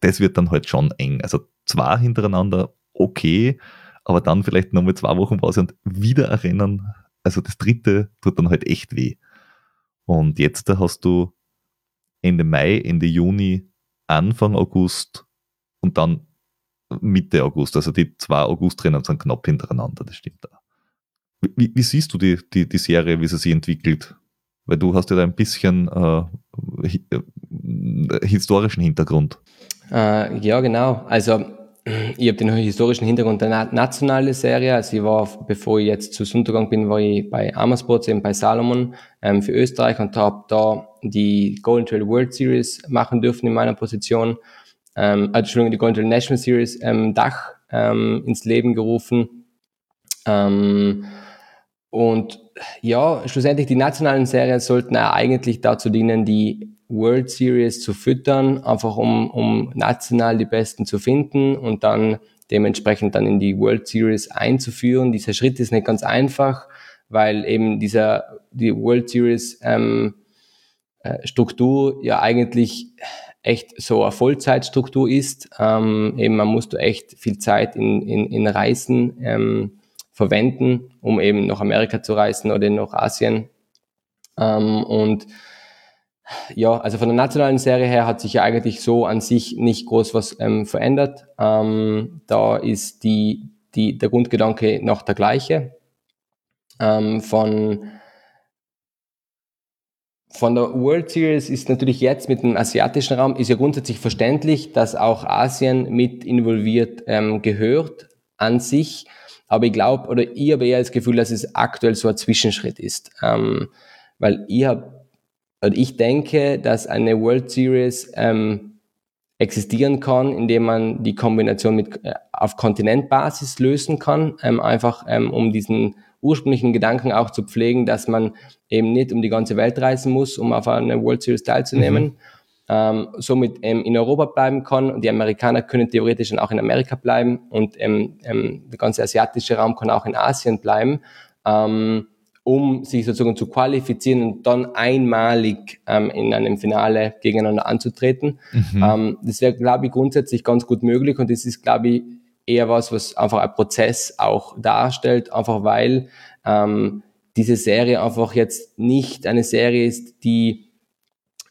das wird dann halt schon eng. Also zwei hintereinander okay, aber dann vielleicht nochmal zwei Wochen Pause und wieder ein Rennen. Also das dritte tut dann halt echt weh. Und jetzt hast du Ende Mai, Ende Juni, Anfang August und dann Mitte August. Also die zwei August-Rennen sind knapp hintereinander, das stimmt da. Wie, wie, siehst du die, die, die Serie, wie sie sich entwickelt? Weil du hast ja da ein bisschen äh, äh, historischen Hintergrund. Äh, ja, genau. Also ich habe den historischen Hintergrund der nationalen Serie. Also ich war, bevor ich jetzt zu Suntergang bin, war ich bei Amersports, eben bei Salomon ähm, für Österreich und habe da die Golden Trail World Series machen dürfen in meiner Position. Ähm, also, Entschuldigung, die Golden National Series ähm, Dach ähm, ins Leben gerufen. Ähm, und ja, schlussendlich die nationalen Serien sollten eigentlich dazu dienen, die World Series zu füttern, einfach um, um national die Besten zu finden und dann dementsprechend dann in die World Series einzuführen. Dieser Schritt ist nicht ganz einfach, weil eben dieser die World Series ähm, äh, Struktur ja eigentlich echt so eine Vollzeitstruktur ist. Ähm, eben man muss da echt viel Zeit in, in, in Reisen ähm, verwenden, um eben nach Amerika zu reisen oder nach Asien. Ähm, und ja, also von der nationalen Serie her hat sich ja eigentlich so an sich nicht groß was ähm, verändert. Ähm, da ist die, die, der Grundgedanke noch der gleiche. Ähm, von, von der World Series ist natürlich jetzt mit dem asiatischen Raum, ist ja grundsätzlich verständlich, dass auch Asien mit involviert ähm, gehört an sich. Aber ich glaube, oder ich habe eher das Gefühl, dass es aktuell so ein Zwischenschritt ist. Ähm, weil ich habe, oder ich denke, dass eine World Series ähm, existieren kann, indem man die Kombination mit äh, auf Kontinentbasis lösen kann, ähm, einfach ähm, um diesen ursprünglichen Gedanken auch zu pflegen, dass man eben nicht um die ganze Welt reisen muss, um auf einer World Series teilzunehmen. Mhm. Ähm, somit ähm, in Europa bleiben kann und die Amerikaner können theoretisch dann auch in Amerika bleiben und ähm, ähm der ganze asiatische Raum kann auch in Asien bleiben. Ähm, um sich sozusagen zu qualifizieren und dann einmalig ähm, in einem Finale gegeneinander anzutreten. Mhm. Das wäre, glaube ich, grundsätzlich ganz gut möglich und das ist, glaube ich, eher was, was einfach ein Prozess auch darstellt, einfach weil ähm, diese Serie einfach jetzt nicht eine Serie ist, die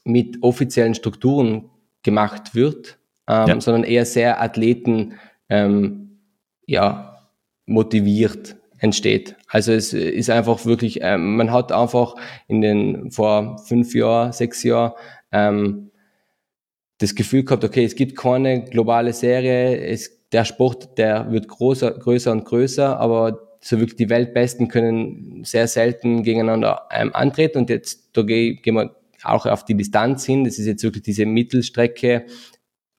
mit offiziellen Strukturen gemacht wird, ähm, ja. sondern eher sehr Athleten ähm, ja, motiviert entsteht. Also es ist einfach wirklich, ähm, man hat einfach in den vor fünf Jahren, sechs Jahren ähm, das Gefühl gehabt, okay, es gibt keine globale Serie, es, der Sport, der wird größer, größer und größer, aber so wirklich die Weltbesten können sehr selten gegeneinander ähm, antreten und jetzt da gehen wir auch auf die Distanz hin. Das ist jetzt wirklich diese Mittelstrecke,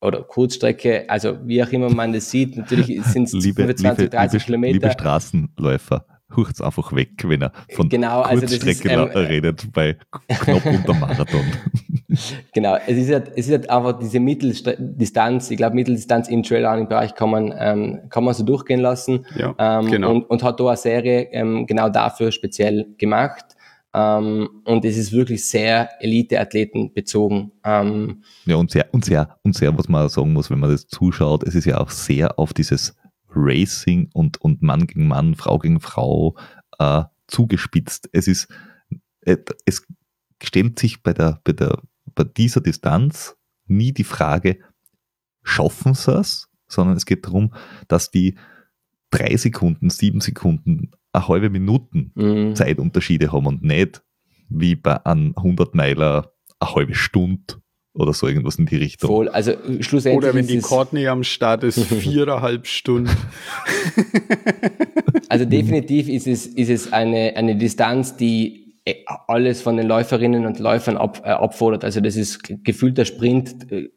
oder Kurzstrecke, also wie auch immer man das sieht, natürlich sind es 25, 30 liebe, Kilometer. Liebe Straßenläufer, hucht's einfach weg, wenn er von genau, Kurzstrecke also ähm, redet bei knapp unter Marathon. genau, es ist, halt, es ist halt einfach diese Mitteldistanz, ich glaube Mitteldistanz im Trailrunning-Bereich kann man, ähm, kann man so durchgehen lassen ja, ähm, genau. und, und hat da eine Serie ähm, genau dafür speziell gemacht. Ähm, und es ist wirklich sehr Elite-Athleten bezogen. Ähm, ja, und sehr, und sehr, und sehr, was man sagen muss, wenn man das zuschaut, es ist ja auch sehr auf dieses Racing und, und Mann gegen Mann, Frau gegen Frau äh, zugespitzt. Es ist, äh, es stellt sich bei der, bei der, bei dieser Distanz nie die Frage, schaffen sie es, sondern es geht darum, dass die drei Sekunden, sieben Sekunden eine halbe Minuten mhm. Zeitunterschiede haben und nicht wie bei einem 100 Meiler eine halbe Stunde oder so irgendwas in die Richtung. Voll, also schlussendlich. Oder wenn die Courtney am Start ist, viereinhalb Stunden. Also definitiv ist es, ist es eine, eine Distanz, die alles von den Läuferinnen und Läufern ab, äh, abfordert. Also das ist gefühlter Sprint äh,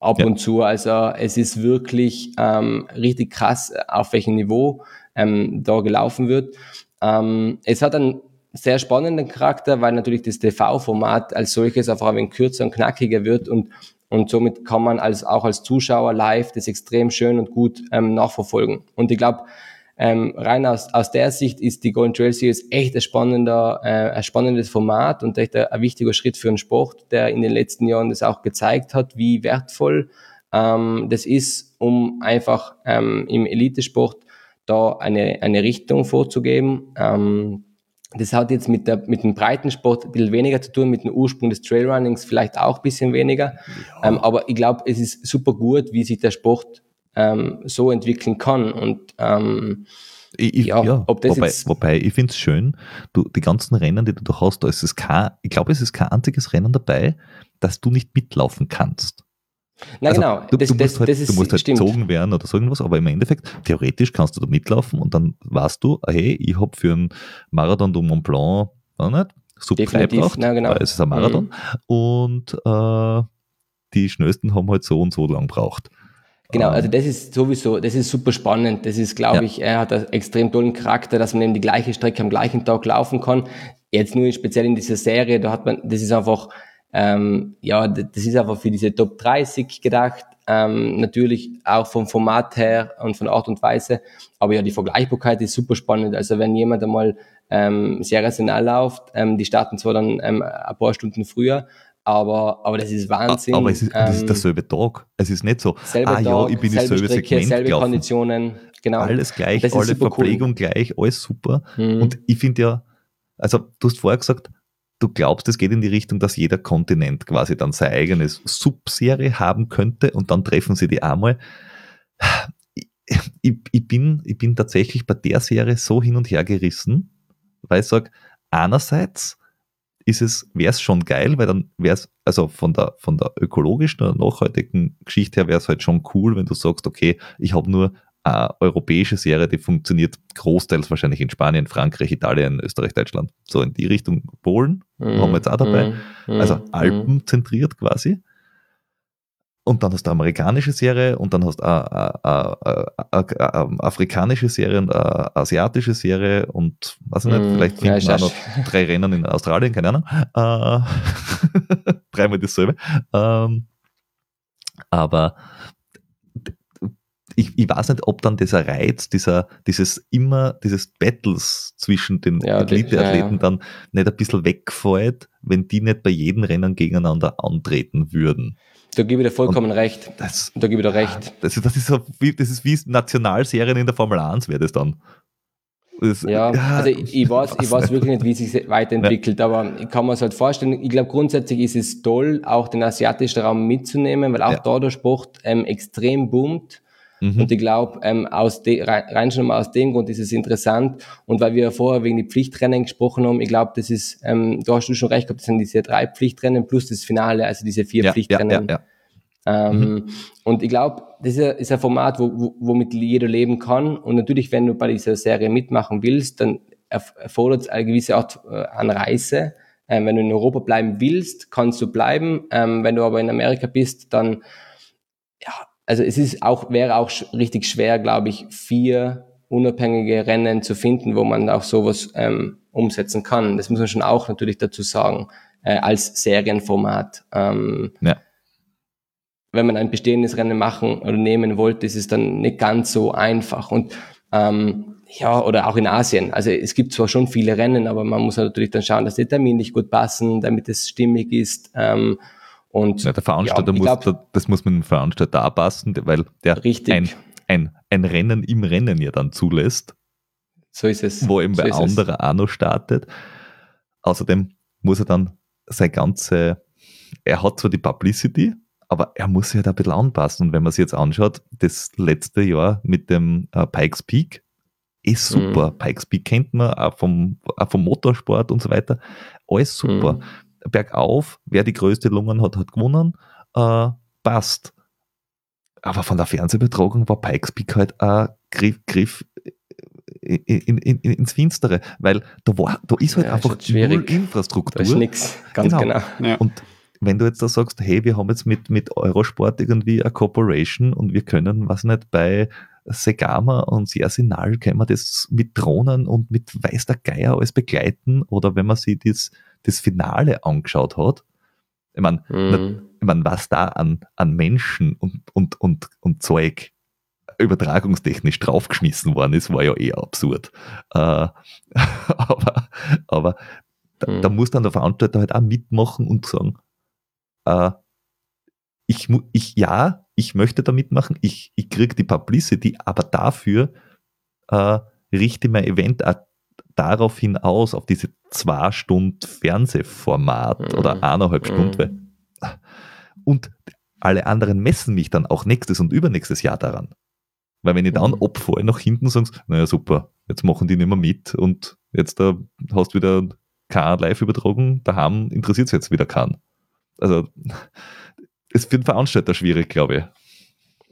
ab ja. und zu. Also es ist wirklich ähm, richtig krass, auf welchem Niveau ähm, da gelaufen wird. Ähm, es hat einen sehr spannenden Charakter, weil natürlich das TV-Format als solches einfach ein wenig kürzer und knackiger wird und, und somit kann man als, auch als Zuschauer live das extrem schön und gut ähm, nachverfolgen. Und ich glaube, ähm, rein aus, aus der Sicht ist die Golden Trail Series echt ein, spannender, äh, ein spannendes Format und echt ein, ein, wichtiger Schritt für den Sport, der in den letzten Jahren das auch gezeigt hat, wie wertvoll ähm, das ist, um einfach ähm, im Elitesport da eine, eine Richtung vorzugeben. Ähm, das hat jetzt mit, der, mit dem Breitensport ein bisschen weniger zu tun, mit dem Ursprung des Trailrunnings vielleicht auch ein bisschen weniger. Ja. Ähm, aber ich glaube, es ist super gut, wie sich der Sport ähm, so entwickeln kann. Und ähm, ich, ja, ja, ob das wobei, jetzt wobei ich finde es schön, du, die ganzen Rennen, die du hast, da ist es kein, ich glaube, es ist kein einziges Rennen dabei, dass du nicht mitlaufen kannst. Na also, genau, du, das, du, musst, das, halt, das ist, du musst halt gezogen werden oder so irgendwas, aber im Endeffekt, theoretisch kannst du da mitlaufen und dann weißt du, hey, ich habe für einen Marathon du Mont Blanc, nicht, super Zeit braucht, genau. weil es ist ein Marathon mhm. und äh, die schnellsten haben halt so und so lang braucht. Genau, also das ist sowieso, das ist super spannend. Das ist, glaube ja. ich, er hat einen extrem tollen Charakter, dass man eben die gleiche Strecke am gleichen Tag laufen kann. Jetzt nur speziell in dieser Serie, da hat man, das ist einfach, ähm, ja, das ist einfach für diese Top 30 gedacht. Ähm, natürlich auch vom Format her und von Art und Weise. Aber ja, die Vergleichbarkeit ist super spannend. Also wenn jemand einmal ähm, sehr rational läuft, ähm, die starten zwar dann ähm, ein paar Stunden früher, aber, aber das ist Wahnsinn. Aber es ist, ähm, das ist derselbe Tag. Es ist nicht so, ah Tag, ja, ich bin in selbe Segment selbe gelaufen. Konditionen, genau. Alles gleich, alle Verpflegung cool. gleich, alles super. Mhm. Und ich finde ja, also du hast vorher gesagt, du glaubst, es geht in die Richtung, dass jeder Kontinent quasi dann seine eigene Subserie haben könnte und dann treffen sie die einmal. Ich, ich, ich, bin, ich bin tatsächlich bei der Serie so hin und her gerissen, weil ich sage, einerseits ist es, wäre es schon geil, weil dann wäre es, also von der, von der ökologischen oder nachhaltigen Geschichte her wäre es halt schon cool, wenn du sagst, okay, ich habe nur eine europäische Serie, die funktioniert großteils wahrscheinlich in Spanien, Frankreich, Italien, Österreich, Deutschland. So in die Richtung Polen mm, haben wir jetzt auch dabei. Mm, also Alpen zentriert quasi. und dann hast du eine amerikanische Serie und dann hast du eine, eine, eine, afrikanische Serie und eine asiatische Serie und weiß ich nicht, mm, vielleicht finden ja, auch noch drei Rennen in Australien, keine Ahnung. Äh, dreimal dasselbe. Ähm, aber ich, ich weiß nicht, ob dann dieser Reiz, dieser, dieses immer, dieses Battles zwischen den ja, Elite-Athleten ja, ja. dann nicht ein bisschen wegfällt, wenn die nicht bei jedem Rennen gegeneinander antreten würden. Da gebe ich dir vollkommen und recht. Das, da gebe ich dir recht. Das, das, ist so wie, das ist wie Nationalserien in der Formel 1 wäre das dann. Das, ja, ja, also ich, ich weiß, ich weiß wirklich nicht, wie es sich weiterentwickelt, ja. aber ich kann mir es halt vorstellen. Ich glaube, grundsätzlich ist es toll, auch den asiatischen Raum mitzunehmen, weil auch ja. da der Sport ähm, extrem boomt. Mhm. Und ich glaube, ähm, aus de, rein schon mal aus dem Grund ist es interessant. Und weil wir vorher wegen die Pflichtrennen gesprochen haben, ich glaube, das ist, ähm, da hast du schon recht gehabt, das sind diese drei Pflichtrennen plus das Finale, also diese vier ja, Pflichtrennen. Ja, ja, ähm, mhm. Und ich glaube, das ist ein Format, wo, wo, womit jeder leben kann. Und natürlich, wenn du bei dieser Serie mitmachen willst, dann erfordert es eine gewisse Art äh, an Reise. Ähm, wenn du in Europa bleiben willst, kannst du bleiben. Ähm, wenn du aber in Amerika bist, dann ja, also es ist auch, wäre auch richtig schwer, glaube ich, vier unabhängige Rennen zu finden, wo man auch sowas ähm, umsetzen kann. Das muss man schon auch natürlich dazu sagen, äh, als Serienformat. Ähm, ja. Wenn man ein bestehendes Rennen machen oder nehmen wollte, ist es dann nicht ganz so einfach. Und ähm, ja, oder auch in Asien. Also es gibt zwar schon viele Rennen, aber man muss natürlich dann schauen, dass die Termine nicht gut passen, damit es stimmig ist. Ähm, und ja, der Veranstalter ja, muss, glaub, das muss mit dem Veranstalter anpassen, weil der richtig. Ein, ein, ein Rennen im Rennen ja dann zulässt. So ist es. Wo eben so bei anderer auch noch startet. Außerdem muss er dann sein ganze, er hat zwar die Publicity, aber er muss sich halt ein bisschen anpassen. Und wenn man sich jetzt anschaut, das letzte Jahr mit dem äh, Pikes Peak ist super. Mhm. Pikes Peak kennt man auch vom, auch vom Motorsport und so weiter. Alles super. Mhm bergauf, wer die größte Lungen hat, hat gewonnen, äh, passt. Aber von der Fernsehbetragung war Pikes Peak halt ein Griff, Griff in, in, in, ins Finstere, weil da, war, da ist halt ja, einfach null Infrastruktur. Da ist nichts, ganz genau. genau. Ja. Und wenn du jetzt da sagst, hey, wir haben jetzt mit, mit Eurosport irgendwie eine Corporation und wir können, was nicht, bei Segama und Sersinal können wir das mit Drohnen und mit weiß der Geier alles begleiten oder wenn man sich das das Finale angeschaut hat, ich meine, mhm. ich mein, was da an, an Menschen und, und, und, und Zeug übertragungstechnisch draufgeschmissen worden ist, war ja eh absurd. Äh, aber aber da, mhm. da, muss dann der Veranstalter halt auch mitmachen und sagen, äh, ich, ich, ja, ich möchte da mitmachen, ich, ich kriege die Publicity, aber dafür äh, richte mein Event auch darauf hinaus, auf diese zwei Stunden Fernsehformat mhm. oder eineinhalb mhm. Stunden. Und alle anderen messen mich dann auch nächstes und übernächstes Jahr daran. Weil wenn ich dann mhm. abfahre nach hinten sagst, naja super, jetzt machen die nicht mehr mit und jetzt da hast du wieder keine Live-Übertragung, daheim interessiert es jetzt wieder keinen. Also ist für den Veranstalter schwierig, glaube ich.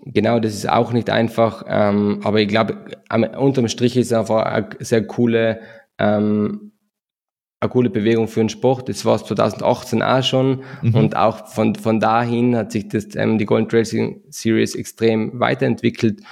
Genau, das ist auch nicht einfach, ähm, aber ich glaube, unterm Strich ist es einfach eine sehr coole, ähm, eine coole Bewegung für den Sport. Das war es 2018 auch schon mhm. und auch von, von dahin hat sich das, ähm, die Golden Trail Series extrem weiterentwickelt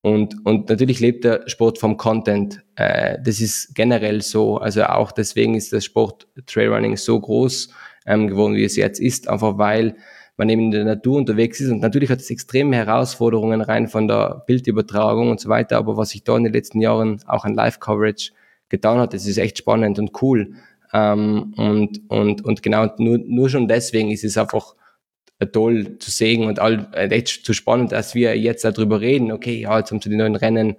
und, und natürlich lebt der Sport vom Content. Äh, das ist generell so, also auch deswegen ist das Sport Trailrunning so groß ähm, geworden, wie es jetzt ist, einfach weil man eben in der Natur unterwegs ist. Und natürlich hat es extreme Herausforderungen rein von der Bildübertragung und so weiter. Aber was sich da in den letzten Jahren auch an Live-Coverage getan hat, das ist echt spannend und cool. Ähm, und, und, und genau nur, nur schon deswegen ist es einfach toll zu sehen und all, äh, echt zu spannend, dass wir jetzt darüber reden. Okay, ja, jetzt haben sie die neuen Rennen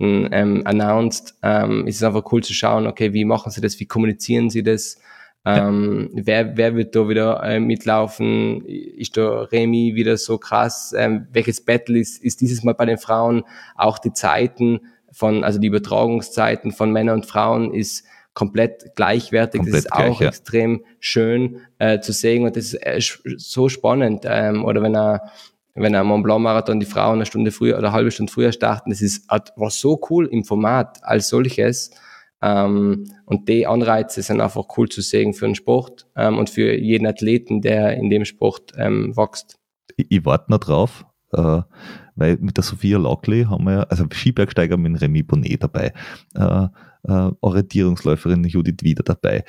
ähm, announced. Ähm, ist es einfach cool zu schauen, okay, wie machen sie das, wie kommunizieren sie das? Ähm, wer, wer wird da wieder äh, mitlaufen? Ist da Remy wieder so krass? Ähm, welches Battle ist, ist dieses Mal bei den Frauen? Auch die Zeiten von, also die Übertragungszeiten von Männern und Frauen ist komplett gleichwertig. Komplett das ist gleich, auch ja. extrem schön äh, zu sehen und das ist äh, so spannend. Ähm, oder wenn er wenn er Mont Blanc Marathon die Frauen eine Stunde früher oder eine halbe Stunde früher starten, das ist war so cool im Format als solches. Ähm, und die Anreize sind einfach cool zu sehen für den Sport ähm, und für jeden Athleten, der in dem Sport ähm, wächst. ich, ich warte noch drauf, äh, weil mit der Sophia Lockley haben wir, also Skibergsteiger mit Remy Bonnet dabei, äh, äh, Orientierungsläuferin Judith wieder dabei.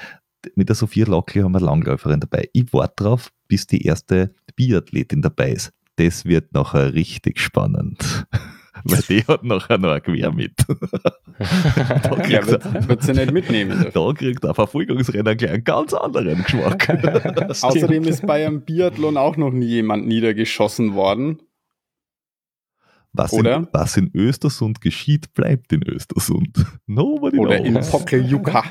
Mit der Sophia Lockley haben wir Langläuferin dabei. Ich warte drauf, bis die erste Biathletin dabei ist. Das wird nachher richtig spannend. Weil die hat nachher noch ein Gewehr mit. da ja, wird, wird sie nicht mitnehmen. Da kriegt ein Verfolgungsrenner gleich einen ganz anderen Geschmack. Außerdem ist bei einem Biathlon auch noch nie jemand niedergeschossen worden. Was, Oder? In, was in Östersund geschieht, bleibt in Östersund. Nobody Oder knows. in Pokeljuka.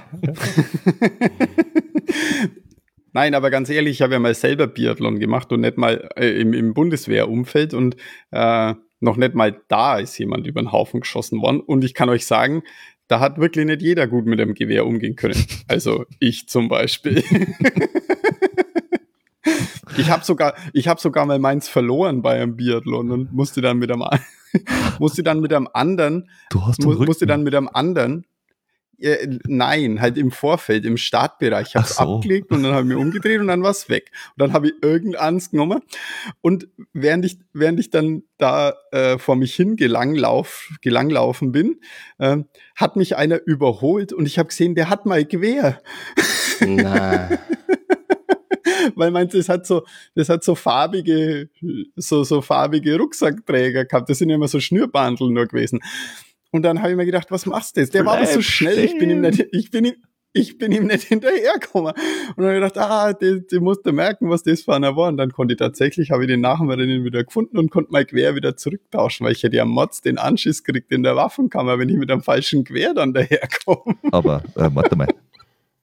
Nein, aber ganz ehrlich, ich habe ja mal selber Biathlon gemacht und nicht mal äh, im, im Bundeswehrumfeld und äh, noch nicht mal da ist jemand über den Haufen geschossen worden. Und ich kann euch sagen, da hat wirklich nicht jeder gut mit dem Gewehr umgehen können. Also ich zum Beispiel. ich habe sogar, ich habe sogar mal meins verloren bei einem Biathlon und musste dann mit einem, musste dann mit einem anderen, du hast mu musste dann mit einem anderen äh, nein, halt im Vorfeld, im Startbereich. Ich habe es so. abgelegt und dann habe ich mich umgedreht und dann war es weg. Und dann habe ich irgendeins genommen. Und während ich, während ich dann da äh, vor mich hin gelanglauf, gelanglaufen bin, äh, hat mich einer überholt und ich habe gesehen, der hat mal Gewehr. Na. Weil meins, das hat so, das hat so farbige, so, so farbige Rucksackträger gehabt. Das sind immer so Schnürbandel nur gewesen. Und dann habe ich mir gedacht, was machst du jetzt? Der Bleib war so schnell, ich bin ihm nicht, ich bin ihm, ich bin ihm nicht hinterhergekommen. Und dann habe ich gedacht, ah, der, der musste merken, was das für einer war. Und dann konnte ich tatsächlich, habe ich den Nachhinein wieder gefunden und konnte mein Quer wieder zurücktauschen, weil ich hätte ja Mods den Anschiss gekriegt in der Waffenkammer, wenn ich mit einem falschen Quer dann daherkomme. Aber, äh, warte mal,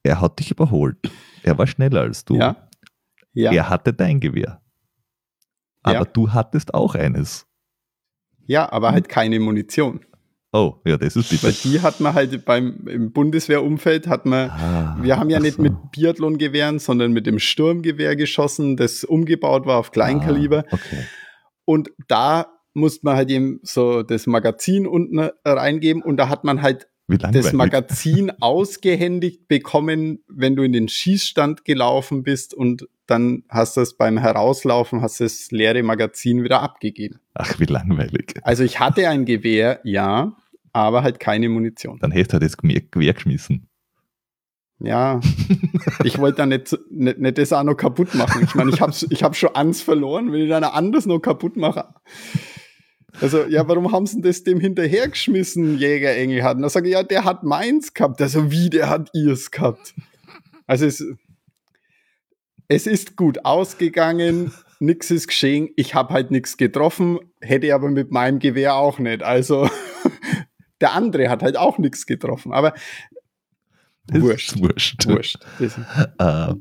er hat dich überholt. Er war schneller als du. Ja. ja. Er hatte dein Gewehr. Aber ja. du hattest auch eines. Ja, aber halt keine Munition. Oh, ja, das ist bitter. Weil die hat man halt beim im Bundeswehrumfeld hat man, ah, wir haben ja nicht so. mit Biathlon-Gewehren, sondern mit dem Sturmgewehr geschossen, das umgebaut war auf Kleinkaliber. Ah, okay. Und da musste man halt eben so das Magazin unten reingeben und da hat man halt das Magazin ausgehändigt bekommen, wenn du in den Schießstand gelaufen bist und dann hast du es beim Herauslaufen, hast du das leere Magazin wieder abgegeben. Ach, wie langweilig. Also ich hatte ein Gewehr, ja, aber halt keine Munition. Dann hättest du das Gewehr geschmissen. Ja, ich wollte da nicht, nicht, nicht das auch noch kaputt machen. Ich meine, ich habe ich hab schon eins verloren, wenn ich dann anders noch kaputt mache. Also, ja, warum haben sie das dem hinterhergeschmissen, Jäger Engelhardt? Und dann sage ich, ja, der hat meins gehabt. Also, wie, der hat ihrs gehabt? Also, es, es ist gut ausgegangen, nichts ist geschehen. Ich habe halt nichts getroffen, hätte aber mit meinem Gewehr auch nicht. Also, der andere hat halt auch nichts getroffen. Aber Wurscht. Wurscht. Wurscht. Uh,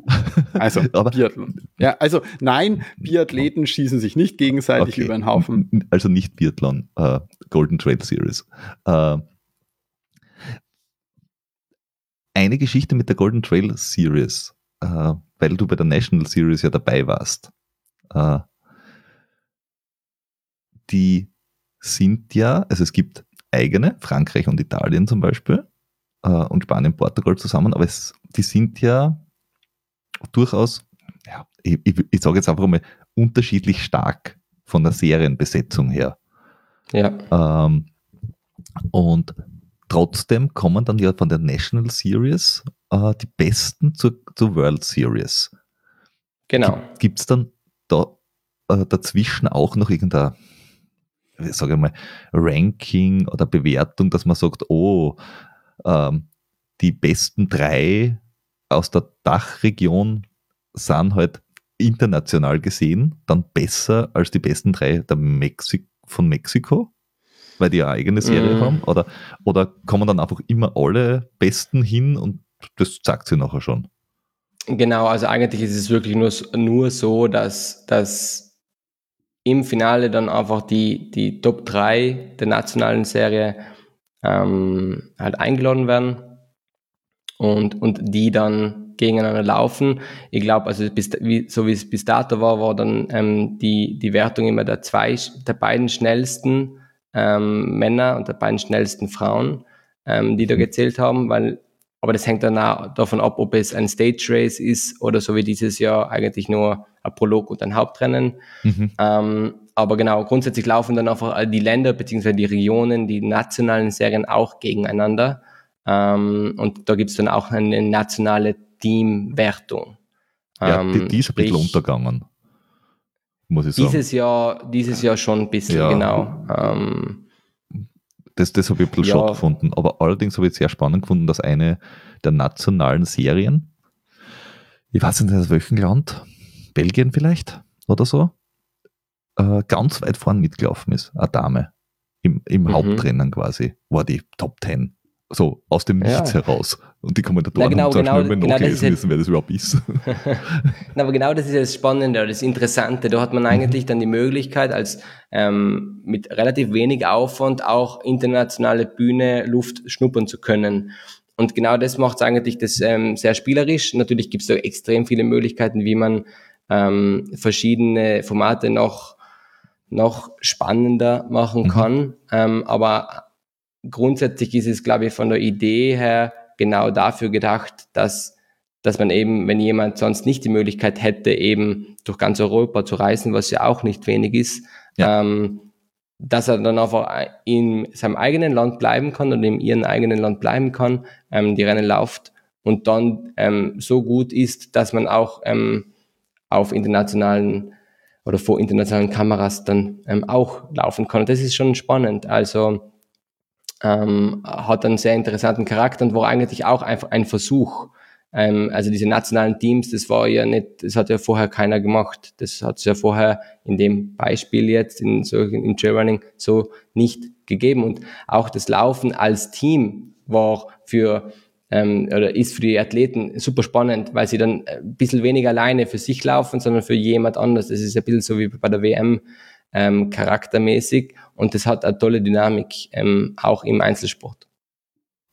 also, Biathlon. Ja, also nein, Biathleten schießen sich nicht gegenseitig okay. über den Haufen. Also nicht Biathlon, uh, Golden Trail Series. Uh, eine Geschichte mit der Golden Trail Series, weil du bei der National Series ja dabei warst. die sind ja, also es gibt eigene, Frankreich und Italien zum Beispiel, äh, und Spanien, Portugal zusammen, aber es, die sind ja durchaus, ja, ich, ich, ich sage jetzt einfach mal, unterschiedlich stark von der Serienbesetzung her. Ja. Ähm, und trotzdem kommen dann ja von der National Series äh, die Besten zur, zur World Series. Genau. Gibt es dann da äh, dazwischen auch noch irgendein sage ich mal, Ranking oder Bewertung, dass man sagt, oh, ähm, die besten drei aus der Dachregion sind halt international gesehen dann besser als die besten drei der Mexi von Mexiko, weil die eine eigene Serie mm. haben? Oder, oder kommen dann einfach immer alle Besten hin und das zeigt sie nachher schon? Genau, also eigentlich ist es wirklich nur, nur so, dass, dass im Finale dann einfach die, die Top 3 der nationalen Serie ähm, halt eingeladen werden und, und die dann gegeneinander laufen. Ich glaube, also bis, wie, so wie es bis dato war, war dann ähm, die, die Wertung immer der zwei, der beiden schnellsten ähm, Männer und der beiden schnellsten Frauen, ähm, die da gezählt haben, weil aber das hängt dann auch davon ab, ob es ein Stage Race ist oder so wie dieses Jahr eigentlich nur ein Prolog und ein Hauptrennen. Mhm. Ähm, aber genau, grundsätzlich laufen dann einfach die Länder bzw. die Regionen, die nationalen Serien auch gegeneinander. Ähm, und da gibt es dann auch eine nationale Teamwertung. Ja, die, die ist ein bisschen untergegangen. Muss ich sagen. Dieses Jahr, dieses Jahr schon ein bisschen, ja. genau. Ähm, das, das habe ich ein bisschen ja. schott gefunden. Aber allerdings habe ich sehr spannend gefunden, dass eine der nationalen Serien, ich weiß nicht aus welchem Land, Belgien vielleicht oder so, äh, ganz weit vorn mitgelaufen ist. Eine Dame. Im, im mhm. Hauptrennen quasi war die Top 10 so aus dem Nichts ja. heraus. Und die Kommentatoren Na, genau, haben genau, schnell genau, nachlesen müssen, wer das überhaupt ist. Na, aber genau das ist das Spannende, das Interessante. Da hat man eigentlich dann die Möglichkeit, als ähm, mit relativ wenig Aufwand auch internationale Bühne Luft schnuppern zu können. Und genau das macht es eigentlich das ähm, sehr spielerisch. Natürlich gibt es da extrem viele Möglichkeiten, wie man ähm, verschiedene Formate noch noch spannender machen mhm. kann. Mhm. Ähm, aber grundsätzlich ist es, glaube ich, von der Idee her genau dafür gedacht, dass, dass man eben, wenn jemand sonst nicht die Möglichkeit hätte, eben durch ganz Europa zu reisen, was ja auch nicht wenig ist, ja. ähm, dass er dann einfach in seinem eigenen Land bleiben kann oder in ihrem eigenen Land bleiben kann, ähm, die Rennen läuft und dann ähm, so gut ist, dass man auch ähm, auf internationalen oder vor internationalen Kameras dann ähm, auch laufen kann. Und das ist schon spannend. Also ähm, hat einen sehr interessanten Charakter und war eigentlich auch einfach ein Versuch. Ähm, also diese nationalen Teams, das war ja nicht, das hat ja vorher keiner gemacht. Das hat es ja vorher in dem Beispiel jetzt in solchen in Trailrunning so nicht gegeben. Und auch das Laufen als Team war für ähm, oder ist für die Athleten super spannend, weil sie dann ein bisschen weniger alleine für sich laufen, sondern für jemand anders. Das ist ein bisschen so wie bei der WM ähm, charaktermäßig und das hat eine tolle Dynamik, ähm, auch im Einzelsport.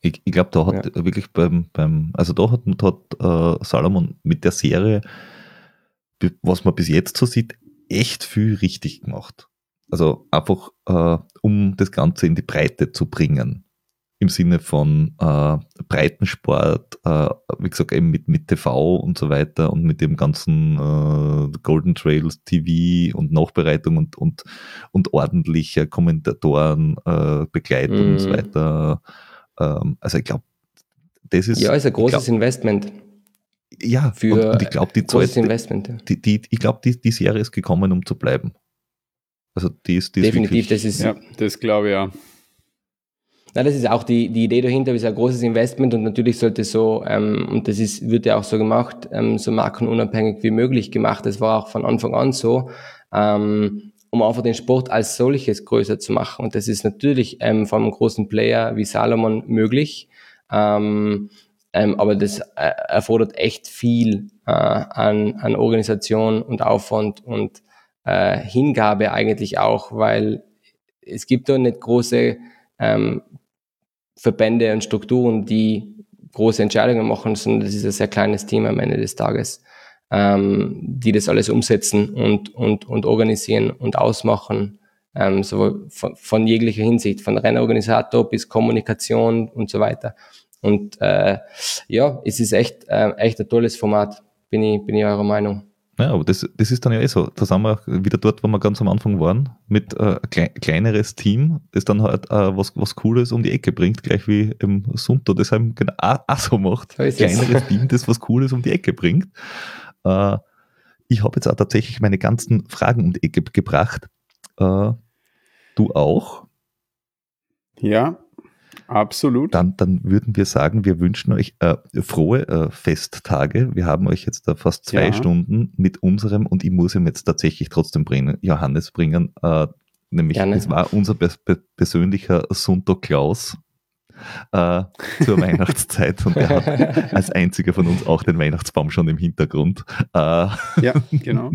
Ich, ich glaube, da hat ja. wirklich beim, beim, also da hat, hat äh, Salomon mit der Serie, was man bis jetzt so sieht, echt viel richtig gemacht. Also einfach, äh, um das Ganze in die Breite zu bringen im Sinne von äh, Breitensport, äh, wie gesagt, eben mit, mit TV und so weiter und mit dem ganzen äh, Golden Trails TV und Nachbereitung und, und, und ordentlicher Kommentatoren, äh, Begleitung mm. und so mhm. weiter. Ähm, also ich glaube, das ist. Ja, ist ein großes glaub, Investment. Ja, für und, und ich glaube, die Zeit, Investment. Ja. Die, die, ich glaube, die, die Serie ist gekommen, um zu bleiben. Also die ist, die ist Definitiv, wirklich, das ist. Ja, das glaube ich ja. Na, das ist auch die, die Idee dahinter, ist ein großes Investment und natürlich sollte so, ähm, und das ist, wird ja auch so gemacht, ähm, so markenunabhängig wie möglich gemacht. Das war auch von Anfang an so, ähm, um einfach den Sport als solches größer zu machen. Und das ist natürlich ähm, von einem großen Player wie Salomon möglich. Ähm, ähm, aber das äh, erfordert echt viel äh, an, an Organisation und Aufwand und äh, Hingabe eigentlich auch, weil es gibt da nicht große ähm, Verbände und Strukturen, die große Entscheidungen machen, sondern das ist ein sehr kleines Team am Ende des Tages, ähm, die das alles umsetzen und, und, und organisieren und ausmachen, ähm, so von, von jeglicher Hinsicht, von Rennorganisator bis Kommunikation und so weiter. Und äh, ja, es ist echt, äh, echt ein tolles Format, bin ich, bin ich eurer Meinung. Ja, aber das, das ist dann ja eh so. Da sind wir wieder dort, wo wir ganz am Anfang waren, mit äh, ein kleineres Team, das dann halt äh, was, was Cooles um die Ecke bringt, gleich wie im Sunto das halt genau auch, auch so macht. So kleineres Team, das was Cooles um die Ecke bringt. Äh, ich habe jetzt auch tatsächlich meine ganzen Fragen um die Ecke gebracht. Äh, du auch? Ja, Absolut. Dann, dann würden wir sagen, wir wünschen euch äh, frohe äh, Festtage. Wir haben euch jetzt da fast zwei ja. Stunden mit unserem, und ich muss ihm jetzt tatsächlich trotzdem bringen, Johannes bringen, äh, nämlich es war unser persönlicher Sunto Klaus äh, zur Weihnachtszeit und er hat als einziger von uns auch den Weihnachtsbaum schon im Hintergrund. Äh, ja, genau.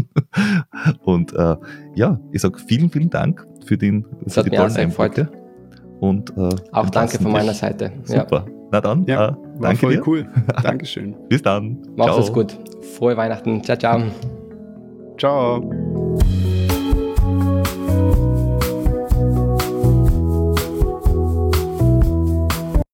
und äh, ja, ich sage vielen, vielen Dank für, den, für die tollen Einblicke. Und, äh, Auch danke von meiner Seite. Super. Ja. Na dann, ja, äh, danke voll dir. cool. Dankeschön. Bis dann. Mach's es gut. Frohe Weihnachten. Ciao, ciao. Ciao.